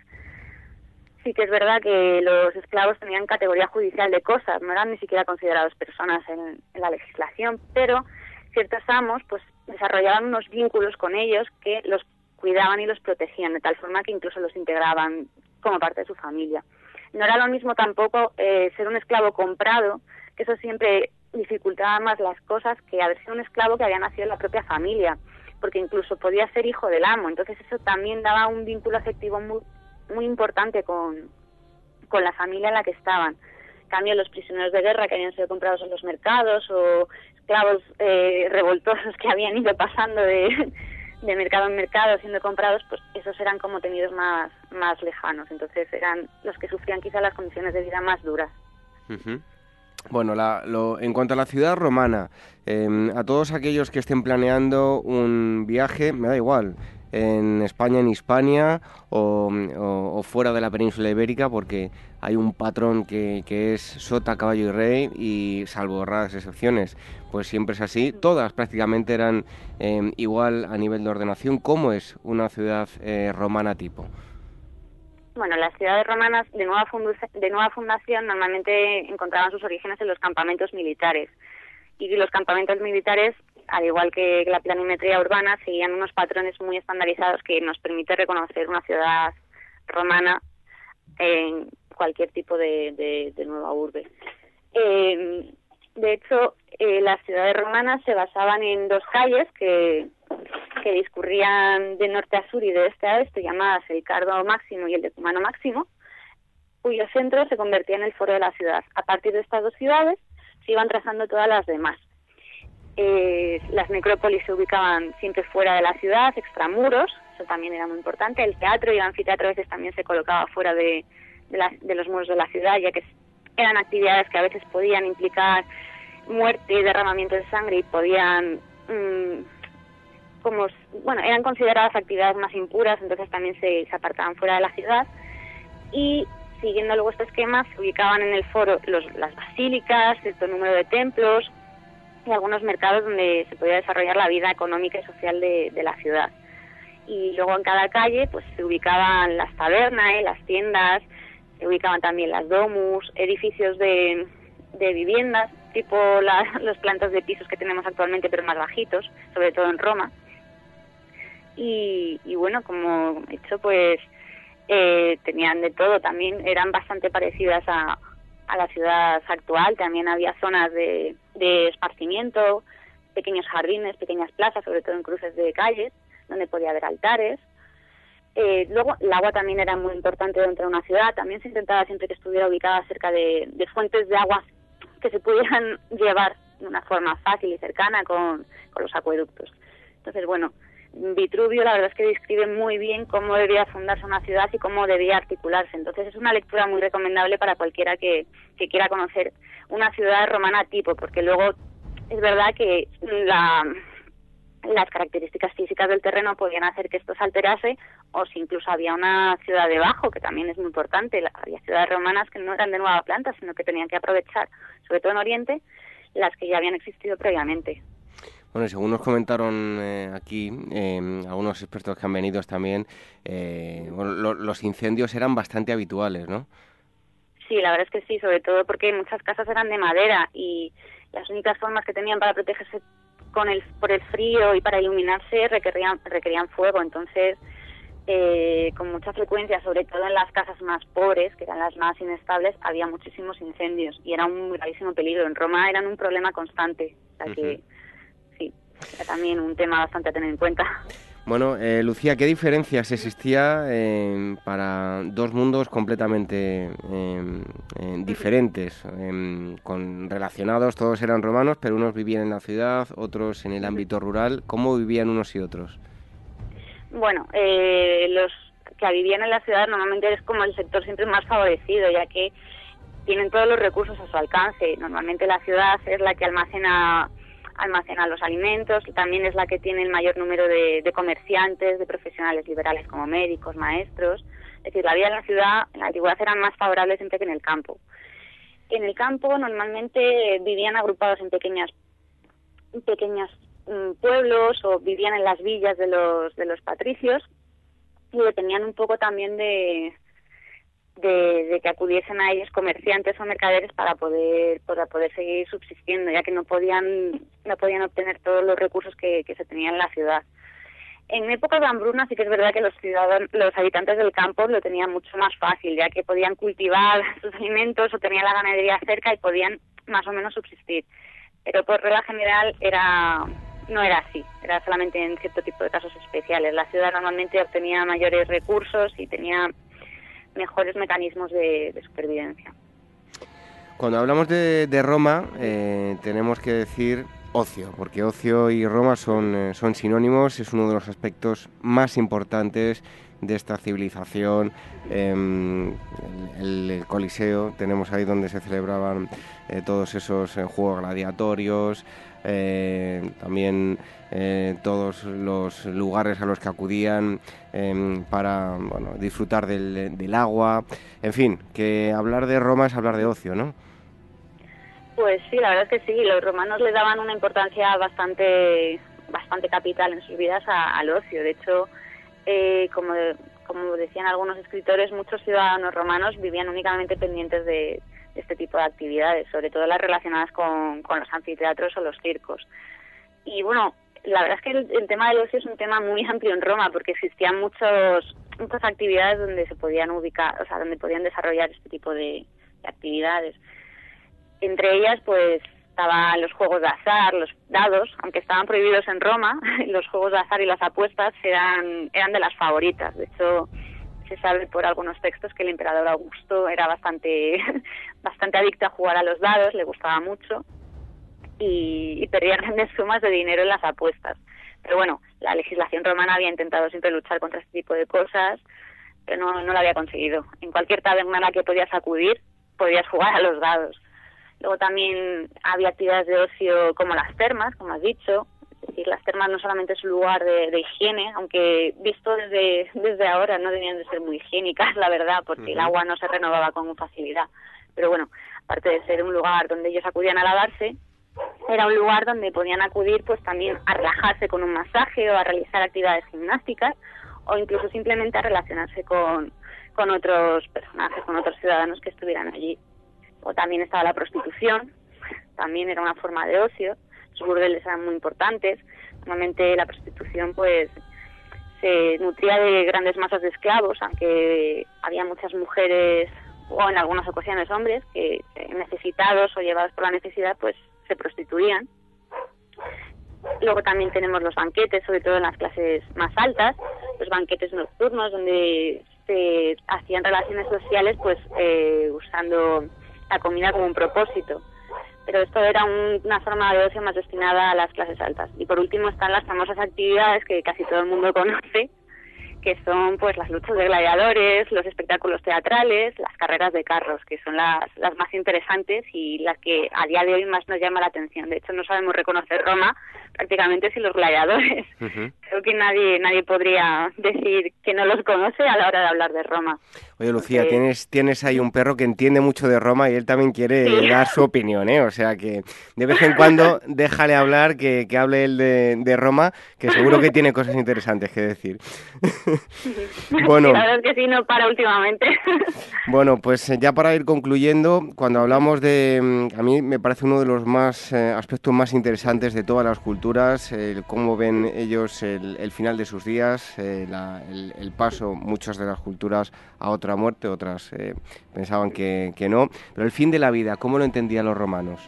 Sí que es verdad que los esclavos tenían categoría judicial de cosas, no eran ni siquiera considerados personas en, la legislación, pero ciertos amos pues desarrollaban unos vínculos con ellos que los cuidaban y los protegían, de tal forma que incluso los integraban como parte de su familia. No era lo mismo tampoco eh, ser un esclavo comprado, que eso siempre dificultaba más las cosas que haber sido un esclavo que había nacido en la propia familia, porque incluso podía ser hijo del amo. Entonces eso también daba un vínculo afectivo muy, muy importante con, con la familia en la que estaban. En cambio, los prisioneros de guerra que habían sido comprados en los mercados o esclavos eh, revoltosos que habían ido pasando de, de mercado en mercado siendo comprados, pues esos eran como tenidos más, más lejanos. Entonces eran los que sufrían quizá las condiciones de vida más duras. Uh. Bueno, en cuanto a la ciudad romana, eh, a todos aquellos que estén planeando un viaje, me da igual, en España, en Hispania o, fuera de la península ibérica, porque hay un patrón que, es sota, caballo y rey, y salvo raras excepciones, pues siempre es así. Todas prácticamente eran eh, igual a nivel de ordenación. ¿Cómo es una ciudad eh, romana tipo? Bueno, las ciudades romanas de nueva, de nueva fundación normalmente encontraban sus orígenes en los campamentos militares. Y los campamentos militares al igual que la planimetría urbana, seguían unos patrones muy estandarizados que nos permite reconocer una ciudad romana en cualquier tipo de, nueva urbe. Eh, de hecho, eh, las ciudades romanas se basaban en dos calles que, que discurrían de norte a sur y de este a oeste, llamadas el Cardo Máximo y el Decumano Máximo, cuyo centro se convertía en el foro de la ciudad. A partir de estas dos ciudades se iban trazando todas las demás. Eh, las necrópolis se ubicaban siempre fuera de la ciudad, extramuros, eso también era muy importante. El teatro y el anfiteatro a veces también se colocaba fuera de, los muros de la ciudad, ya que eran actividades que a veces podían implicar muerte y derramamiento de sangre y podían, mmm, como, bueno, eran consideradas actividades más impuras, entonces también se, apartaban fuera de la ciudad. Y siguiendo luego este esquema, se ubicaban en el foro los, las basílicas, cierto número de templos, y algunos mercados donde se podía desarrollar la vida económica y social de, la ciudad. Y luego en cada calle pues se ubicaban las tabernas, ¿eh? las tiendas, se ubicaban también las domus, edificios de, de viviendas, tipo la, los plantas de pisos que tenemos actualmente, pero más bajitos, sobre todo en Roma. Y, y bueno, como he dicho, pues eh, tenían de todo, también eran bastante parecidas a, a la ciudad actual. También había zonas de, de esparcimiento, pequeños jardines, pequeñas plazas, sobre todo en cruces de calles, donde podía haber altares. Eh, luego, el agua también era muy importante dentro de una ciudad. También se intentaba siempre que estuviera ubicada cerca de, de fuentes de agua que se pudieran llevar de una forma fácil y cercana con, con los acueductos. Entonces, bueno, Vitruvio la verdad es que describe muy bien cómo debía fundarse una ciudad y cómo debía articularse. Entonces es una lectura muy recomendable para cualquiera que, que quiera conocer una ciudad romana tipo, porque luego es verdad que la, las características físicas del terreno podían hacer que esto se alterase o si incluso había una ciudad debajo, que también es muy importante. Había ciudades romanas que no eran de nueva planta, sino que tenían que aprovechar, sobre todo en Oriente, las que ya habían existido previamente. Bueno, según nos comentaron eh, aquí eh, algunos expertos que han venido también, eh, los incendios eran bastante habituales, ¿no? Sí, la verdad es que sí, sobre todo porque muchas casas eran de madera y las únicas formas que tenían para protegerse con el, por el frío y para iluminarse requerían, requerían fuego. Entonces, eh, con mucha frecuencia, sobre todo en las casas más pobres, que eran las más inestables, había muchísimos incendios y era un gravísimo peligro. En Roma eran un problema constante, o sea que era también un tema bastante a tener en cuenta. Bueno, eh, Lucía, ¿qué diferencias existía eh, para dos mundos completamente eh, diferentes, con relacionados? Todos eran romanos, pero unos vivían en la ciudad, otros en el ámbito rural. ¿Cómo vivían unos y otros? Bueno, los que vivían en la ciudad normalmente es como el sector siempre más favorecido, ya que tienen todos los recursos a su alcance. Normalmente la ciudad es la que almacena almacena los alimentos, también es la que tiene el mayor número de, comerciantes, de profesionales liberales como médicos, maestros. Es decir, la vida en la ciudad, en la antigüedad, eran más favorables siempre que en el campo. En el campo normalmente vivían agrupados en pequeñas, pequeños mm, pueblos o vivían en las villas de los, de los patricios y tenían un poco también de, de, que acudiesen a ellos comerciantes o mercaderes para poder para poder seguir subsistiendo ya que no podían no podían obtener todos los recursos que, se tenían en la ciudad en época de hambruna sí que es verdad que los ciudadanos los habitantes del campo lo tenían mucho más fácil ya que podían cultivar sus alimentos o tenían la ganadería cerca y podían más o menos subsistir pero por regla general era no era así, era solamente en cierto tipo de casos especiales. La ciudad normalmente obtenía mayores recursos y tenía mejores mecanismos de, supervivencia. Cuando hablamos de, Roma, eh, tenemos que decir ocio, porque ocio y Roma son, eh, son sinónimos, es uno de los aspectos más importantes de esta civilización. Em, el, Coliseo, tenemos ahí donde se celebraban eh, todos esos juegos gladiatorios, también eh, todos los lugares a los que acudían em, para bueno, disfrutar del, agua. En fin, que hablar de Roma es hablar de ocio, ¿no? Pues sí, la verdad es que sí. Los romanos le daban una importancia bastante, bastante capital en sus vidas al ocio. De hecho, eh, como, como decían algunos escritores, muchos ciudadanos romanos vivían únicamente pendientes de, este tipo de actividades, sobre todo las relacionadas con los anfiteatros o los circos. Y bueno, la verdad es que el, tema del ocio es un tema muy amplio en Roma porque existían muchos muchas actividades donde se podían ubicar, o sea, donde podían desarrollar este tipo de, actividades. Entre ellas, pues estaban los juegos de azar, los dados, aunque estaban prohibidos en Roma, los juegos de azar y las apuestas eran eran de las favoritas. De hecho, se sabe por algunos textos que el emperador Augusto era bastante bastante adicto a jugar a los dados, le gustaba mucho y, perdía grandes sumas de dinero en las apuestas. Pero bueno, la legislación romana había intentado siempre luchar contra este tipo de cosas, pero no, no lo había conseguido. En cualquier taberna a la que podías acudir, podías jugar a los dados. Luego también había actividades de ocio como las termas, como has dicho. Es decir, las termas no solamente es un lugar de, higiene, aunque visto desde, desde ahora no debían de ser muy higiénicas, la verdad, porque el agua no se renovaba con facilidad. Pero bueno, aparte de ser un lugar donde ellos acudían a lavarse, era un lugar donde podían acudir pues también a relajarse con un masaje o a realizar actividades gimnásticas o incluso simplemente a relacionarse con, con otros personajes, con otros ciudadanos que estuvieran allí. O también estaba la prostitución, también era una forma de ocio, los burdeles eran muy importantes, normalmente la prostitución pues se nutría de grandes masas de esclavos, aunque había muchas mujeres o en algunas ocasiones hombres que necesitados o llevados por la necesidad pues se prostituían. Luego también tenemos los banquetes, sobre todo en las clases más altas, los banquetes nocturnos donde se hacían relaciones sociales pues eh, usando la comida como un propósito. pero esto era una forma de ocio más destinada a las clases altas. Y por último están las famosas actividades que casi todo el mundo conoce, que son pues las luchas de gladiadores, los espectáculos teatrales, las carreras de carros, que son las, las más interesantes y las que a día de hoy más nos llama la atención. De hecho, no sabemos reconocer Roma prácticamente sin los gladiadores. Creo que nadie nadie podría decir que no los conoce a la hora de hablar de Roma. Oye, Lucía, tienes, tienes ahí un perro que entiende mucho de Roma y él también quiere dar su opinión, ¿eh? O sea que de vez en cuando déjale hablar, que, que hable él de, de Roma, que seguro que tiene cosas interesantes que decir. bueno, la verdad es que sí, no para últimamente. bueno, pues eh, ya para ir concluyendo, cuando hablamos de, mm, a mí me parece uno de los más eh, aspectos más interesantes de todas las culturas, el cómo ven ellos el, final de sus días, eh, el, paso, muchas de las culturas, a otra muerte, otras pensaban que, no, pero el fin de la vida, ¿cómo lo entendían los romanos?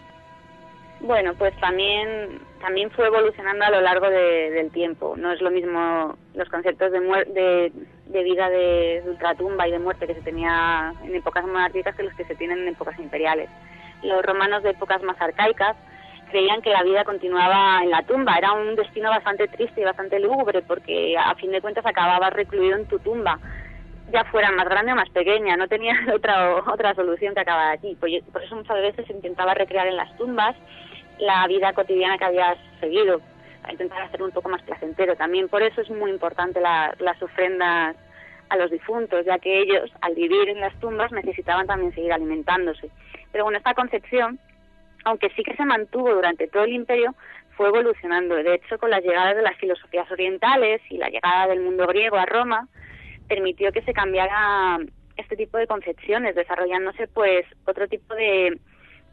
Bueno, pues también también fue evolucionando a lo largo del tiempo. No es lo mismo los conceptos de, de, de vida de, ultratumba y de muerte que se tenía en épocas monárquicas que los que se tienen en épocas imperiales. Los romanos de épocas más arcaicas creían que la vida continuaba en la tumba. Era un destino bastante triste y bastante lúgubre porque a fin de cuentas acababas recluido en tu tumba ya fuera más grande o más pequeña, no tenía otra otra solución que acabar aquí. Por, por eso muchas veces intentaba recrear en las tumbas la vida cotidiana que habías seguido, para intentar hacerlo un poco más placentero. También por eso es muy importante las ofrendas a los difuntos, ya que ellos, al vivir en las tumbas, necesitaban también seguir alimentándose. Pero bueno, esta concepción, aunque sí que se mantuvo durante todo el imperio, fue evolucionando. De hecho, con la llegada de las filosofías orientales y la llegada del mundo griego a Roma, permitió que se cambiara este tipo de concepciones, desarrollándose pues otro tipo de,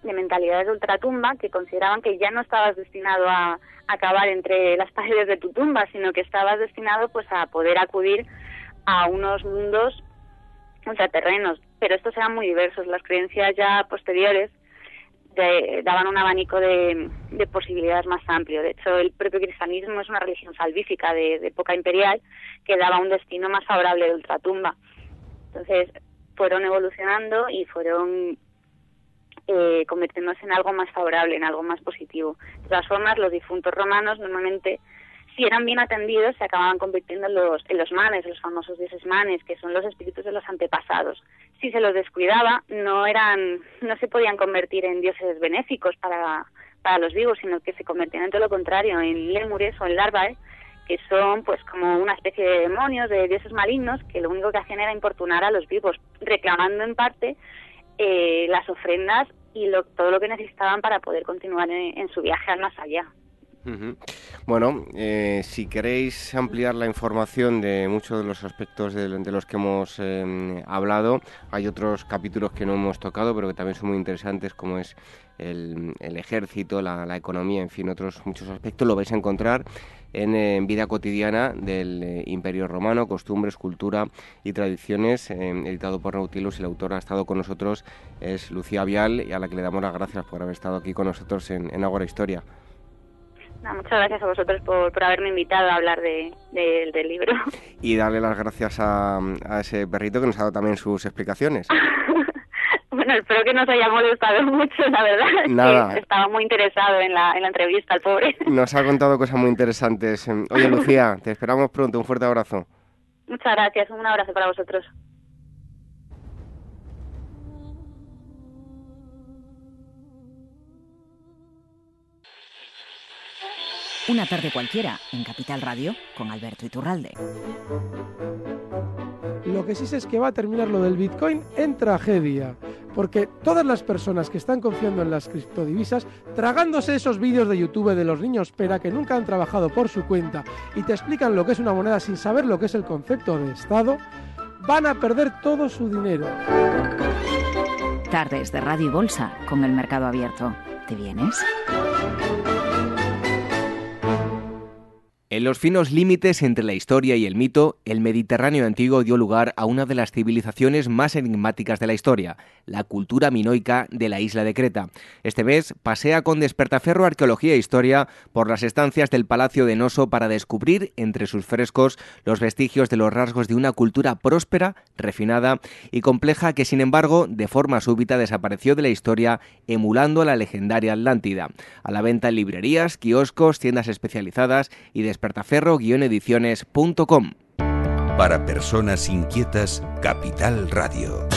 de mentalidades de ultratumba que consideraban que ya no estabas destinado a acabar entre las paredes de tu tumba, sino que estabas destinado pues a poder acudir a unos mundos ultraterrenos. Pero estos eran muy diversos. Las creencias ya posteriores daban un abanico de, posibilidades más amplio. De hecho, el propio cristianismo es una religión salvífica de, de época imperial que daba un destino más favorable de ultratumba. Entonces, fueron evolucionando y fueron eh, convirtiéndose en algo más favorable, en algo más positivo. De todas formas, los difuntos romanos normalmente, si eran bien atendidos, se acababan convirtiendo en los, manes, los famosos dioses manes, que son los espíritus de los antepasados. Si se los descuidaba, no eran, no se podían convertir en dioses benéficos para, para los vivos, sino que se convertían en todo lo contrario, en lémures o en larvae, que son pues como una especie de demonios, de dioses malignos, que lo único que hacían era importunar a los vivos, reclamando en parte eh, las ofrendas y todo lo que necesitaban para poder continuar en, su viaje al más allá. Bueno, eh, si queréis ampliar la información de muchos de los aspectos de, los que hemos em, hablado, hay otros capítulos que no hemos tocado, pero que también son muy interesantes, como es el, ejército, la, economía, en fin, otros muchos aspectos. Lo vais a encontrar en, Vida cotidiana del eh, Imperio Romano, Costumbres, Cultura y Tradiciones, eh, editado por Nautilus y la autora ha estado con nosotros es Lucía Vial y a la que le damos las gracias por haber estado aquí con nosotros en, en Agora Historia. Muchas gracias a vosotros por, haberme invitado a hablar de, del libro. Y darle las gracias a, a, ese perrito que nos ha dado también sus explicaciones. Bueno, espero que no se haya molestado mucho, la verdad. Nada. estaba muy interesado en la, en la entrevista, el pobre. Nos ha contado cosas muy interesantes. Oye, Lucía, te esperamos pronto. Un fuerte abrazo. Muchas gracias. Un abrazo para vosotros. Una tarde cualquiera en Capital Radio con Alberto Iturralde. Lo que sí sé es que va a terminar lo del Bitcoin en tragedia porque todas las personas que están confiando en las criptodivisas, tragándose esos vídeos de YouTube de los niños pera que nunca han trabajado por su cuenta y te explican lo que es una moneda sin saber lo que es el concepto de Estado, van a perder todo su dinero. Tardes de Radio y Bolsa con el mercado abierto. ¿Te vienes? En los finos límites entre la historia y el mito, el Mediterráneo antiguo dio lugar a una de las civilizaciones más enigmáticas de la historia, la cultura minoica de la isla de Creta. Este mes pasea con despertaferro arqueología e historia por las estancias del Palacio de Noso para descubrir entre sus frescos los vestigios de los rasgos de una cultura próspera, refinada y compleja que sin embargo de forma súbita desapareció de la historia emulando a la legendaria Atlántida. A la venta en librerías, kioscos, tiendas especializadas y de despertaferro-ediciones.com. Para personas inquietas, Capital Radio.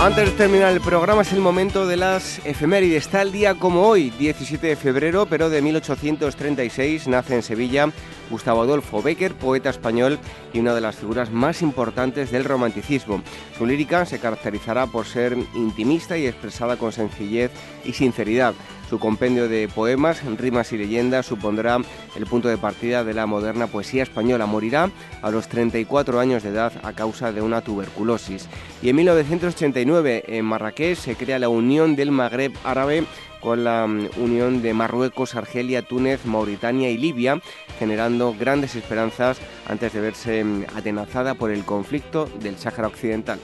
Antes de terminar el programa es el momento de las efemérides. Tal día como hoy, 17 de febrero, pero de 1836, nace en Sevilla Gustavo Adolfo Becker, poeta español y una de las figuras más importantes del romanticismo. Su lírica se caracterizará por ser intimista y expresada con sencillez y sinceridad. Su compendio de poemas, rimas y leyendas supondrá el punto de partida de la moderna poesía española. Morirá a los 34 años de edad a causa de una tuberculosis. Y en 1989 en Marrakech se crea la Unión del Magreb Árabe con la mm, unión de Marruecos, Argelia, Túnez, Mauritania y Libia, generando grandes esperanzas antes de verse mm, atenazada por el conflicto del Sáhara Occidental.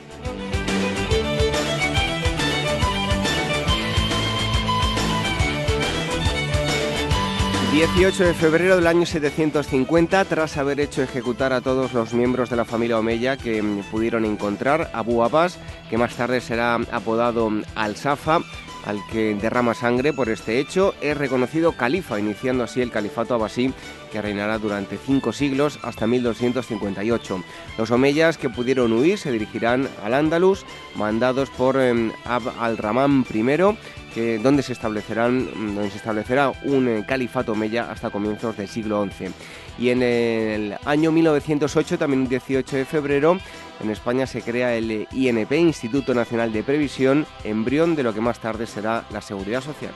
18 de febrero del año 750, tras haber hecho ejecutar a todos los miembros de la familia Omeya que mm, pudieron encontrar, Abu Abbas, que más tarde será apodado Al-Safa, al que derrama sangre por este hecho, es reconocido califa, iniciando así el califato abasí que reinará durante cinco siglos hasta 1258. Los omeyas que pudieron huir se dirigirán al Andalus, mandados por em, Ab al-Rahman I, donde se establecerán donde se establecerá un eh, califato omeya hasta comienzos del siglo XI. Y en el año 1908, también el 18 de febrero, en España se crea el INP, Instituto Nacional de Previsión, embrión de lo que más tarde será la Seguridad Social.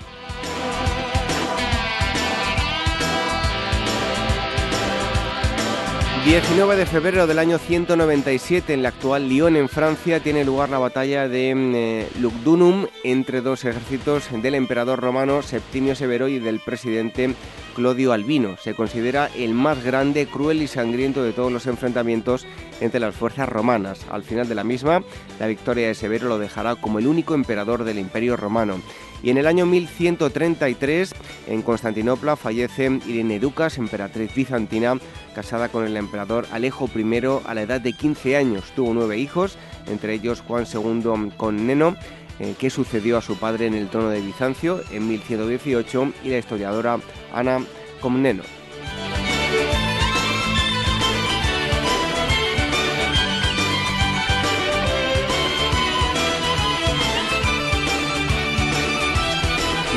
19 de febrero del año 197, en la actual Lyon, en Francia, tiene lugar la batalla de eh, Lugdunum entre dos ejércitos del emperador romano Septimio Severo y del presidente Clodio Albino. Se considera el más grande, cruel y sangriento de todos los enfrentamientos entre las fuerzas romanas. Al final de la misma, la victoria de Severo lo dejará como el único emperador del Imperio Romano. Y en el año 1133, en Constantinopla, fallece Irene Ducas, emperatriz bizantina, casada con el emperador Alejo I a la edad de 15 años. Tuvo nueve hijos, entre ellos Juan II con Neno, eh, que sucedió a su padre en el trono de Bizancio en 1118, y la historiadora Ana Comneno.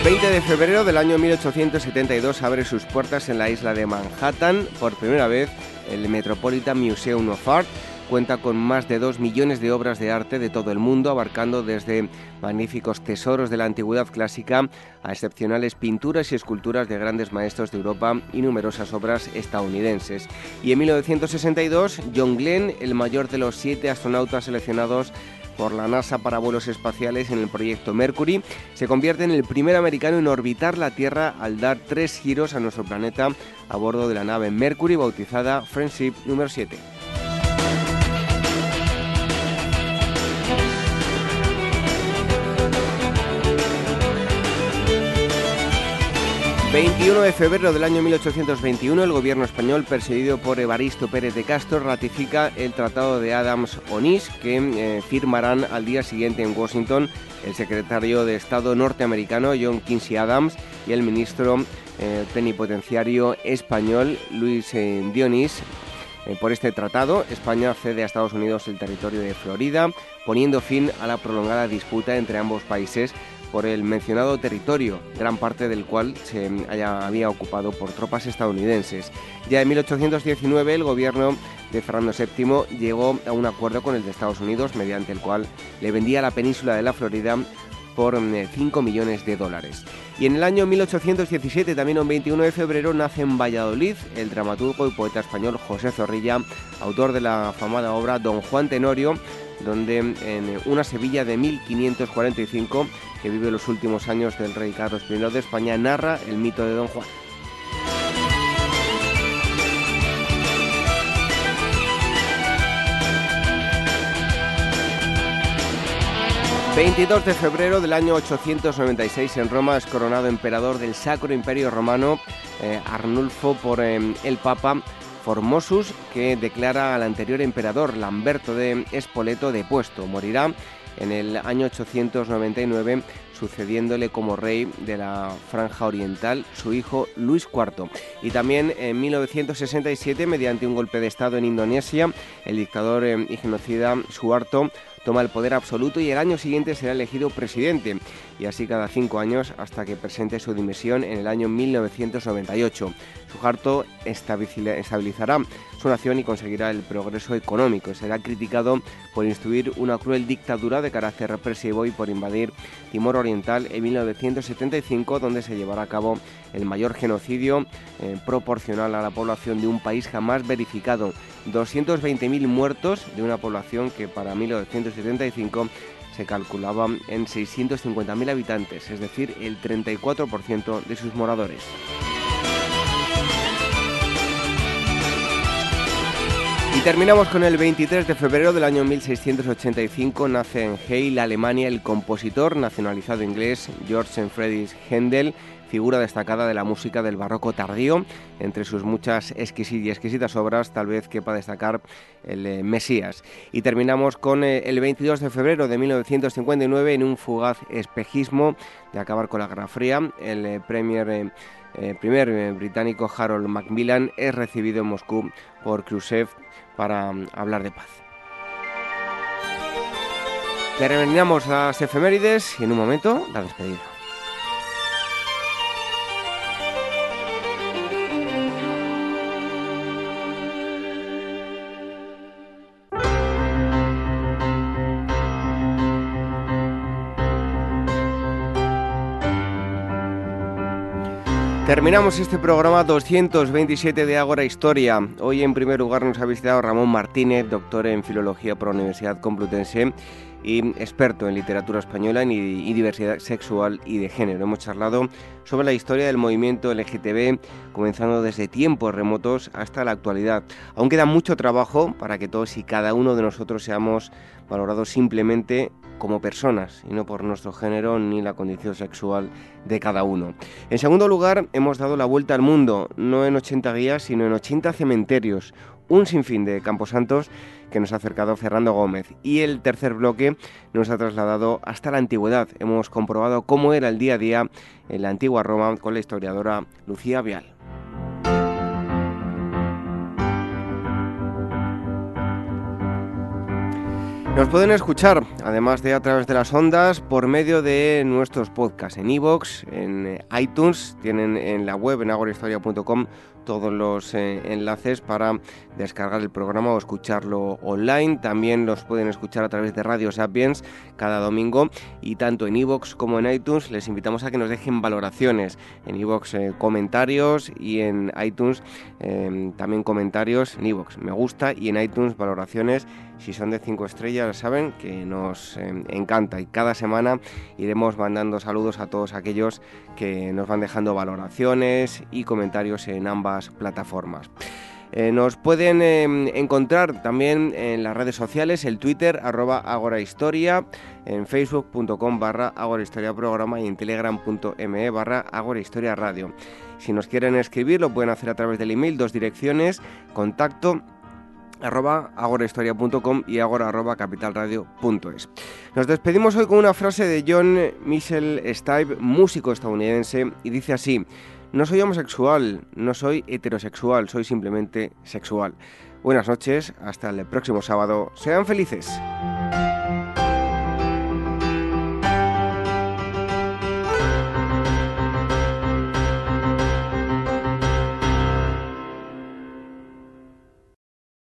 20 de febrero del año 1872 abre sus puertas en la isla de Manhattan. Por primera vez, el Metropolitan Museum of Art cuenta con más de dos millones de obras de arte de todo el mundo, abarcando desde magníficos tesoros de la antigüedad clásica a excepcionales pinturas y esculturas de grandes maestros de Europa y numerosas obras estadounidenses. Y en 1962, John Glenn, el mayor de los siete astronautas seleccionados por la NASA para vuelos espaciales en el proyecto Mercury, se convierte en el primer americano en orbitar la Tierra al dar tres giros a nuestro planeta a bordo de la nave Mercury bautizada Friendship número 7. 21 de febrero del año 1821, el gobierno español, presidido por Evaristo Pérez de Castro, ratifica el Tratado de Adams-Onís, que eh, firmarán al día siguiente en Washington el secretario de Estado norteamericano John Quincy Adams y el ministro eh, plenipotenciario español Luis eh, Dionís. por este tratado, España cede a Estados Unidos el territorio de Florida, poniendo fin a la prolongada disputa entre ambos países por el mencionado territorio, gran parte del cual se había ocupado por tropas estadounidenses. Ya en 1819 el gobierno de Fernando VII llegó a un acuerdo con el de Estados Unidos mediante el cual le vendía la península de la Florida por 5 millones de dólares. Y en el año 1817, también un 21 de febrero, nace en Valladolid el dramaturgo y poeta español José Zorrilla, autor de la famada obra Don Juan Tenorio, donde en una Sevilla de 1545, que vive los últimos años del rey Carlos I de España, narra el mito de Don Juan. 22 de febrero del año 896 en Roma es coronado emperador del Sacro Imperio Romano eh, Arnulfo por eh, el Papa Formosus que declara al anterior emperador Lamberto de Espoleto depuesto. Morirá en el año 899 sucediéndole como rey de la Franja Oriental su hijo Luis IV. Y también en 1967, mediante un golpe de Estado en Indonesia, el dictador eh, y genocida Suharto toma el poder absoluto y el año siguiente será elegido presidente, y así cada cinco años hasta que presente su dimisión en el año 1998. Suharto estabilizará su nación y conseguirá el progreso económico. Será criticado por instituir una cruel dictadura de carácter represivo y por invadir Timor Oriental en 1975, donde se llevará a cabo el mayor genocidio eh, proporcional a la población de un país jamás verificado. 220.000 muertos de una población que para 1975 se calculaba en 650.000 habitantes, es decir, el 34% de sus moradores. Terminamos con el 23 de febrero del año 1685. Nace en Heil, Alemania, el compositor nacionalizado inglés George Friedrich Händel, figura destacada de la música del barroco tardío. Entre sus muchas exquisitas y exquisitas obras, tal vez quepa destacar el eh, Mesías. Y terminamos con eh, el 22 de febrero de 1959 en un fugaz espejismo de acabar con la Guerra Fría. El eh, premier primer británico Harold Macmillan es recibido en Moscú por Khrushchev para mm, hablar de paz. Terminamos las efemérides y en un momento la despedida. Terminamos este programa 227 de Ágora Historia. Hoy en primer lugar nos ha visitado Ramón Martínez, doctor en Filología por la Universidad Complutense y experto en literatura española y diversidad sexual y de género. Hemos charlado sobre la historia del movimiento LGTB, comenzando desde tiempos remotos hasta la actualidad. Aún queda mucho trabajo para que todos y cada uno de nosotros seamos valorados simplemente como personas y no por nuestro género ni la condición sexual de cada uno. En segundo lugar, hemos dado la vuelta al mundo, no en 80 guías, sino en 80 cementerios, un sinfín de camposantos que nos ha acercado Fernando Gómez. Y el tercer bloque nos ha trasladado hasta la antigüedad. Hemos comprobado cómo era el día a día en la antigua Roma con la historiadora Lucía Vial. Nos pueden escuchar, además de a través de las ondas, por medio de nuestros podcasts en iVoox, en iTunes, tienen en la web en agorahistoria.com todos los eh, enlaces para descargar el programa o escucharlo online. También los pueden escuchar a través de Radio Sapiens cada domingo y tanto en iVoox como en iTunes les invitamos a que nos dejen valoraciones. En iVoox eh, comentarios y en iTunes también comentarios. En iVoox me gusta y en iTunes valoraciones. Si son de 5 estrellas saben que nos em, encanta y cada semana iremos mandando saludos a todos aquellos que nos van dejando valoraciones y comentarios en ambas plataformas. Eh, nos pueden em, encontrar también en las redes sociales, el Twitter, arroba agorahistoria, en facebook.com barra agorahistoria y en telegram.me barra agorahistoria. Si nos quieren escribir, lo pueden hacer a través del email, dos direcciones, contacto arroba agorahistoria.com y agora arroba capitalradio.es. Nos despedimos hoy con una frase de John Michel Stipe, músico estadounidense, y dice así, no soy homosexual, no soy heterosexual, soy simplemente sexual. Buenas noches, hasta el próximo sábado, sean felices.